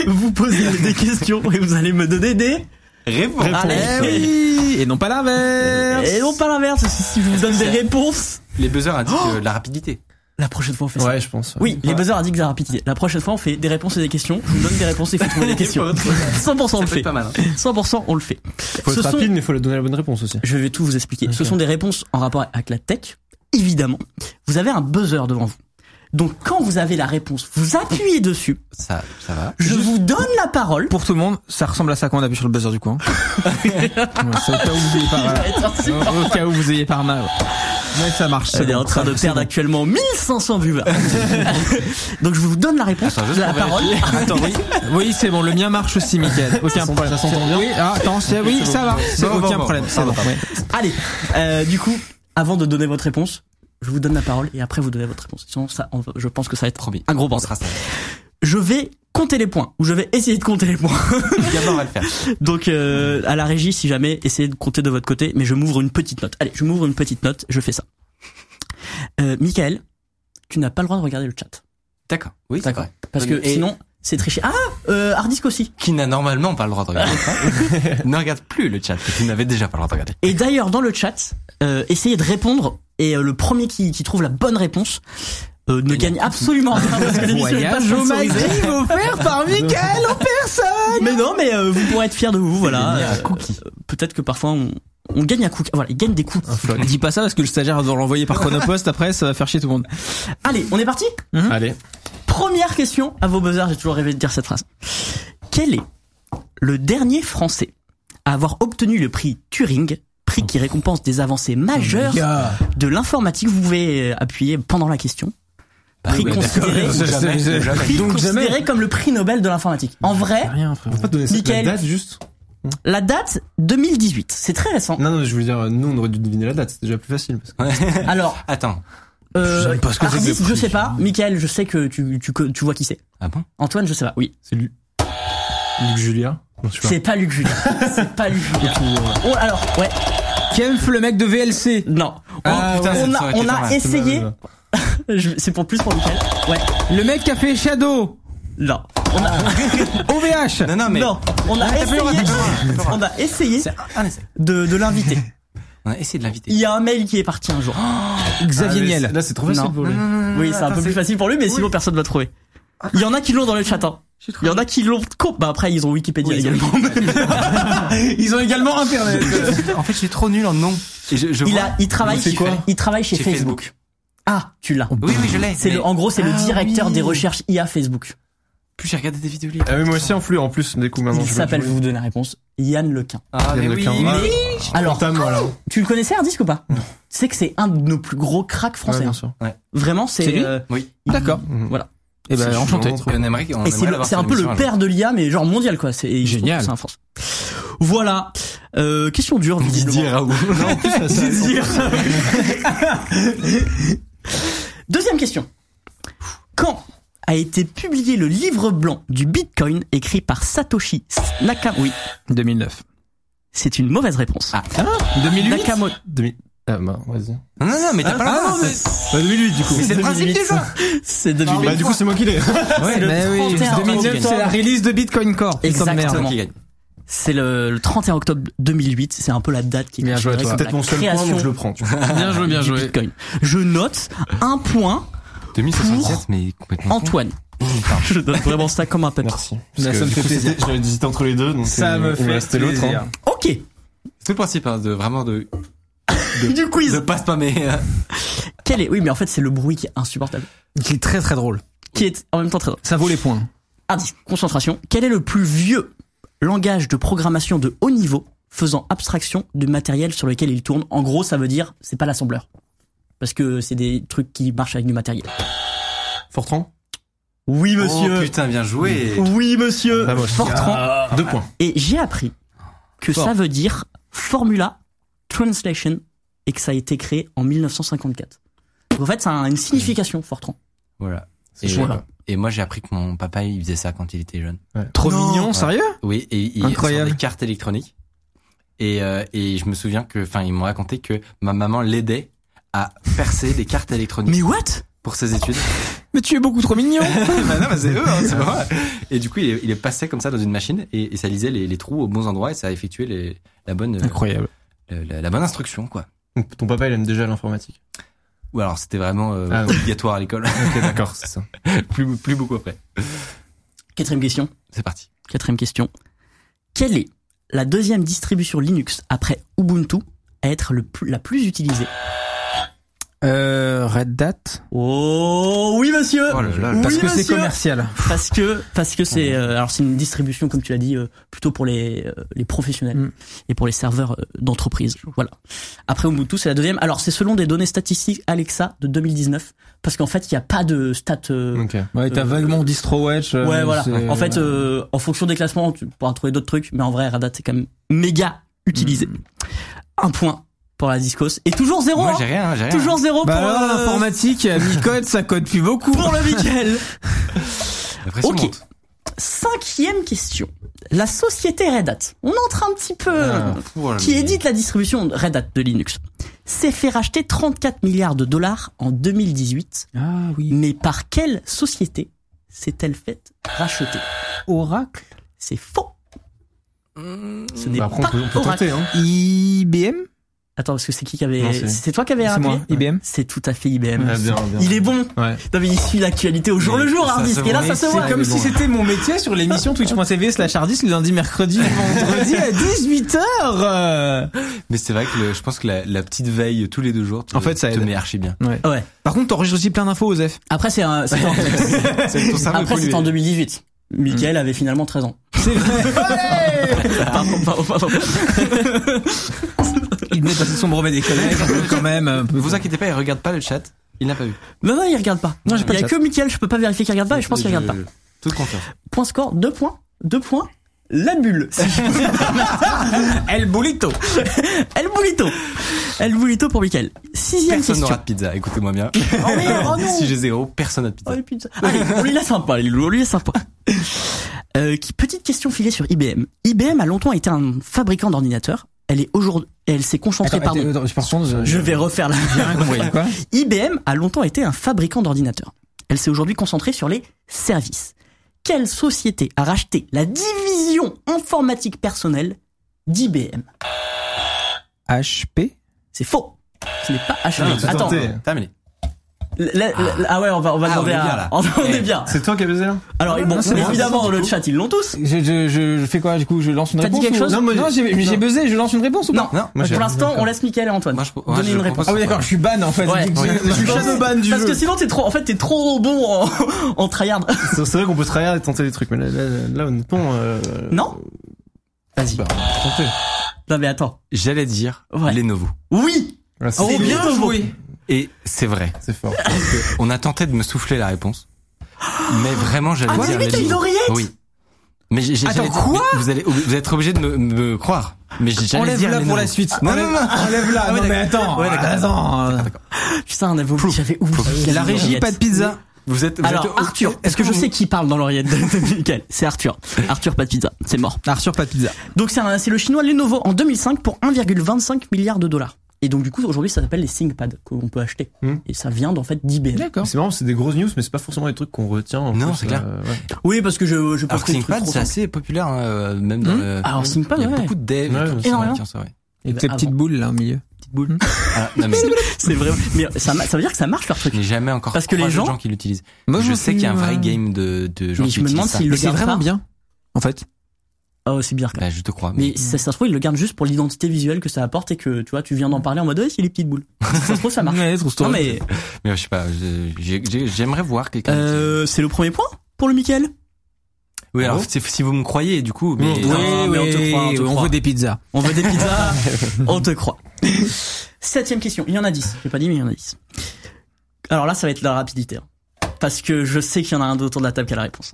Vous posez des questions et vous allez me donner des Réponse. Allez. Eh oui Et non pas l'inverse et non pas l'inverse. Si si je vous donne des réponses, Les buzzers indiquent euh, la rapidité. la prochaine fois on fait ça. Ouais, je pense. Oui, les buzzers indiquent la rapidité. La prochaine fois, on fait des réponses et des questions. Je vous donne des réponses et il faut trouver des questions. 100% on Ça le fait. pas mal. hein. 100% on le fait. Faut Ce être sont- rapide, mais faut le donner la bonne réponse aussi. Je vais tout vous expliquer. Ce Ok. sont des réponses en rapport avec la tech, évidemment. Vous avez un buzzer devant vous. Donc quand vous avez la réponse, vous appuyez dessus. Ça, ça va. Je vous donne la parole. Pour tout le monde, ça ressemble à ça quand on appuie sur le buzzer du coin. Ouais, c'est au cas où vous ayez pas, au, au cas où vous ayez pas mal. Mais ça marche. c'est Elle est bon, en train ça- de perdre bon. actuellement 1500 viewers. Donc je vous donne la réponse, Attends, juste de la parole. Attends, oui. Oui, c'est bon, le mien marche aussi, Mickaël. Aucun problème. Ça s'entend bien? Oui, ah, attends, oui, ça va. Bon, aucun problème. ouais. Allez, euh, du coup, avant de donner votre réponse, je vous donne la parole et après vous donnez votre réponse. Sinon, ça, on je pense que ça va être Promis. un gros bordel. Je vais compter les points, ou je vais essayer de compter les points. Gabin va le faire. Donc euh, à la régie, si jamais, essayez de compter de votre côté, mais je m'ouvre une petite note. Allez, je m'ouvre une petite note, je fais ça. Euh, Michael, tu n'as pas le droit de regarder le chat. D'accord. Oui, D'accord. Parce que Et- sinon, c'est triché. Ah, euh, Hardisk aussi. Qui n'a normalement pas le droit de regarder ne regarde plus le chat que tu n'avais déjà pas le droit de regarder. Et d'ailleurs, dans le chat, euh, essayez de répondre et euh, le premier qui, qui trouve la bonne réponse euh, ne gagne absolument rien parce que l'émission n'est pas sponsorisée. Offert par Mickaël en personne. Mais non, mais euh, vous pourrez être fiers de vous, voilà. Euh, Peut-être que parfois on, on gagne un cookie. Voilà, il gagne des cookies. Dis pas ça parce que le stagiaire va l'envoyer par Chronopost après, ça va faire chier tout le monde. Allez, on est parti Allez. Première question à vos buzzers, j'ai toujours rêvé de dire cette phrase. Quel est le dernier Français à avoir obtenu le prix Turing, prix qui récompense des avancées majeures de l'informatique Vous pouvez euh, appuyer pendant la question. Prix oui, considéré. Jamais, C'est- jamais. prix Donc considéré jamais. comme le prix Nobel de l'informatique. En vrai, Rien. Pas donner Nickel. la date juste. la date 2018, c'est très récent. Non, non, je voulais dire, nous, on aurait dû deviner la date. C'est déjà plus facile. Parce que... Alors, Attends. euh, Je sais pas ce que je sais pas. Michael, je sais que tu, tu, tu vois qui c'est. Ah bon? Antoine, je sais pas. Oui. C'est lui. Luc Julia. C'est pas Luc Julien. c'est pas Luc Julien. Oh, alors, ouais. Kempf, le mec de VLC. Non. Ah, on, putain, on a, on essayé. C'est pour plus pour Michael. Ouais. Le mec qui a fait Shadow. Non. On a, OVH. Non, non, mais. non. On a droit, essayé. On a essayé C'est un essai. de, de l'inviter. On a essayé de l'inviter. Il y a un mail qui est parti un jour. Xavier Ah, mais Niel. Là, c'est trop facile Non. pour lui. Oui, c'est un peu plus facile pour lui, mais sinon personne va trouver. Il y en a qui l'ont dans le chat. hein. Il y en a qui l'ont. Bah après, ils ont Wikipédia Oui, ils ont également. Ils ont également Internet. En fait, je suis trop nul en nom. Et je, je Il vois- a, il travaille, Il fait quoi il travaille chez Chez Facebook. Facebook. Ah, tu l'as. Oui, oui, je l'ai. C'est mais le, en gros, c'est le Ah directeur oui. des recherches IA Facebook. Plus j'ai regardé des vidéos libres. Ah oui, moi aussi en flux, en plus, du coup, maintenant. Il s'appelle, je- vais vous donner la réponse, Yann Lequin. Ah, mais Yann oui, Lequin. mais- Alors, tu le connaissais Hardisk ou pas Tu sais que c'est un de nos plus gros cracks Ouais, français. bien hein. sûr. Vraiment, c'est. C'est lui euh, Oui. D'accord. Voilà. Eh ben, enchanté. Et on aimerait, on Et c'est un peu le père de l'IA, mais genre mondial quoi. C'est Génial. C'est un France. Voilà. Euh, question dure. visiblement. Raoult. Non, en plus, ça, ça- Didier. Deuxième question. Quand a été publié le livre blanc du Bitcoin écrit par Satoshi Nakamoto Oui, 2009. c'est une mauvaise réponse. Ah. 2008. Nakamoto. 2000. Ah, bah, vas-y. Non, non, non, mais t'as pas le droit. Bah, 2008, du coup. Mais c'est le principe 2008. du jeu. C'est 2008. Bah, du coup, c'est moi qui l'ai. C'est le Mais oui, 31 2009, octobre. c'est la release de Bitcoin Core. Exactement. Qui gagne. C'est le, le 31 octobre 2008. C'est un peu la date qui est Bien joué comme Peut-être la mon seul point, donc je le prends. tu vois. Bien joué, bien joué. Bitcoin. Je note un point 2077, mais complètement. Antoine. Je donne vraiment ça comme un papier. Merci. Ça que, me fait plaisir. J'avais hésité entre les deux, donc Ça euh, me fait l'autre. plaisir. hein. Ok. C'est tout le principe, hein, de vraiment de, Du quiz. de pas spammer. euh. Quel est Oui, mais en fait, c'est le bruit qui est insupportable. Qui est très très drôle. Qui est en même temps très drôle. Ça vaut les points. Indice, concentration. Quel est le plus vieux langage de programmation de haut niveau faisant abstraction du matériel sur lequel il tourne? En gros, ça veut dire c'est pas l'assembleur. Parce que c'est des trucs qui marchent avec du matériel. Fortran? Oui, monsieur. Oh putain, bien joué. oui, monsieur. Vamos. Fortran. Deux points. Et j'ai appris que Fort. ça veut dire Formula Translation et que ça a été créé en 1954. Donc en fait, ça a une signification, Fortran. Voilà. C'est Et, chaud, euh, là. et moi, j'ai appris que mon papa, il faisait ça quand il était jeune. Trop Non. mignon, sérieux? Oui, et il Incroyable. des cartes électroniques. Et, euh, et je me souviens que, enfin, ils m'ont raconté que ma maman l'aidait à percer des cartes électroniques Mais what? Pour ses études. Mais tu es beaucoup trop mignon bah non, bah c'est eux, hein, c'est pas moi. Et du coup, il est, il est passé comme ça dans une machine et, et ça lisait les, les trous aux bons endroits et ça a effectué les, la bonne, euh, Incroyable. la, la bonne instruction, quoi. Donc, Ton papa, il aime déjà l'informatique. Ou alors c'était vraiment euh, Ah, obligatoire à l'école. Ok, d'accord, c'est ça. plus, plus beaucoup après. Quatrième question. C'est parti. Quatrième question. Quelle est la deuxième distribution Linux après Ubuntu à être le la plus utilisée? Euh, Red Hat Oh oui monsieur Oh là là. Oui, Parce que c'est commercial. Parce que parce que c'est euh, alors c'est une distribution comme tu l'as dit euh, plutôt pour les euh, les professionnels Mm. et pour les serveurs euh, d'entreprise. Voilà. Après Ubuntu c'est la deuxième. Alors c'est selon des données statistiques Alexa de 2019 parce qu'en fait il n'y a pas de stats. euh, Ok. Ouais, t'as Euh, vaguement DistroWatch. euh, Ouais, voilà. En fait, euh, en fonction des classements, tu pourras trouver d'autres trucs, mais en vrai, Red Hat c'est quand même méga utilisé. Mm. Un point pour la Discos et toujours zéro. Moi, hein. j'ai rien, j'ai rien. toujours zéro Bah pour alors, euh, l'informatique, euh, mi-code, ça code plus beaucoup. pour le pression Ok. monte. Cinquième question. La société Red Hat, on entre un petit peu, Ah, là qui édite la distribution Red Hat de Linux, s'est fait racheter 34 milliards de dollars en 2018. Ah oui. Mais par quelle société s'est-elle faite racheter? Oracle. C'est faux. Ce n'est Bah, on pas peut, on peut Oracle. tenter, hein. IBM Attends, parce que c'est qui qui avait... C'est- C'est toi qui avais C'est rappelé moi, IBM. C'est tout à fait IBM. Ah, bien, bien. Il est bon. Ouais. Non mais il suit l'actualité au jour Mais le jour, Hardis. Et là, ça se C'est voit. comme mais si bon. c'était mon métier sur l'émission twitch.tv slash hardis le lundi, mercredi, vendredi à 18h. Mais c'est vrai que le- je pense que la, la petite veille tous les deux jours, te, En fait, ça te aide. met archi bien. Ouais. Par contre, t'enregistres aussi plein d'infos, Osef. Après, c'est un... c'est C'est Après, c'était en 2018. Michael avait finalement 13 ans. C'est vrai. Pardon, pardon, pardon. Il de passer son brevet des collègues, quand même. un peu. Ne vous inquiétez pas, il regarde pas le chat. Il n'a pas vu. Non, non, il regarde pas. Non, j'ai pas il y a que Michael, je peux pas vérifier qu'il regarde pas, et je pense qu'il regarde pas. Toute confiance. Point score, 2 points. 2 points. La bulle. El Bolito. El Bulito. El Bulito pour Michael. Sixième Personne n'aura de pizza. Écoutez-moi bien. Oh, merde, oh non. si j'ai zéro, personne n'a de pizza. Oh, les pizzas. Allez, on lui laisse pas, les loups, on lui laisse pas. Euh, qui- petite question filée sur IBM. IBM a longtemps été un fabricant d'ordinateurs. Elle est aujourd'hui, elle s'est concentrée, Attends, pardon. attends, par contre, je, Je vais refaire la. Quoi IBM a longtemps été un fabricant d'ordinateurs. Elle s'est aujourd'hui concentrée sur les services. Quelle société a racheté la division informatique personnelle d'IBM? HP C'est faux. Ce n'est pas HP. Ah, Attends. Terminé. La- la- la- ah ouais, on va, on va Ah, on est à. bien, là. on est Eh. bien. C'est toi qui as baisé là Alors, bon, non, évidemment, dans le chat, ils l'ont tous. je, je, je, je fais quoi du coup? Je lance une T'as dit réponse quelque ou- chose? Non, moi, non, j'ai buzzé, je lance une réponse ou Non. pas? Non, moi, Pour l'instant, on laisse Mickaël et Antoine. Moi, je, je une réponse. Ah oui d'accord, je suis ban en fait. Je, suis shadow ban du Parce jeu. que sinon, t'es trop, en fait, t'es trop bon en, en tryhard. C'est vrai qu'on peut tryhard et tenter des trucs, mais là, honnêtement. Euh... Non? Vas-y. Bah, tenter. Non, mais attends. J'allais dire Ouais. Lenovo. Oui! Voilà, c'est Oh bien Lenovo. joué. Et c'est vrai. c'est fort. On a tenté de me souffler la réponse. Mais vraiment, j'allais Ah, mais dire t'as une oreillette Oui. Mais j'ai, Attends, dire- quoi mais vous allez, vous êtes obligé de me, me croire. Mais j'ai- dire Enlève-la pour la suite. Non, non, non. Enlève-la. Ah ouais, Non mais attends. Ouais, d'accord. Attends. Putain, on avait oublié, j'avais oublié. La régie, pas de pizza. Vous êtes, vous Alors, êtes- Arthur, est-ce que je sais qui parle dans l'oreillette de C'est Arthur. Arthur, pas de pizza. C'est mort. Arthur, pas de pizza. Donc, c'est le chinois Lenovo en 2005 pour 1,25 milliard de dollars. Et donc, du coup, aujourd'hui, ça s'appelle les ThinkPad qu'on peut acheter. Hmm. Et ça vient, d'en fait, d'IBM. D'accord. C'est marrant, c'est des grosses news, mais c'est pas forcément des trucs qu'on retient. en Non, c'est clair. euh, ouais. Oui, parce que je, je pense Alors que ThinkPad, c'est assez populaire, hein, euh, même dans Hmm. le. Alors, ThinkPad, il y a ouais. beaucoup de devs. Ouais, énormément. sont- qui sont- ouais. Avec bah, tes petites avant. boules là au milieu. Petites boules. Ah, non, mais C'est vrai. Mais ça, ça veut dire que ça marche leur truc. je n'ai jamais encore Parce que les de gens- qui l'utilisent. Moi, je sais qu'il y a un vrai game de, de gens Mais qui je me demande ça. s'ils le c'est gardent vraiment bien. En fait. Oh, c'est bien. Bah, je te crois. Mais ça, ça se trouve, il le garde juste pour l'identité visuelle que ça apporte et que tu vois, tu viens d'en parler en mode, ouais, c'est les petites boules. ça se trouve, ça marche. Ouais, trop Non mais mais je sais pas. J'aimerais voir quelqu'un. qui- euh, c'est le premier point pour le Michael? Oui, alors bon? c'est- si vous me croyez, du coup. Mais Non, Oui, Non, mais on te oui, croit, on te oui, on croit. veut des pizzas. On veut des pizzas, on te croit. Septième question, il y en a 10. J'ai pas dit mais il y en a 10. Alors là, ça va être la rapidité. hein. Parce que je sais qu'il y en a un autour de la table qui a la réponse.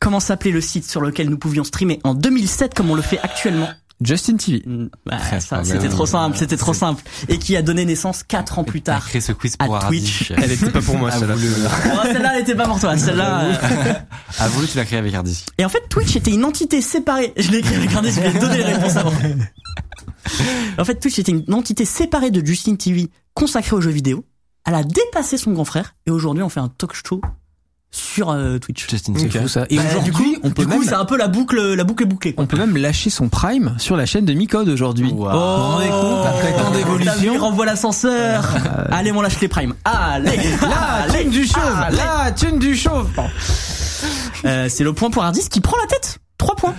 Comment s'appelait le site sur lequel nous pouvions streamer en 2007 comme on le fait actuellement Justin TV. Mm, bah, C'était trop simple, c'était trop simple. Et qui a donné naissance 4 ans plus tard. créé ce quiz à pour Twitch. Hardish. Elle était pas pour moi, celle-là. Oh, celle-là, elle était pas pour toi. Celle-là. euh, Ah, voulu, tu l'as créé avec Hardish. Et en fait, Twitch était une entité séparée. Je l'ai écrit, regardez, je vais donner les réponses avant. En fait, Twitch était une entité séparée de Justin TV consacrée aux jeux vidéo. Elle a dépassé son grand frère et aujourd'hui on fait un talk show sur euh, Twitch. Justin. C'est fou ça. Et Bah, aujourd'hui, du coup, on peut du coup, même, c'est un peu la boucle, la boucle est bouclée. Quoi. on peut même lâcher son prime sur la chaîne de Micode aujourd'hui. Wow. Compte après tant d'évolution renvoie l'ascenseur. Allez, on lâche les primes. Allez, La thune du chauve, la thune du chauve. Euh, c'est le point pour Hardis qui prend la tête. 3 points.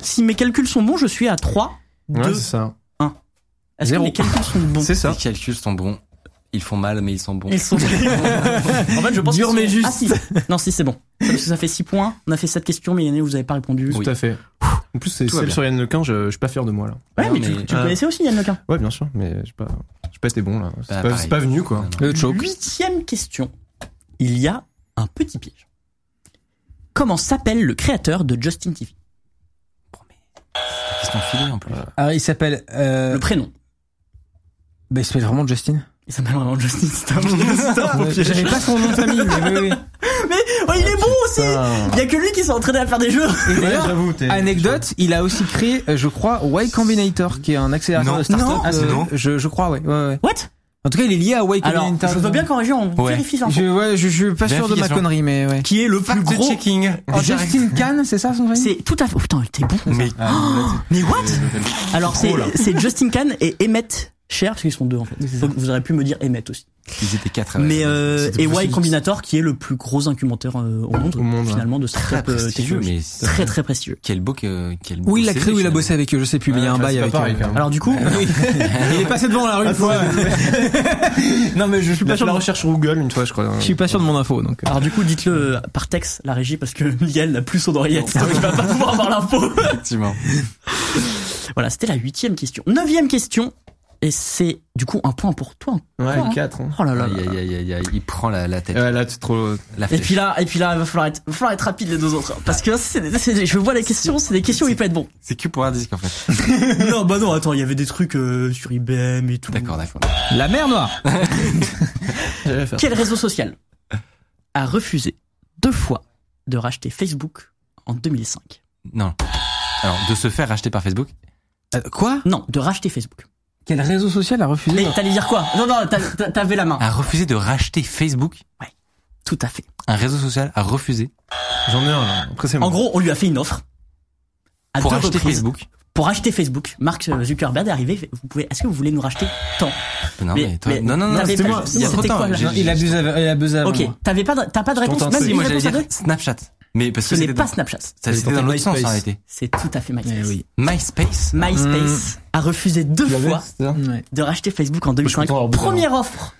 Si mes calculs sont bons, je suis à 3, 2, Ouais, c'est ça. Est-ce que Zéro. mes calculs sont bons? C'est ça. Les calculs sont bons. Ils font mal, mais ils sont bons. Ils sont. en fait, je pense Dur, qu'ils mais sont- juste. Ah, si. Non, si, c'est bon. Parce que ça fait 6 points. On a fait 7 questions, mais Yanné, vous avez pas répondu. Oui. Tout à fait. En plus, c'est celle sur Yann Lequin, je, je suis pas fier de moi, là. Ouais, Non, mais, tu, mais- tu Ah. connaissais aussi Yann Lequin. Ouais, bien sûr, mais j'ai pas, j'ai pas été bon, là. C'est Bah, pas, venu, quoi. Le choke. Huitième question. Il y a un petit piège. Comment s'appelle le créateur de Justin TV Question filée en plus. Ah, il s'appelle. Euh, Le prénom. bah, il s'appelle vraiment Justin. Il s'appelle vraiment Justin. J'avais pas son nom de famille, mais oui, oui. Mais oh, il est bon aussi Il y a que lui qui s'est entraîné à faire des jeux Et d'ailleurs, anecdote, il a aussi créé, euh, je crois, Y Combinator, qui est un accélérateur Non. de start-up. Non. Ah, c'est euh, non. je, je crois, ouais, ouais, ouais. What? En tout cas, il est lié à Y Alors, Combinator. je veux bien corriger, on Ouais. vérifie l'info. Je, ouais, je, je suis pas sûr de ma connerie, mais ouais. Qui est le plus gros checking. Justin Kahn, c'est ça son nom C'est tout à fait. Oh, putain, t'es bon. Mais Mais what? Alors c'est c'est Justin Kahn et Emmett Cher, parce qu'ils sont deux en fait. Donc, vous auriez pu me dire Emmett aussi. ils étaient quatre. Mais euh, et Y. Combinator qui est le plus gros incubateur euh, au monde, Au monde, ouais. finalement de très start-up euh, prestigieux, mais très très prestigieux. quel beau que quel beau Oui, il a créé ou il a bossé avec eux, je sais plus, mais il y a un Ouais, bail avec pareil, même. Alors du coup, Il est passé devant la rue une fois. non, mais je suis pas sûr. la de- recherche sur Google une fois, je crois. Je suis pas sûr de mon info, donc. euh. alors du coup, dites-le euh, par texte la régie parce que Miguel n'a plus son oreillette, donc il va pas pouvoir avoir l'info. Effectivement. voilà, c'était la huitième question. Neuvième question et c'est du coup un point pour toi. Ouais, Quoi, hein 4. Hein. Oh là là. Aïe, là. aïe, aïe, aïe, aïe, il prend la, la tête. Ouais, là, c'est trop. La Et puis là, et puis là, il va falloir être, va falloir être rapide les deux autres, parce que c'est, je vois les questions, c'est des questions où il peut être bon. C'est que pour un disque en fait. non, bah non, attends, il y avait des trucs euh, sur IBM et tout. D'accord, d'accord. La mer Noire. Quel réseau social a refusé deux fois de racheter Facebook en 2005 Non. Alors, de se faire racheter par Facebook? Euh, quoi? Non, de racheter Facebook. Quel réseau social a refusé Mais t'allais dire quoi? Non, non, t'avais la main. A refusé de racheter Facebook? Tout à fait. Un réseau social a refusé? J'en ai un, là. C'est En gros, on lui a fait une offre. À pour deux acheter reprises. Facebook. Pour acheter Facebook. Mark Zuckerberg est arrivé. Vous pouvez, est-ce que vous voulez nous racheter tant? Non, Mais- mais, toi, mais non, non, non, n'avez c'était moi. Il y a trop quoi, Il abuse, il abuse Ok, t'avais pas, t'as pas de réponse. Même si, moi j'allais réponse à dire deux Snapchat. Mais parce Ce que n'est c'était pas dans- Snapchat. Ça c'était dans l'autre sens MySpace. en réalité. C'est tout à fait MySpace. Eh oui. MySpace. MySpace a refusé deux fois Ouais. de racheter Facebook en 2005. content d'avoir bossé Première offre.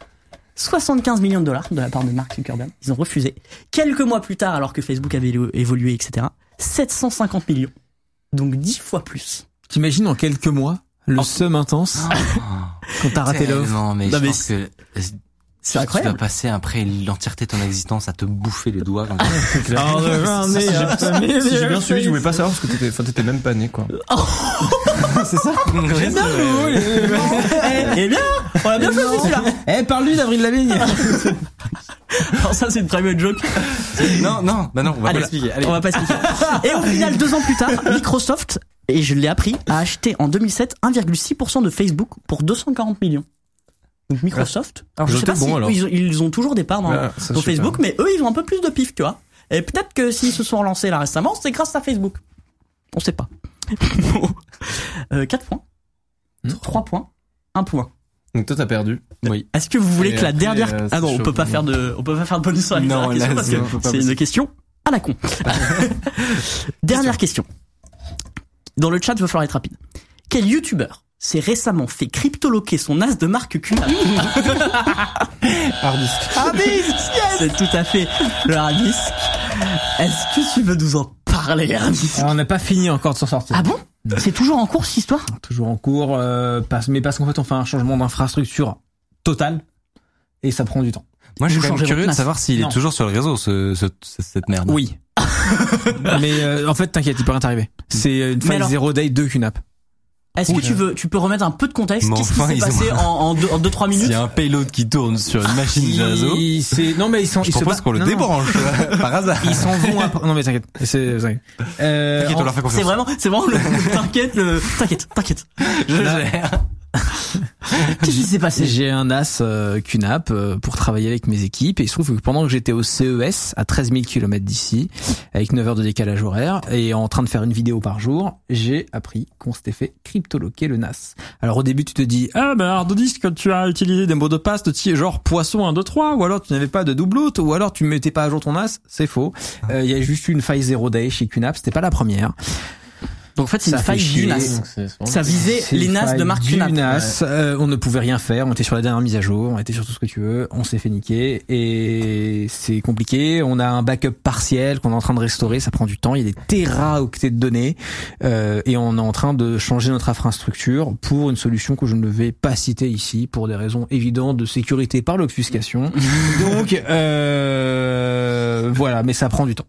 75 millions de dollars de la part de Mark Zuckerberg. Ils ont refusé. Quelques mois plus tard, alors que Facebook avait évolué, etc., 750 millions. Donc 10 fois plus. T'imagines en quelques mois le Oh. seum intense quand t'as raté l'offre. Non, mais Non, je mais pense que C'est tu vas incroyable. passer après l'entièreté de ton existence à te bouffer les doigts. comme ça. Si j'ai bien suivi, je voulais pas savoir parce que t'étais, enfin, t'étais même pas né, quoi. C'est ça Eh, eh bien, on a bien choisi celui-là. Eh, parle-lui d'Avril Lavigne Alors ça, c'est une private joke. Non, non, bah non, on va Allez, pas l'expliquer. Allez. On va pas expliquer. Et au final, deux ans plus tard, Microsoft, et je l'ai appris, a acheté en 2007 1,6% de Facebook pour 240 millions. Donc Microsoft, alors je Ils sais pas bons, si alors. ils, ont- ils ont toujours des parts dans, sais Facebook, mais eux ils ont un peu plus de pif, tu vois. Et peut-être que s'ils se sont relancés là récemment, c'est grâce à Facebook. On sait pas. euh, 4 points, Hmm. 3 points, 1 point. Donc toi, t'as perdu. Oui. Est-ce que vous voulez Et que la après, dernière euh, Ah non, on peut pas faire de on peut pas faire de bonus sur la Non, dernière question là, parce c'est- que c'est une question à la con. dernière question. Dans le chat, il va falloir être rapide. Quel youtubeur s'est récemment fait cryptoloquer son as de marque Cunard Hard disk. C'est tout à fait le hard disk. Est-ce que tu veux nous en parler, Ardis Alors, on n'a pas fini encore de s'en sortir. Ah bon? C'est toujours en cours cette histoire? Toujours en cours, euh, parce, mais parce qu'en fait on fait un changement d'infrastructure total et ça prend du temps. Moi, je suis curieux de savoir s'il est toujours sur le réseau, ce, ce- ce- cette merde. Oui. mais euh, en fait t'inquiète, il peut rien t'arriver. C'est euh, une faille alors- zéro day de QNAP. Est-ce que tu veux, tu peux remettre un peu de contexte? Qu'est-ce qui s'est ont- passé en, en 2-3 minutes? S'il y a un payload qui tourne sur une machine de réseau, Il- non mais ils sont je ils se propose qu'on le non, débranche par hasard. Ils s'en vont après. Non mais t'inquiète. C'est. Euh, T'inquiète, on leur fait C'est vraiment, c'est vraiment le, t'inquiète, le, t'inquiète, t'inquiète. Je gère. Qu'est-ce qui s'est passé? J'ai un as euh, euh, pour travailler avec mes équipes et il se trouve que pendant que j'étais au CES à 13 000 km d'ici, avec 9 heures de décalage horaire et en train de faire une vidéo par jour, j'ai appris qu'on s'était fait cryptoloquer le NAS. Alors au début tu te dis ah ben hard disk tu as utilisé des mots de passe de type genre poisson 1 2 3 ou alors tu n'avais pas de doublout ou alors tu mettais pas à jour ton NAS, c'est faux. Euh, Il y a juste une faille zero day chez QNAP, c'était pas la première. Donc en fait, c'est une faille du NAS. Ça visait les NAS de Cunap. NAS. Euh, on ne pouvait rien faire. On était sur la dernière mise à jour. On était sur tout ce que tu veux. On s'est fait niquer et c'est compliqué. On a un backup partiel qu'on est en train de restaurer. Ça prend du temps. Il y a des téraoctets de données euh, et on est en train de changer notre infrastructure pour une solution que je ne vais pas citer ici pour des raisons évidentes de sécurité par l'obfuscation. Donc euh, voilà, mais ça prend du temps.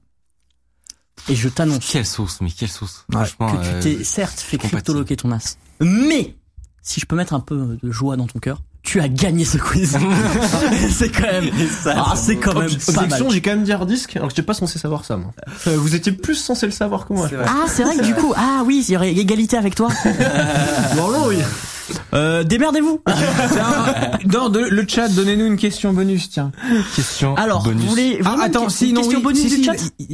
Et je t'annonce Quelle sauce, mais quelle sauce. Ouais, Franchement, que tu euh, t'es certes fait cryptoloquer ton NAS. Mais, si je peux mettre un peu de joie dans ton cœur, tu as gagné ce quiz. c'est quand même, ah, c'est quand même pas mal. Objection, j'ai quand même dit hard disk, alors que j'étais pas censé savoir ça, moi. Euh, vous étiez plus censé le savoir que moi. Ah, c'est vrai que du coup, ah oui, il y aurait égalité avec toi. Non, oui. Euh, démerdez-vous. Dans de- le chat, donnez-nous une question bonus, tiens. question Alors, bonus. vous voulez, Ah, attends, une, si, une non, question oui, bonus si, du si, chat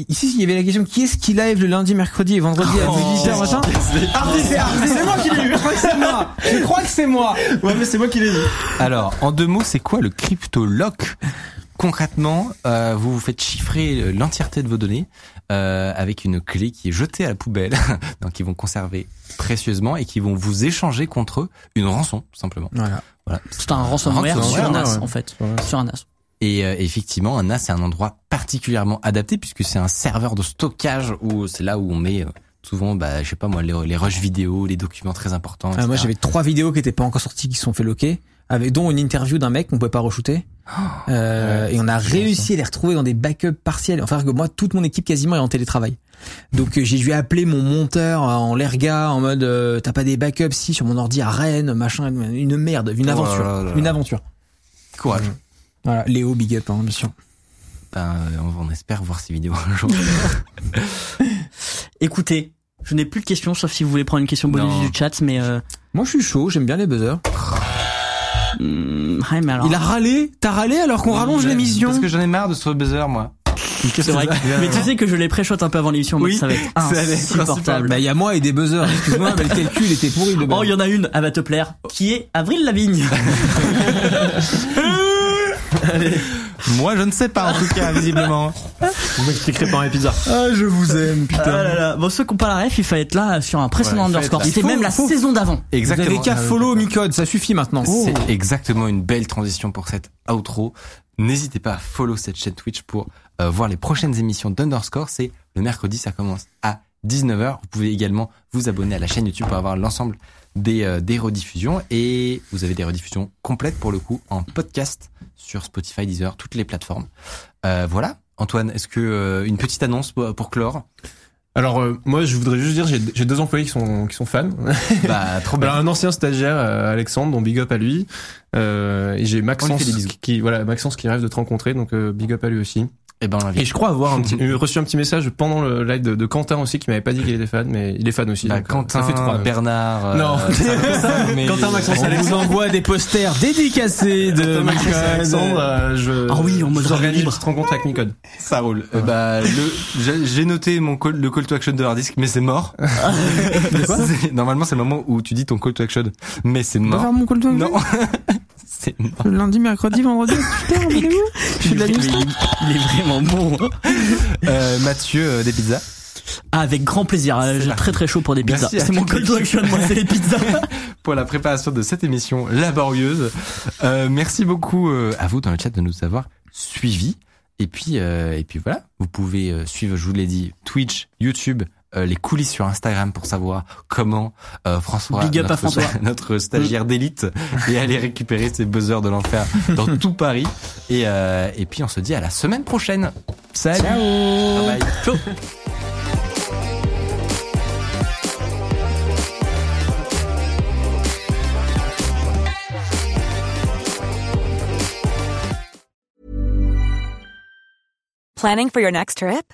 Ici, il y avait la question qui est-ce qui live le lundi, mercredi et vendredi à Oh. 18h, machin Ah, c'est c'est moi qui l'ai eu, je crois que c'est moi. Je crois que c'est moi. Ouais, mais c'est moi qui l'ai dit. Alors, en deux mots, c'est quoi le crypto lock Concrètement, euh, vous vous faites chiffrer l'entièreté de vos données euh, avec une clé qui est jetée à la poubelle, donc qui vont conserver précieusement et qui vont vous échanger contre eux une rançon, tout simplement. Voilà. Voilà. C'est un ransomware ransomware, sur un NAS, ouais. en fait. Ouais. Sur un NAS. Et euh, effectivement, un NAS, c'est un endroit particulièrement adapté puisque c'est un serveur de stockage où c'est là où on met euh, souvent, bah, je sais pas moi, les, les rushs vidéo, les documents très importants. Ah, moi, j'avais trois vidéos qui étaient pas encore sorties, qui se sont fait loquer, avec dont une interview d'un mec qu'on pouvait pas re-shooter. Euh, Ouais, et on a réussi à les retrouver dans des backups partiels. Enfin, que moi, toute mon équipe quasiment est en télétravail. Donc, euh, j'ai dû appeler mon monteur en l'erga en mode, euh, t'as pas des backups? Si sur mon ordi à Rennes, machin, une merde, une Oh là aventure, là là là. une aventure. courage. Voilà, Léo, big up, hein, bien sûr. Ben, euh, on, on espère voir ces vidéos un jour. Écoutez, je n'ai plus de questions, sauf si vous voulez prendre une question bonus Non. du chat, mais euh, Moi, je suis chaud, j'aime bien les buzzers. Hmm, ouais, mais alors. Il a râlé T'as râlé alors qu'on rallonge l'émission Parce que j'en ai marre de ce buzzer, moi. C'est vrai. mais tu sais que je les préchote un peu avant l'émission, donc Oui, ça va être ça va être insupportable. Bah, il y a moi et des buzzers. Excuse-moi, mais le calcul était pourri de base. Oh, il y en a une, elle va te plaire, qui est Avril Lavigne. Moi, je ne sais pas, en tout cas, visiblement. Vous m'expliquerez par les pizzas. Ah, je vous aime, Ah là là. Bon, ceux qui ont pas la ref, il fallait être là sur un précédent Ouais, underscore. C'était même la faut- saison d'avant. Vous avez qu'à follow Micode, ça suffit maintenant. C'est exactement une belle transition pour cette outro. N'hésitez pas à follow cette chaîne Twitch pour euh, voir les prochaines émissions d'Underscore. C'est le mercredi, ça commence à 19h. Vous pouvez également vous abonner à la chaîne YouTube pour avoir l'ensemble des, euh, des rediffusions. Et vous avez des rediffusions complètes pour le coup en podcast sur Spotify, Deezer, toutes les plateformes. Euh, voilà. Antoine, est-ce que euh, une petite annonce pour, pour clore? Alors, euh, moi, je voudrais juste dire, j'ai j'ai deux employés qui sont, qui sont fans. Bah trop Alors, bien. un ancien stagiaire, euh, Alexandre, dont big up à lui. Euh, et j'ai Maxence qui, voilà, Maxence qui rêve de te rencontrer, donc euh, big up à lui aussi. Et ben on l'invite. Et je crois avoir un petit, reçu un petit message pendant le live de, de Quentin aussi qui m'avait pas dit qu'il était fan, mais il est fan aussi. Bah, donc, euh, Quentin, ça fait trois. Bernard. euh, Non. ça, mais- Quentin, Maxence, On vous envoie des posters dédicacés de. Alexandre, euh, je, Ah oui, en mode je vous organise une rencontre avec Micode. Ça roule. Euh, bah, le, j'ai- noté mon call, le call to action de hard disk, mais c'est mort. C'est- Normalement, c'est le moment où tu dis ton call to action, mais c'est mort. faire mon call to Non. c'est lundi, mercredi, vendredi. Putain. Je fais de la il, news. est- il est vraiment bon. Euh, Mathieu, euh, des pizzas. Avec grand plaisir. J'ai très très chaud pour des pizzas. C'est mon call to action, moi, c'est les pizzas. pour la préparation de cette émission laborieuse. Euh, merci beaucoup euh, à vous dans le chat de nous avoir suivis. Et puis, euh, et puis voilà, vous pouvez euh, suivre, je vous l'ai dit, Twitch, YouTube, les coulisses sur Instagram pour savoir comment euh, François, notre, François. notre stagiaire d'élite, est allé récupérer ses buzzers de l'enfer dans tout Paris. Et, euh, et puis on se dit à la semaine prochaine. Salut. Bye bye. Ciao. Planning for your next trip?